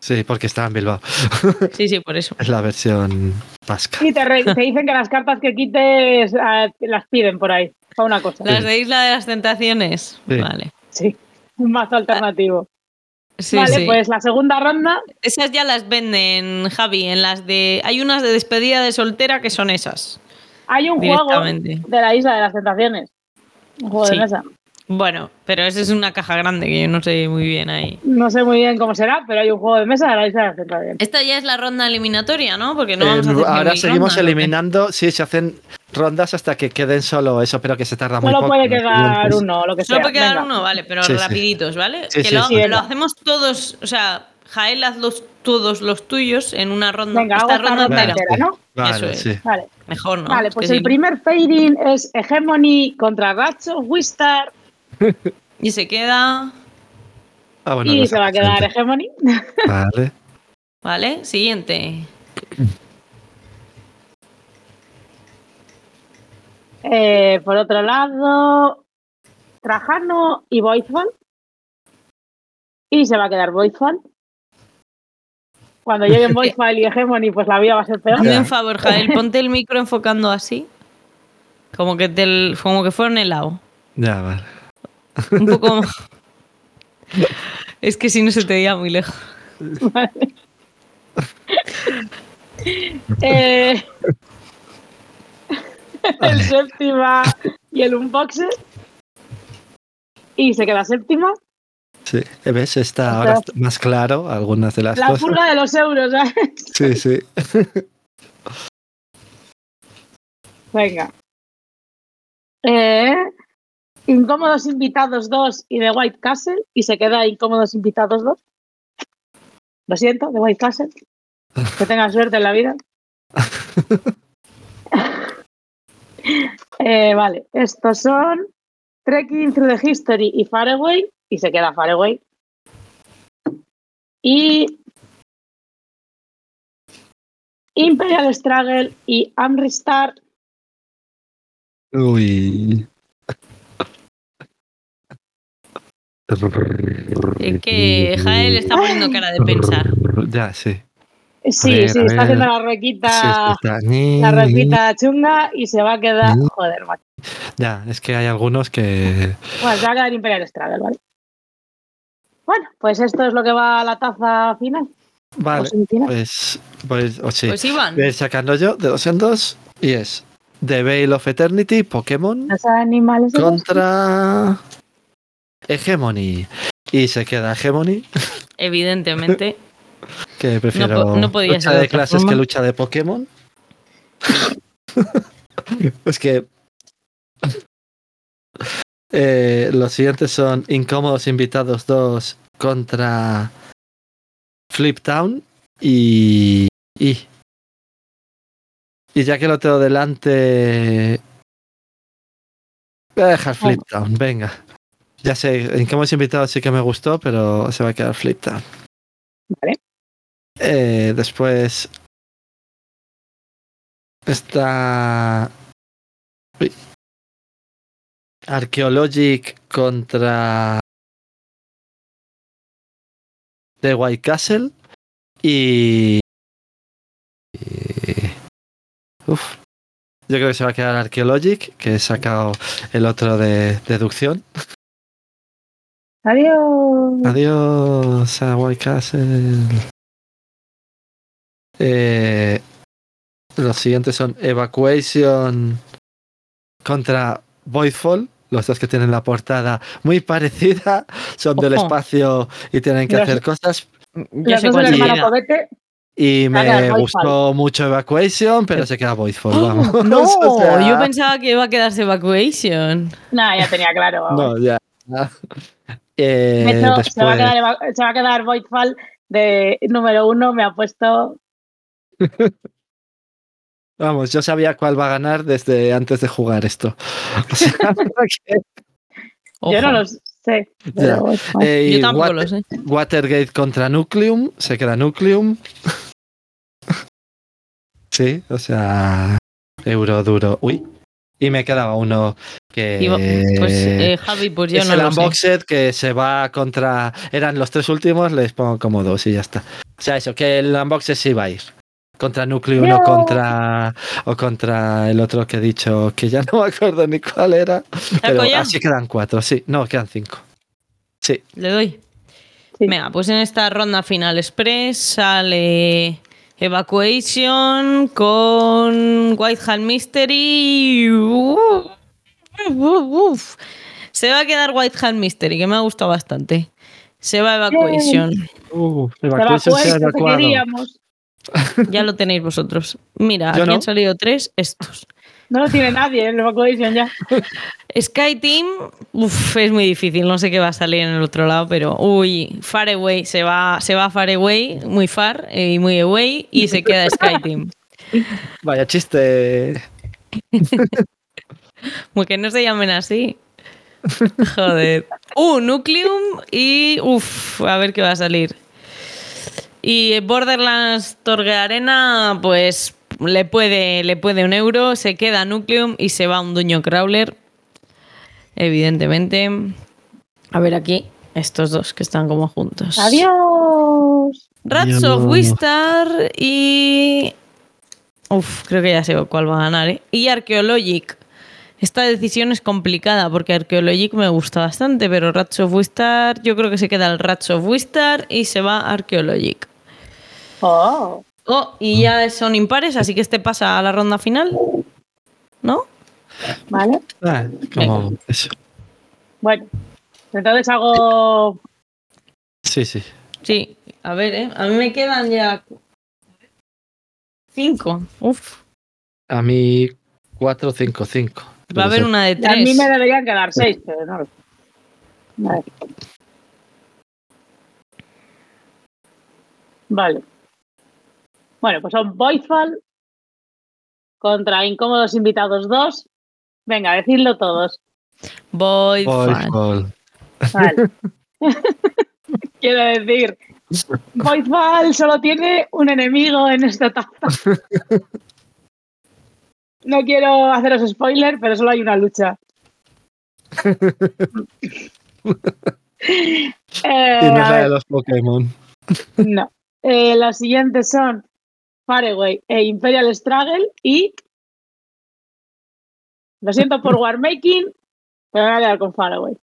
Sí, porque estaba en Bilbao. Sí, sí, por eso. Es la versión vasca. Y te, re- te dicen que las cartas que quites ah, las piden por ahí. Una cosa. Las de Isla de las Tentaciones. Sí. Vale. Sí. Un mazo alternativo. Sí, vale, sí. pues la segunda ronda. Esas ya las venden, Javi, en las de. Hay unas de despedida de soltera que son esas. Hay un juego de la isla de las tentaciones. Un juego Sí. de mesa. Bueno, pero esa es una caja grande que yo no sé muy bien ahí. No sé muy bien cómo será, pero hay un juego de mesa de la isla de las tentaciones. Esta ya es la ronda eliminatoria, ¿no? Porque no Eh, vamos a hacer ahora seguimos ronda, ¿no? eliminando, sí, se hacen rondas hasta que queden solo eso, pero que se tarda muy Solo poco. puede los quedar siguientes. uno, lo que Solo sea. puede quedar Venga. uno, vale, pero Sí, rapiditos, ¿vale? Sí, que sí, lo, sí. lo venga. hacemos todos, o sea, Jael haz los, todos los tuyos en una ronda. Venga, hago esta esta ronda ronda entera. entera, ¿no? Vale, Eso es. sí. Vale. Mejor, ¿no? Vale, Es pues que el primer fading es Hegemony contra Ratcho, Wistar Y se queda. Ah, bueno, y se va a quedar Hegemony. Vale. Vale, siguiente. Eh, por otro lado, Trajano y Voidfall. Y se va a quedar Voidfall. Cuando lleguen Voidfall y Hegemony, pues la vida va a ser peor. Hazme un favor, Jael, ponte el micro enfocando así. Como que, te, como que fuera un helado. Ya, vale. Un poco. Es que si no se te veía muy lejos. Vale. Eh, el séptima y el unboxer. Y se queda séptima. Sí, ¿ves? Está ahora está más claro algunas de las La cosas. purga de los euros, ¿sabes? Sí, sí. Venga. Eh, incómodos invitados 2 y The White Castle. Y se queda incómodos invitados 2. Lo siento, The White Castle. Que tengan suerte en la vida. Eh, vale, estos son Trekking Through the History y Far Away. Y se queda Far Away. Y Imperial Struggle y Amristar Uy. Es que Jael está poniendo cara de pensar. Ya, sí. Sí, ver, sí, a está haciendo la Sí, ruequita, sí, está. La ruequita chunga y se va a quedar. Ni- Joder, macho. Ya, es que hay algunos que. Bueno, se va a quedar Imperial Struggle, ¿vale? Bueno, pues esto es lo que va a la taza final. Vale, o semifinal. pues. Pues, o sí. Pues Iván, Voy sacando yo de dos en dos. Y es The Veil of Eternity, Pokémon, Los animales. contra Hegemony. Y se queda Hegemony, evidentemente. que prefiero po- no podía lucha ser de clases forma. que lucha de Pokémon. es que. Eh, los siguientes son Incómodos Invitados 2 contra Flip Town y. Y, y ya que lo tengo delante. Voy a dejar Flip Town, venga. Ya sé, Incómodos Invitados sí que me gustó, pero se va a quedar Flip Town. Vale. Eh, después está Uy. Archaeologic contra The White Castle y y- Uf. Yo creo que se va a quedar Archaeologic, que he sacado el otro de deducción. Adiós. Adiós a White Castle. Eh, los siguientes son Evacuation contra Voidfall. Los dos que tienen la portada muy parecida. Son del espacio y tienen que Los- hacer cosas. Ya Los sé cuál. Cobete. Y me gustó mucho Evacuation, pero se queda Voidfall. Vamos. ¡Oh! No, O sea, yo pensaba que iba a quedarse Evacuation. Nada, ya tenía claro. vamos. No, ya. Eh, se, va a quedar, se va a quedar Voidfall de número uno. Me ha puesto. Vamos, yo sabía cuál va a ganar desde antes de jugar esto. O sea, que- Yo no lo sé. Eh, Yo tampoco lo sé. Watergate contra Nucleum, se queda Nucleum. Sí, o sea, euro duro. Uy. Y me quedaba uno que. Iba- Pues eh, Javi, pues yo es no el lo sé. Unboxed que se va contra. Eran los tres últimos, les pongo como dos y ya está. O sea, eso, que el Unboxed sí va a ir. Contra Nucleum o No. contra. O contra el otro que he dicho que ya no me acuerdo ni cuál era. Pero ya? así quedan cuatro, sí. No, quedan cinco. Sí. Le doy. Sí. Venga, pues en esta ronda final express sale Evacuation con Whitehall Mystery. Uf, uf, uf. Se va a quedar Whitehall Mystery, que me ha gustado bastante. Se va Evacuation. Uh, Evacuation se ha. Ya lo tenéis vosotros. Mira, aquí no. han salido tres, estos. No lo tiene nadie en el Evacuation ya. Sky Team, uf, es muy difícil, no sé qué va a salir en el otro lado, pero uy, Far Away, se va, se va Far Away, muy far eh, y muy away, y se queda Sky Team. Vaya chiste. Porque no se llamen así. Joder. Uh, Nucleum y uff, a ver qué va a salir. Y Borderlands Torgue Arena, pues le puede, le puede un euro, se queda Nucleum y se va un Duño Crawler. Evidentemente. A ver aquí, estos dos que están como juntos. Adiós. Rats of Wistar y. Uf, creo que ya sé cuál va a ganar, ¿eh? Y Archaeologic. Esta decisión es complicada porque Archaeologic me gusta bastante, pero Rats of Wistar, yo creo que se queda el Rats of Wistar y se va Archaeologic. Oh, Oh, y ya son impares, así que este pasa a la ronda final. ¿No? vale. Ah, como eso. Bueno, entonces hago. Sí, sí. Sí, a ver, ¿eh? A mí me quedan ya cinco. Uf. A mí 4, 5, 5. Va a haber una de A mí tres. me deberían quedar seis, pero no. lo sé. Vale. Vale. Bueno, pues son Voidfall contra Incómodos Invitados 2. Venga, decidlo todos. Voidfall. Vale. Quiero decir, Voidfall solo tiene un enemigo en esta etapa. No quiero haceros spoiler, pero solo hay una lucha. Eh, Y no la de ver, los Pokémon. no. Eh, las siguientes son Faraway e Imperial Struggle y lo siento por Warmaking, pero me voy a quedar con Faraway.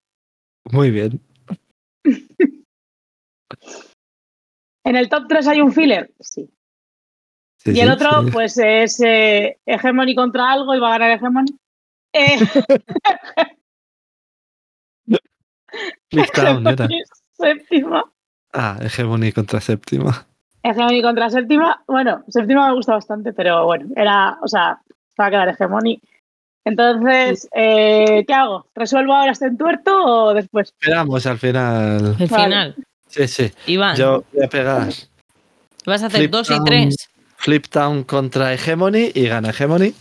Muy bien. ¿En el top 3 hay un filler? Sí. Sí, Y el sí, otro, sí. pues es eh, Hegemony contra algo y va a ganar Hegemony. Eh. Hegemony séptima. Ah, Hegemony contra séptima. Hegemony contra séptima. Bueno, séptima me gusta bastante, pero bueno, era, o sea, va a quedar Hegemony. Entonces, eh, ¿qué hago? ¿Resuelvo ahora este entuerto o después? Esperamos al final. El Vale. final. Sí, sí. Iván, Yo voy a pegar vas a hacer Flip dos y tres. Flip Town contra Hegemony y gana Hegemony.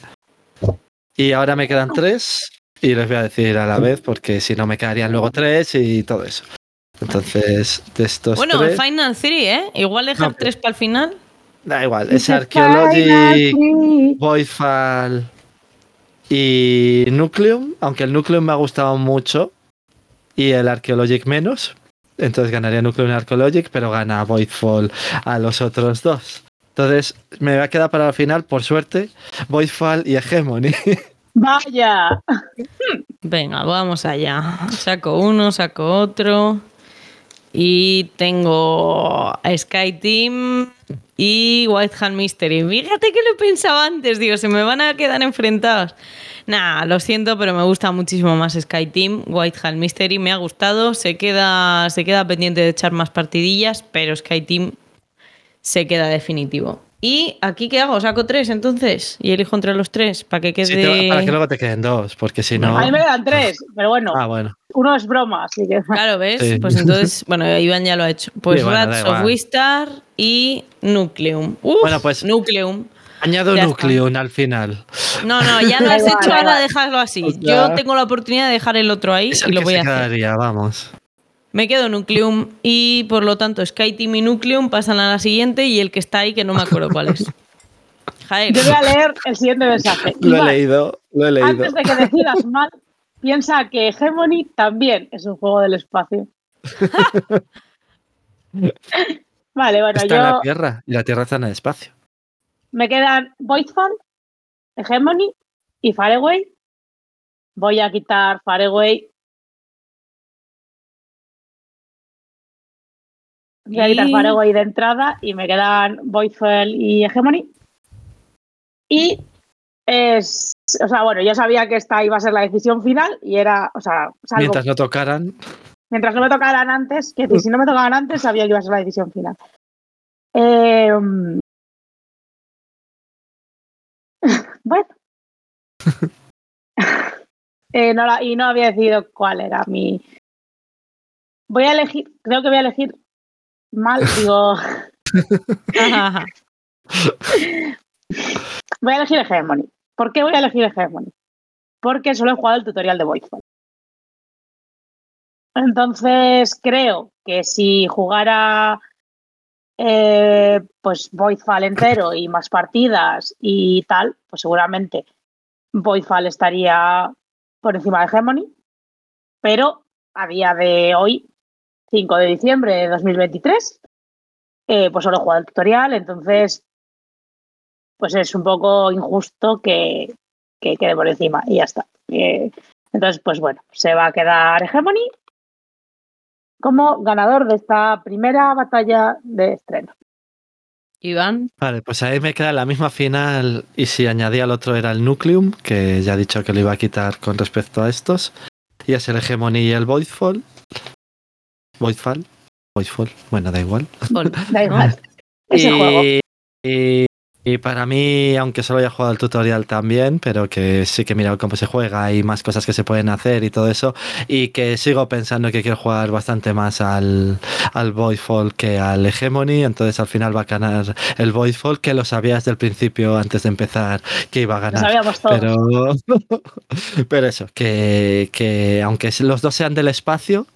Y ahora me quedan tres y les voy a decir a la vez porque si no me quedarían luego tres y todo eso. Entonces, de estos Bueno, tres, Final Three, ¿eh? Igual dejar No, tres para el final. da igual, es Three. Voidfall y Nucleum, aunque el Nucleum me ha gustado mucho y el Archaeologic menos. Entonces ganaría Nucleum y Archaeologic, pero gana Voidfall a los otros dos. Entonces me va a quedar para el final, por suerte, Voidfall y Hegemony. Vaya. Venga, vamos allá. Saco uno, saco otro. Y tengo Sky Team y White Hand Mystery. Fíjate que lo pensaba antes, digo, se me van a quedar enfrentados. Nah, lo siento, pero me gusta muchísimo más Sky Team. White Hand Mystery me ha gustado. Se queda, se queda pendiente de echar más partidillas, pero Sky Team se queda definitivo. ¿Y aquí qué hago? ¿Saco tres entonces? Y elijo entre los tres para que quede. Sí, te- para que luego te queden dos, porque si no. A mí me quedan tres, pero bueno, Ah, bueno. uno es broma, así que. Claro, ¿ves? Sí. Pues entonces, bueno, Iván ya lo ha hecho. Pues Sí, bueno, Rats of Wistar y Nucleum. Uf, Bueno, pues- Nucleum. Añado Ya Nucleum al final. No, no, ya lo has hecho, ahora déjalo así. O sea- Yo tengo la oportunidad de dejar el otro ahí Es y lo que voy se a hacer. quedaría, vamos. Me quedo Nucleum y por lo tanto Sky Team y Nucleum pasan a la siguiente y el que está ahí que no me acuerdo cuál es. Yo voy a leer el siguiente mensaje. Lo he leído, lo he leído. Antes de que decidas mal, piensa que Hegemony también es un juego del espacio. vale, bueno, Está en la Tierra y la Tierra está en el espacio. me quedan Voidfall, Hegemony y Faraway. Voy a quitar Faraway. Voy a quitar Y- Faraway de entrada y me quedan Voidfall y Hegemony. Y es. O sea, bueno, yo sabía que esta iba a ser la decisión final y era. O sea, salvo Mientras no tocaran, mientras no me tocaran antes, que decir, si no me tocaban antes, sabía que iba a ser la decisión final. Eh, mm. bueno. Eh, no la- y no había decidido cuál era mi. Voy a elegir, creo que voy a elegir mal, digo, voy a elegir Hegemony. ¿Por qué voy a elegir Hegemony? Porque solo he jugado el tutorial de Voidfall. Entonces creo que si jugara eh, pues Voidfall entero y más partidas y tal, pues seguramente Voidfall estaría por encima de Hegemony. Pero a día de hoy, 5 de diciembre de 2023, eh, pues solo he jugado el tutorial, entonces pues es un poco injusto que, que quede por encima y ya está. Eh, entonces, pues bueno, se va a quedar Hegemony como ganador de esta primera batalla de estreno. Iván, Vale, pues ahí me queda la misma final y si añadía al otro era el Nucleum, que ya he dicho que lo iba a quitar con respecto a estos. Y es el Hegemony y el Voidfall. Voidfall. Voidfall. Bueno, da igual. Da igual. Ese y, juego. y- y para mí, aunque solo haya jugado el tutorial también, pero que sí que he mirado cómo se juega y más cosas que se pueden hacer y todo eso, y que sigo pensando que quiero jugar bastante más al, al Voidfall que al Hegemony, entonces al final va a ganar el Voidfall, que lo sabía desde el principio antes de empezar que iba a Lo ganar. sabíamos todos. Pero, pero eso, que, que aunque los dos sean del espacio,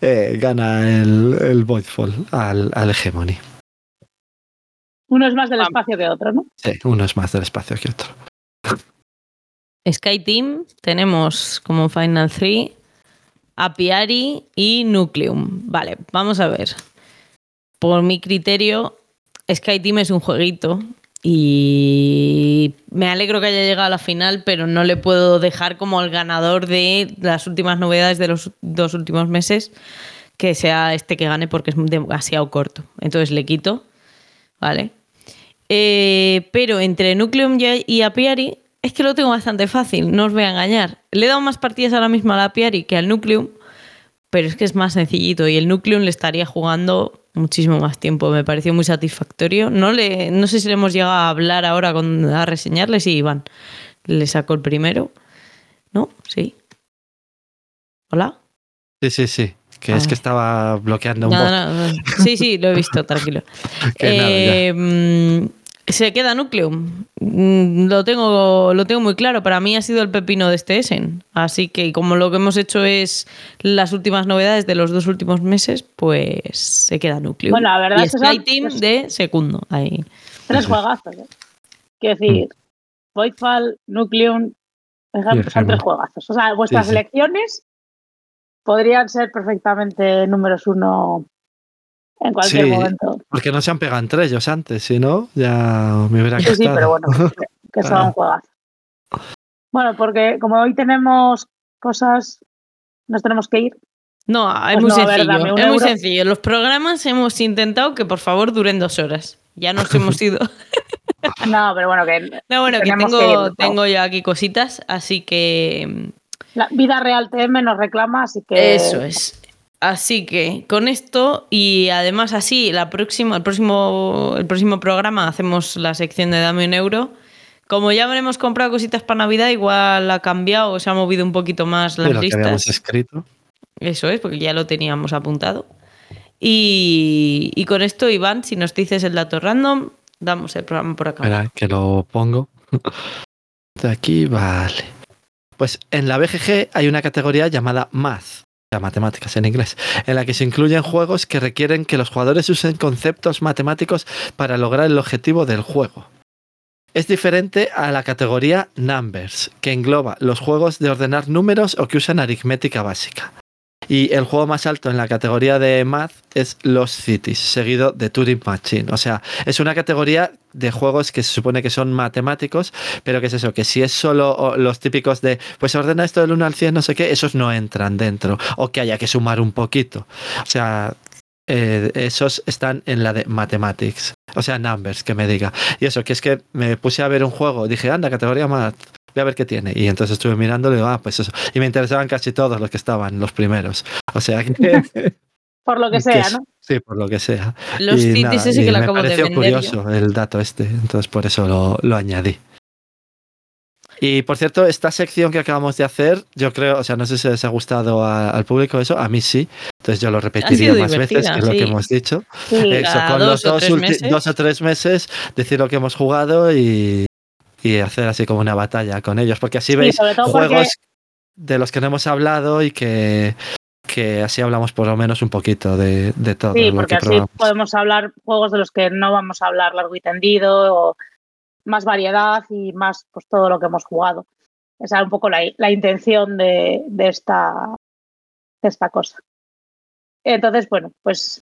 eh, gana el, el Voidfall al, al Hegemony. Uno es más del espacio que otro, ¿no? Sí, uno es más del espacio que otro. Sky Team tenemos como Final 3 Apiari y Nucleum. Vale, vamos a ver. Por mi criterio, Sky Team es un jueguito y me alegro que haya llegado a la final, pero no le puedo dejar como el ganador de las últimas novedades de los dos últimos meses que sea este que gane porque es demasiado corto. Entonces le quito, ¿vale? Eh, pero entre Nucleum y Apiari es que lo tengo bastante fácil, no os voy a engañar. Le he dado más partidas ahora mismo al Apiari que al Nucleum, pero es que es más sencillito y el Nucleum le estaría jugando muchísimo más tiempo. Me pareció muy satisfactorio. No, le, no sé si le hemos llegado a hablar ahora, con, a reseñarle. Sí, Iván. Le sacó el primero. ¿No? Sí. ¿Hola? Sí, sí, sí. Que es Ah. que estaba bloqueando un bot. Nada. Sí, sí, lo he visto, tranquilo. Que nada. Eh, mm, se queda Nucleum. Mm, Lo tengo, lo tengo muy claro. Para mí ha sido el pepino de este Essen. Así que como lo que hemos hecho es las últimas novedades de los dos últimos meses, pues se queda Nucleum. Bueno, la verdad y es que son- de segundo. Ahí. Tres juegazos. ¿eh? Quiero decir, Voidfall, Nucleum, por ejemplo, son tres juegazos. O sea, vuestras Sí, sí. elecciones podrían ser perfectamente números uno en cualquier Sí. momento. Porque no se han pegado entre ellos antes, si no, ya me hubiera Sí, sí, costado. pero bueno, que- son Ah. juegazos. Bueno, porque como hoy tenemos cosas, nos tenemos que ir. No, es Pues muy no, a ver, sencillo. es muy sencillo. Los programas hemos intentado que por favor duren dos horas. Ya nos hemos ido. No, pero bueno, que No, bueno, que tengo, que tengo yo aquí cositas, así que la vida real TM nos reclama, así que eso es. Así que con esto y además así la próxima, el próximo, el próximo programa hacemos la sección de Dame un euro. Como ya habremos comprado cositas para Navidad, igual ha cambiado o se ha movido un poquito más las lo que habíamos listas. escrito. Eso es, porque ya lo teníamos apuntado. Y, y con esto, Iván, si nos dices el dato random, damos el programa por acá. Espera, que lo pongo. De aquí, vale. Pues en la BGG hay una categoría llamada Math, sea, matemáticas en inglés, en la que se incluyen juegos que requieren que los jugadores usen conceptos matemáticos para lograr el objetivo del juego. Es diferente a la categoría Numbers, que engloba los juegos de ordenar números o que usan aritmética básica. Y el juego más alto en la categoría de Math es Los Cities, seguido de Turing Machine. O sea, es una categoría de juegos que se supone que son matemáticos, pero que es eso, que si es solo los típicos de, pues ordena esto del 1 al 100, no sé qué, esos no entran dentro, o que haya que sumar un poquito. O sea, eh, esos están en la de Mathematics, o sea, Numbers, que me diga. Y eso, que es que me puse a ver un juego, dije, anda, categoría Math, voy a ver qué tiene. Y entonces estuve mirando y digo, ah, pues eso. Y me interesaban casi todos los que estaban, los primeros. O sea, que... por lo que que sea, es- ¿no? Sí, por lo que sea. Los Y nada, ese y que lo me acabo de pareció yo. curioso el dato este, entonces por eso lo, lo añadí. Y por cierto, esta sección que acabamos de hacer, yo creo, o sea, no sé si les ha gustado a- al público eso, a mí sí, entonces yo lo repetiría más veces, que es lo sí. que hemos dicho. Sí, con dos los o dos, meses. dos o tres meses, decir lo que hemos jugado y, y hacer así como una batalla con ellos, porque así Sí, veis porque- juegos de los que no hemos hablado y que, que así hablamos por lo menos un poquito de, de todo Sí, lo porque que así probamos. podemos hablar juegos de los que no vamos a hablar largo y tendido, o más variedad y más pues todo lo que hemos jugado. Esa es un poco la, la intención de, de esta, de esta cosa. Entonces, bueno, pues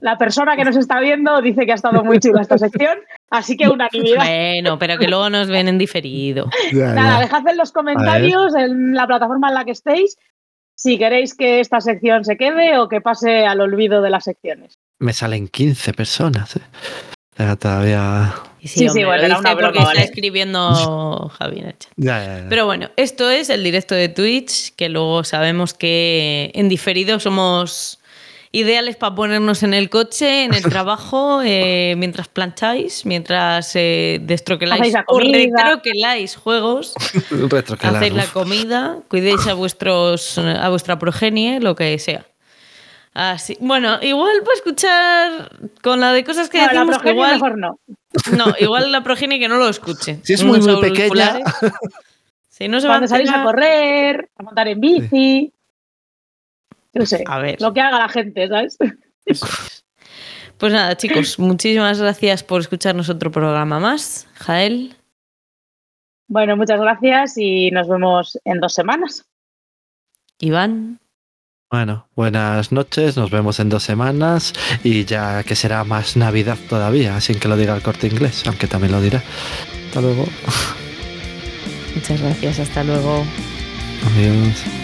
La persona que nos está viendo dice que ha estado muy chula esta sección, así que unanimidad. Bueno, pero que luego nos ven en diferido. Ya, Nada, ya. dejad en los comentarios en la plataforma en la que estéis si queréis que esta sección se quede o que pase al olvido de las secciones. Me salen 15 personas. ¿eh? Todavía. Sí, sí, hombre, bueno, era una porque broma, está vale. escribiendo Javi en el chat. Ya, ya, ya. Pero bueno, esto es el directo de Twitch, que luego sabemos que en diferido somos ideales para ponernos en el coche, en el trabajo, eh, mientras plancháis, mientras eh, destroqueláis o retroqueláis juegos, hacéis la comida, cuidéis a vuestros a vuestra progenie, lo que sea. Así, bueno, igual para escuchar con la de cosas que No, la decimos, que igual, mejor no. no, igual la progenie que no lo escuche. Si es muy, muy pequeña. auriculares. Si no se va Cuando salís a correr, a montar en bici. No sé, A ver. lo que haga la gente, ¿sabes? Pues nada, chicos, muchísimas gracias por escucharnos otro programa más. Jael, Bueno, muchas gracias y nos vemos en dos semanas. Iván, Bueno, buenas noches, nos vemos en dos semanas y ya que será más Navidad todavía, sin que lo diga el corte inglés, aunque también lo dirá. Hasta luego. muchas gracias, hasta luego. Adiós.